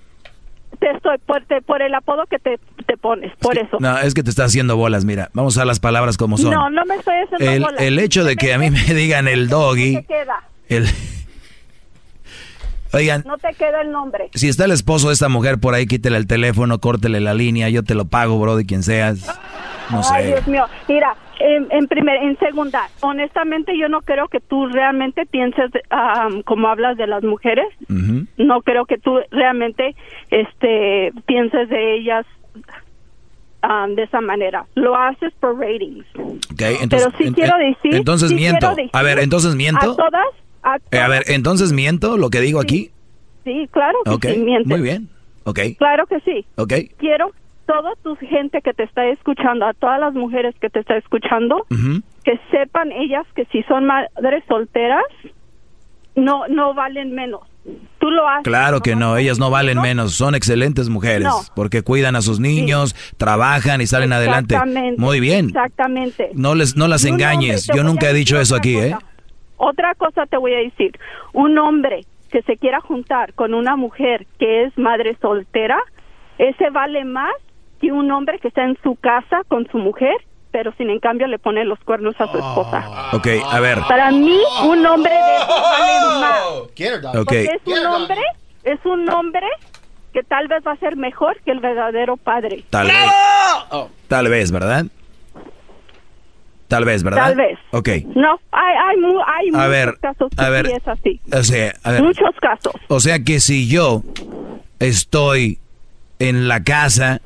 [SPEAKER 31] Te estoy por, te- por el apodo que te, te pones, por eso.
[SPEAKER 1] No, es que te está haciendo bolas, mira. Vamos a las palabras como son.
[SPEAKER 31] No, no me estoy haciendo
[SPEAKER 1] el,
[SPEAKER 31] bolas.
[SPEAKER 1] el hecho de que a mí me digan el doggy, el... Oigan,
[SPEAKER 31] no te queda el nombre.
[SPEAKER 1] si está el esposo de esta mujer por ahí, quítele el teléfono, córtele la línea, yo te lo pago, bro, de quien seas. No
[SPEAKER 31] Ay,
[SPEAKER 1] sé.
[SPEAKER 31] Dios mío. Mira, en, en primer, en segunda, honestamente yo no creo que tú realmente pienses como hablas de las mujeres. No creo que tú realmente este pienses de ellas de esa manera. Lo haces por ratings.
[SPEAKER 1] Ok, entonces,
[SPEAKER 31] Pero sí
[SPEAKER 1] en-
[SPEAKER 31] quiero decir.
[SPEAKER 1] entonces
[SPEAKER 31] sí
[SPEAKER 1] miento.
[SPEAKER 31] decir
[SPEAKER 1] a ver, entonces miento.
[SPEAKER 31] A todas. A
[SPEAKER 1] Eh, a ver, entonces miento lo que digo aquí.
[SPEAKER 31] sí, claro que
[SPEAKER 1] Ok,
[SPEAKER 31] sí, mientes.
[SPEAKER 1] muy bien. Ok,
[SPEAKER 31] Claro que sí.
[SPEAKER 1] ok.
[SPEAKER 31] Quiero toda tu gente que te está escuchando, a todas las mujeres que te está escuchando,
[SPEAKER 1] Ujú.
[SPEAKER 31] que sepan ellas que si son madres solteras, no no valen menos. Tú lo haces.
[SPEAKER 1] Claro que no, ellas no valen menos, son excelentes mujeres,
[SPEAKER 31] No.
[SPEAKER 1] porque cuidan a sus niños, trabajan y salen adelante. Muy bien.
[SPEAKER 31] Exactamente.
[SPEAKER 1] No les no las engañes. Yo nunca he dicho eso aquí, ¿eh?
[SPEAKER 31] Otra cosa te voy a decir. Un hombre que se quiera juntar con una mujer que es madre soltera, ese vale más que un hombre que está en su casa con su mujer, pero sin en cambio le pone los cuernos a su esposa.
[SPEAKER 1] Ok, a ver.
[SPEAKER 31] Para mí, un hombre de esos vale más.
[SPEAKER 1] Ok.
[SPEAKER 31] Porque es un hombre, es un hombre que tal vez va a ser mejor que el verdadero padre.
[SPEAKER 1] Tal vez. Tal vez, ¿verdad? Tal vez, ¿verdad?
[SPEAKER 31] Tal vez.
[SPEAKER 1] Ok.
[SPEAKER 31] No, hay, hay, hay muchos
[SPEAKER 1] ver,
[SPEAKER 31] casos que
[SPEAKER 1] a ver.
[SPEAKER 31] sí es así.
[SPEAKER 1] O sea, a ver.
[SPEAKER 31] Muchos casos.
[SPEAKER 1] O sea que si yo estoy en la casa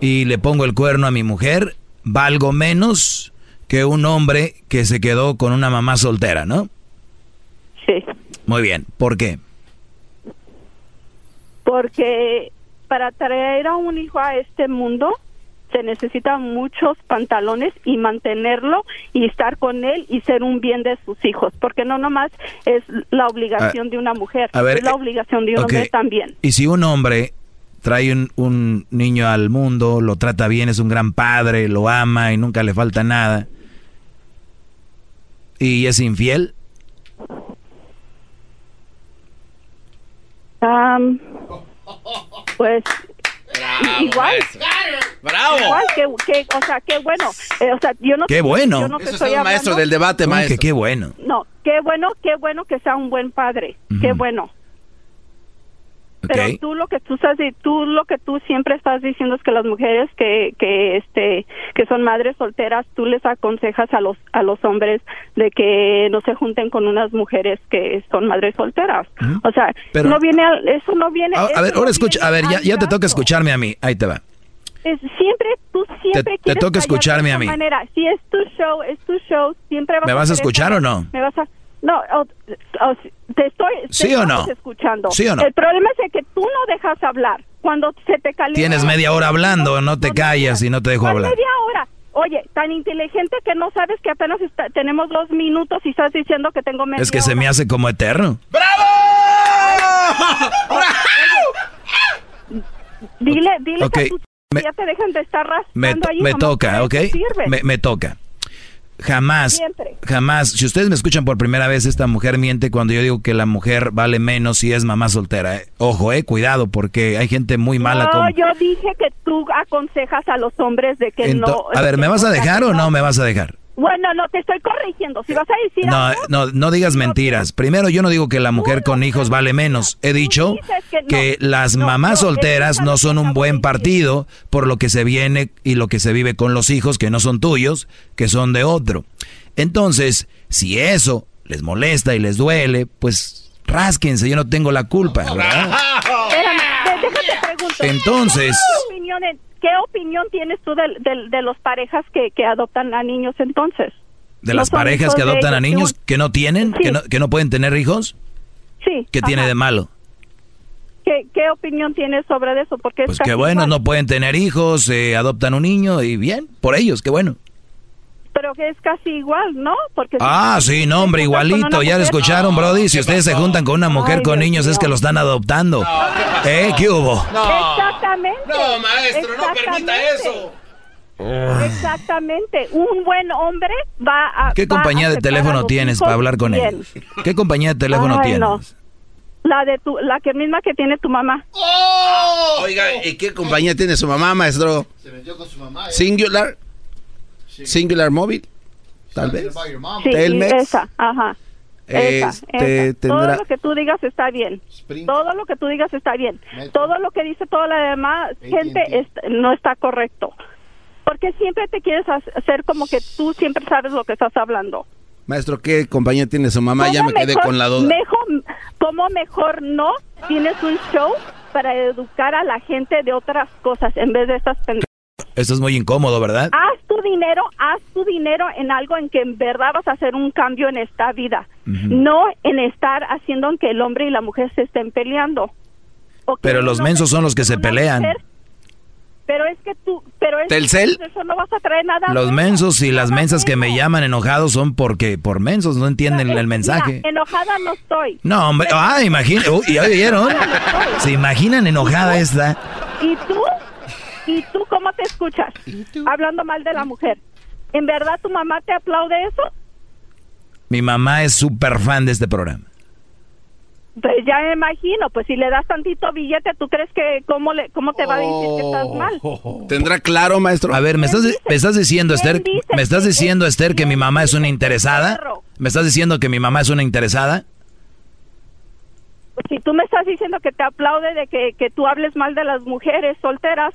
[SPEAKER 1] y le pongo el cuerno a mi mujer, valgo menos que un hombre que se quedó con una mamá soltera, ¿no?
[SPEAKER 31] Sí.
[SPEAKER 1] Muy bien. ¿Por qué?
[SPEAKER 31] Porque para traer a un hijo a este mundo se necesitan muchos pantalones y mantenerlo y estar con él y ser un bien de sus hijos, porque no nomás es la obligación
[SPEAKER 1] Ah,
[SPEAKER 31] de una mujer,
[SPEAKER 1] a ver,
[SPEAKER 31] es la
[SPEAKER 1] eh,
[SPEAKER 31] obligación de un
[SPEAKER 1] ok.
[SPEAKER 31] hombre también.
[SPEAKER 1] Y si un hombre trae un, un niño al mundo, lo trata bien, es un gran padre, lo ama y nunca le falta nada, y es infiel,
[SPEAKER 31] pues i- igual.
[SPEAKER 23] ¡Bravo!
[SPEAKER 31] Igual que, que, o sea, qué bueno. Eh, o sea, yo no
[SPEAKER 1] qué bueno.
[SPEAKER 31] yo no te estoy hablando-
[SPEAKER 23] debate,
[SPEAKER 1] ¿Cómo que qué bueno.
[SPEAKER 31] No, qué bueno, qué bueno que sea un buen padre. Qué bueno. Pero
[SPEAKER 1] Ok.
[SPEAKER 31] tú lo que tú estás tú lo que tú siempre estás diciendo es que las mujeres que que este que son madres solteras tú les aconsejas a los a los hombres de que no se junten con unas mujeres que son madres solteras. O sea,
[SPEAKER 1] Pero-
[SPEAKER 31] no viene eso no viene
[SPEAKER 1] A, a ver,
[SPEAKER 31] no
[SPEAKER 1] ahora escucha, a ver, ya, ya te toca escucharme a mí, ahí te va.
[SPEAKER 31] Siempre tú siempre
[SPEAKER 1] te
[SPEAKER 31] quieres
[SPEAKER 1] toca escucharme
[SPEAKER 31] de
[SPEAKER 1] a mí.
[SPEAKER 31] manera. Si es tu show, es tu show, siempre vas
[SPEAKER 1] ¿Me vas a escuchar
[SPEAKER 31] eso.
[SPEAKER 1] o no?
[SPEAKER 31] Me vas a No, o- o- te estoy te
[SPEAKER 1] ¿Sí o no?
[SPEAKER 31] escuchando.
[SPEAKER 1] ¿Sí o no?
[SPEAKER 31] El problema es que tú no dejas hablar. Cuando se te calienta
[SPEAKER 1] Tienes media hora hablando, no te callas y no te dejo
[SPEAKER 31] ¿Cuál
[SPEAKER 1] hablar.
[SPEAKER 31] media hora? Oye, tan inteligente que no sabes que apenas está- tenemos dos minutos y estás diciendo que tengo media
[SPEAKER 1] Es que se me hace como eterno.
[SPEAKER 31] Dile, dile
[SPEAKER 1] Ok,
[SPEAKER 31] que a tus-
[SPEAKER 1] me-
[SPEAKER 31] ya te dejan de estar
[SPEAKER 1] Me,
[SPEAKER 31] raspando
[SPEAKER 1] to-
[SPEAKER 31] ahí.
[SPEAKER 1] me toca, ¿ok?
[SPEAKER 31] sirve.
[SPEAKER 1] Me, me toca. Jamás,
[SPEAKER 31] Siempre.
[SPEAKER 1] jamás, si ustedes me escuchan por primera vez, esta mujer miente cuando yo digo que la mujer vale menos si es mamá soltera. ¿eh? Ojo, eh, cuidado, porque hay gente muy mala
[SPEAKER 31] No, yo dije que tú aconsejas a los hombres de que
[SPEAKER 1] Ento-
[SPEAKER 31] no.
[SPEAKER 1] a ver, ¿me vas a dejar o no me vas a dejar?
[SPEAKER 31] Bueno, no te estoy corrigiendo. Si vas a decir
[SPEAKER 1] No,
[SPEAKER 31] algo,
[SPEAKER 1] no, no digas mentiras. Primero, yo no digo que la mujer con hijos vale menos. He dicho
[SPEAKER 31] que no.
[SPEAKER 1] que las mamás solteras no son un buen partido por lo que se viene y lo que se vive con los hijos que no son tuyos, que son de otro. Entonces, si eso les molesta y les duele, pues rásquense, yo no tengo la culpa,
[SPEAKER 31] déjate pregunto.
[SPEAKER 1] Entonces-
[SPEAKER 31] ¿Qué opinión, tienes tú de, de, de los parejas que, que adoptan a niños entonces?
[SPEAKER 1] De
[SPEAKER 31] ¿No
[SPEAKER 1] las parejas que adoptan a niños
[SPEAKER 31] que
[SPEAKER 1] no tienen, que, no, que no pueden tener hijos,
[SPEAKER 31] Sí.
[SPEAKER 1] ¿qué tiene de malo?
[SPEAKER 31] ¿Qué, ¿Qué opinión tienes sobre eso? Porque
[SPEAKER 1] Pues
[SPEAKER 31] es
[SPEAKER 1] qué bueno, no pueden tener hijos, eh, adoptan un niño y bien, por ellos, qué bueno.
[SPEAKER 31] Pero que es casi igual, ¿no? Porque
[SPEAKER 1] Ah, sí, no, hombre, igualito, ya lo escucharon, Brody. Si ustedes se juntan con una mujer
[SPEAKER 31] Ay,
[SPEAKER 1] con
[SPEAKER 31] Dios
[SPEAKER 1] niños es que lo están adoptando. ¿Eh? ¿Qué hubo?
[SPEAKER 31] Exactamente.
[SPEAKER 23] No, maestro, no permita
[SPEAKER 31] Exactamente. Exactamente. Un buen hombre va a.
[SPEAKER 1] ¿Qué
[SPEAKER 31] va a
[SPEAKER 1] compañía de teléfono tienes para hablar con ellos? ¿Qué compañía de teléfono
[SPEAKER 31] Ay,
[SPEAKER 1] tienes?
[SPEAKER 31] no. La de tu, la que misma que tiene tu mamá.
[SPEAKER 23] Oiga, ¿y qué compañía tiene su mamá, maestro?
[SPEAKER 5] Se metió con su mamá. ¿eh?
[SPEAKER 23] Singular. Singular Móvil. Tal vez.
[SPEAKER 31] Sí,
[SPEAKER 23] Telmex.
[SPEAKER 31] esa, ajá. Esa,
[SPEAKER 23] Este,
[SPEAKER 31] esa. Todo
[SPEAKER 23] tendrá-
[SPEAKER 31] lo que tú digas está bien. Todo lo que tú digas está bien. Todo lo que dice toda la demás gente es- no está correcto. Porque siempre te quieres ha- hacer como que tú siempre sabes lo que estás hablando.
[SPEAKER 23] Maestro, ¿qué compañía tiene su mamá? Ya
[SPEAKER 31] ¿Cómo
[SPEAKER 23] me quedé con la duda.
[SPEAKER 31] Mejor, ¿Cómo mejor no tienes un show para educar a la gente de otras cosas en vez de estas pendejadas?
[SPEAKER 1] Esto es muy incómodo, ¿verdad?
[SPEAKER 31] Haz tu dinero, haz tu dinero en algo en que en verdad vas a hacer un cambio en esta vida, no en estar haciendo que el hombre y la mujer se estén peleando. Que
[SPEAKER 1] Pero los mensos son los que se pelean.
[SPEAKER 31] mujer- pero es que tú, pero es que
[SPEAKER 1] ¿Telcel?
[SPEAKER 31] eso no vas a traer nada.
[SPEAKER 1] Los mensos y las mensas que me llaman enojados son porque por mensos no entienden el mensaje.
[SPEAKER 31] Mira, enojada no estoy.
[SPEAKER 1] No, hombre, ah, imagina, ¿ya oyeron? ¿Se imaginan enojada esta?
[SPEAKER 31] ¿Y tú? ¿Y tú cómo te escuchas? Hablando mal de la mujer. ¿En verdad tu mamá te aplaude eso?
[SPEAKER 1] Mi mamá es súper fan de este programa.
[SPEAKER 31] Pues ya me imagino, pues si le das tantito billete, ¿tú crees que cómo, le, cómo te va a decir que estás mal?
[SPEAKER 23] ¿Tendrá claro, maestro?
[SPEAKER 1] A ver, ¿me estás, me estás diciendo, Esther, me estás diciendo, Esther, que mi mamá es una interesada? ¿Me estás diciendo que mi mamá es una interesada?
[SPEAKER 31] Pues si tú me estás diciendo que te aplaude de que, que tú hables mal de las mujeres solteras,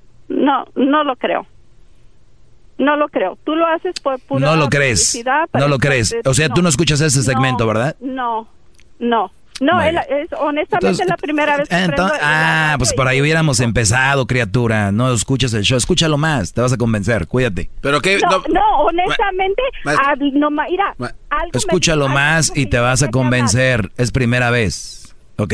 [SPEAKER 31] no, no lo creo. No lo creo. Tú lo haces por pura
[SPEAKER 1] No lo crees. No lo crees. O sea, tú no escuchas ese segmento, ¿verdad?
[SPEAKER 31] No, no. No, es, honestamente es la primera vez que prendo
[SPEAKER 1] entonces- ah, pues por ahí hubiéramos empezado, criatura. No escuchas el show. Escúchalo más. Te vas a convencer. Cuídate.
[SPEAKER 23] ¿Pero qué?
[SPEAKER 31] No, no, honestamente, ah, no, ma- mira, algo me-
[SPEAKER 1] Escúchalo
[SPEAKER 31] algo
[SPEAKER 1] más y te vas a convencer. Es primera vez. ¿Ok?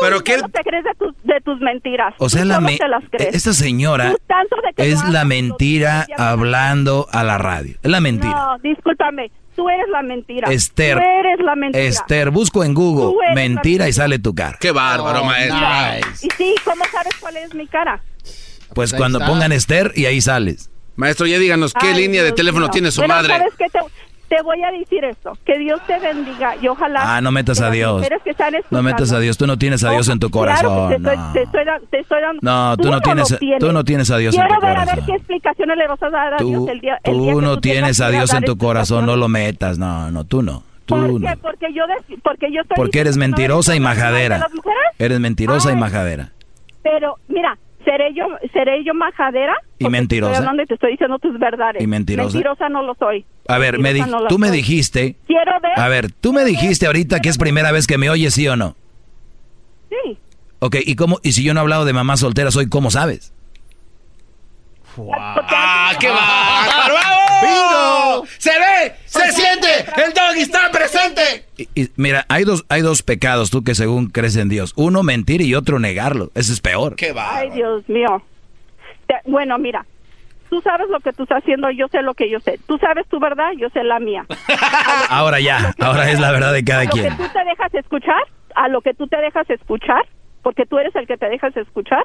[SPEAKER 23] ¿Pero qué?
[SPEAKER 31] Solo te crees de tus, de tus mentiras.
[SPEAKER 1] O sea, la me-
[SPEAKER 31] te las crees.
[SPEAKER 1] esta señora
[SPEAKER 31] Tú tanto de que
[SPEAKER 1] es
[SPEAKER 31] no
[SPEAKER 1] la mentira hablando a la radio. Es la mentira.
[SPEAKER 31] No, discúlpame. Tú eres la mentira.
[SPEAKER 1] Esther.
[SPEAKER 31] Tú eres la mentira.
[SPEAKER 1] Esther, busco en Google mentira y sale tu cara.
[SPEAKER 23] Qué bárbaro, maestro.
[SPEAKER 31] Y sí, ¿cómo sabes cuál es mi cara?
[SPEAKER 1] Pues
[SPEAKER 23] ahí
[SPEAKER 1] cuando pongan Esther y ahí sales.
[SPEAKER 23] Maestro, ya díganos, ¿qué
[SPEAKER 31] Ay,
[SPEAKER 23] línea de teléfono tiene su
[SPEAKER 31] Pero
[SPEAKER 23] madre?
[SPEAKER 31] ¿sabes qué? Te, te voy a decir esto. Que Dios te bendiga y ojalá...
[SPEAKER 1] Ah, no metas a Dios.
[SPEAKER 31] que están
[SPEAKER 1] No metas a Dios. Tú no tienes a Dios en tu
[SPEAKER 31] Claro
[SPEAKER 1] corazón.
[SPEAKER 31] te, estoy,
[SPEAKER 1] No,
[SPEAKER 31] te estoy te estoy dando-
[SPEAKER 1] No, tú no
[SPEAKER 31] lo
[SPEAKER 1] tienes- tú no tienes a Dios en
[SPEAKER 31] Quiero
[SPEAKER 1] tu
[SPEAKER 31] ver a ver
[SPEAKER 1] corazón.
[SPEAKER 31] qué explicaciones le vas a dar a Dios
[SPEAKER 1] Tú,
[SPEAKER 31] el día, el día
[SPEAKER 1] tú
[SPEAKER 31] que
[SPEAKER 1] no
[SPEAKER 31] tú
[SPEAKER 1] tienes a Dios en tu corazón. No lo metas. No, no, tú no. Tú
[SPEAKER 31] ¿Por
[SPEAKER 1] no.
[SPEAKER 31] qué? Porque yo, porque yo estoy
[SPEAKER 1] Porque eres mentirosa y majadera. Eres mentirosa y
[SPEAKER 31] Ay.
[SPEAKER 1] majadera.
[SPEAKER 31] Pero, mira, ¿Seré yo, seré yo majadera?
[SPEAKER 1] Y
[SPEAKER 31] Porque
[SPEAKER 1] mentirosa.
[SPEAKER 31] Estoy hablando y te estoy diciendo tus verdades.
[SPEAKER 1] Y mentirosa.
[SPEAKER 31] Mentirosa no lo soy.
[SPEAKER 1] A ver, me
[SPEAKER 31] no
[SPEAKER 1] tú me
[SPEAKER 31] soy.
[SPEAKER 1] dijiste...
[SPEAKER 31] Quiero ver.
[SPEAKER 1] A ver, tú me dijiste ahorita que es primera vez que me oyes, ¿sí o no?
[SPEAKER 31] Sí.
[SPEAKER 1] Ok, ¿y cómo? Y si yo no he hablado de mamá soltera, soy ¿cómo sabes?
[SPEAKER 23] ¡Ah, qué bárbaro! ¡Bingo! ¡Se ve! ¡Se siente! ¡El doggy está presente!
[SPEAKER 1] Y, y mira, hay dos, hay dos pecados tú que según crees en Dios. Uno, mentir y otro, negarlo. Ese es peor.
[SPEAKER 23] ¡Qué
[SPEAKER 31] Ay, Dios mío. Te- bueno, mira. Tú sabes lo que tú estás haciendo, yo sé lo que yo sé. Tú sabes tu verdad, yo sé la mía.
[SPEAKER 1] Ahora ya, ahora es la verdad de
[SPEAKER 31] a
[SPEAKER 1] cada
[SPEAKER 31] lo
[SPEAKER 1] quien.
[SPEAKER 31] que tú te dejas escuchar, a lo que tú te dejas escuchar, porque tú eres el que te dejas escuchar,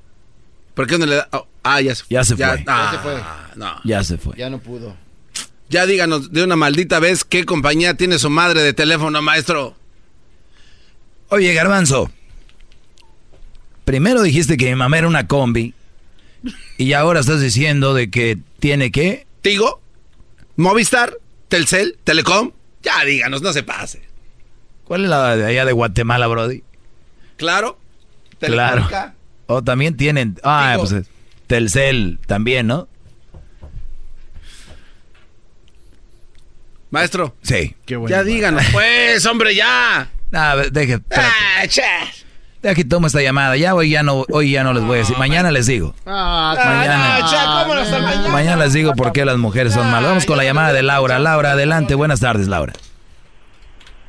[SPEAKER 23] ¿Por qué no le da? oh, ah, ya se fue.
[SPEAKER 1] Ya se fue.
[SPEAKER 23] ah,
[SPEAKER 5] Ya se fue.
[SPEAKER 23] No.
[SPEAKER 1] Ya se fue.
[SPEAKER 5] Ya no pudo.
[SPEAKER 23] Ya díganos de una maldita vez qué compañía tiene su madre de teléfono, maestro.
[SPEAKER 1] Oye, Garbanzo. Primero dijiste que mi mamá era una combi. Y ahora estás diciendo de que tiene que...
[SPEAKER 23] ¿Tigo? ¿Movistar? ¿Telcel? ¿Telecom? Ya díganos, no se pase.
[SPEAKER 1] ¿Cuál es la de allá de Guatemala, Brody?
[SPEAKER 23] ¿Claro?
[SPEAKER 1] Claro. O también tienen... Ah, pues es- Telcel también, ¿no?
[SPEAKER 23] Maestro.
[SPEAKER 1] Sí.
[SPEAKER 23] ya díganos, pues, hombre, ya.
[SPEAKER 1] Ah, deje.
[SPEAKER 23] Ah.
[SPEAKER 1] Deja que tomo esta llamada. Ya hoy ya no, hoy ya no les voy a decir. Mañana les digo.
[SPEAKER 5] Ah,
[SPEAKER 1] Mañana.
[SPEAKER 23] no, cha, ¿cómo no está mañana?
[SPEAKER 1] Mañana les digo por qué las mujeres son malas. Vamos con la llamada de Laura. Laura, adelante. Buenas tardes, Laura.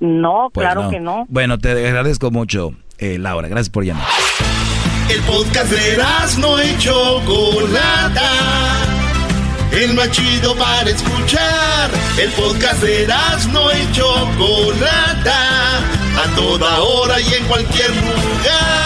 [SPEAKER 17] No,
[SPEAKER 1] Pues
[SPEAKER 17] claro que no.
[SPEAKER 1] Bueno, te agradezco mucho, eh, Laura. Gracias por llamar.
[SPEAKER 4] El podcast de no y Chocolata. El más chido para escuchar. El podcast de no y Chocolata. A toda hora y en cualquier lugar.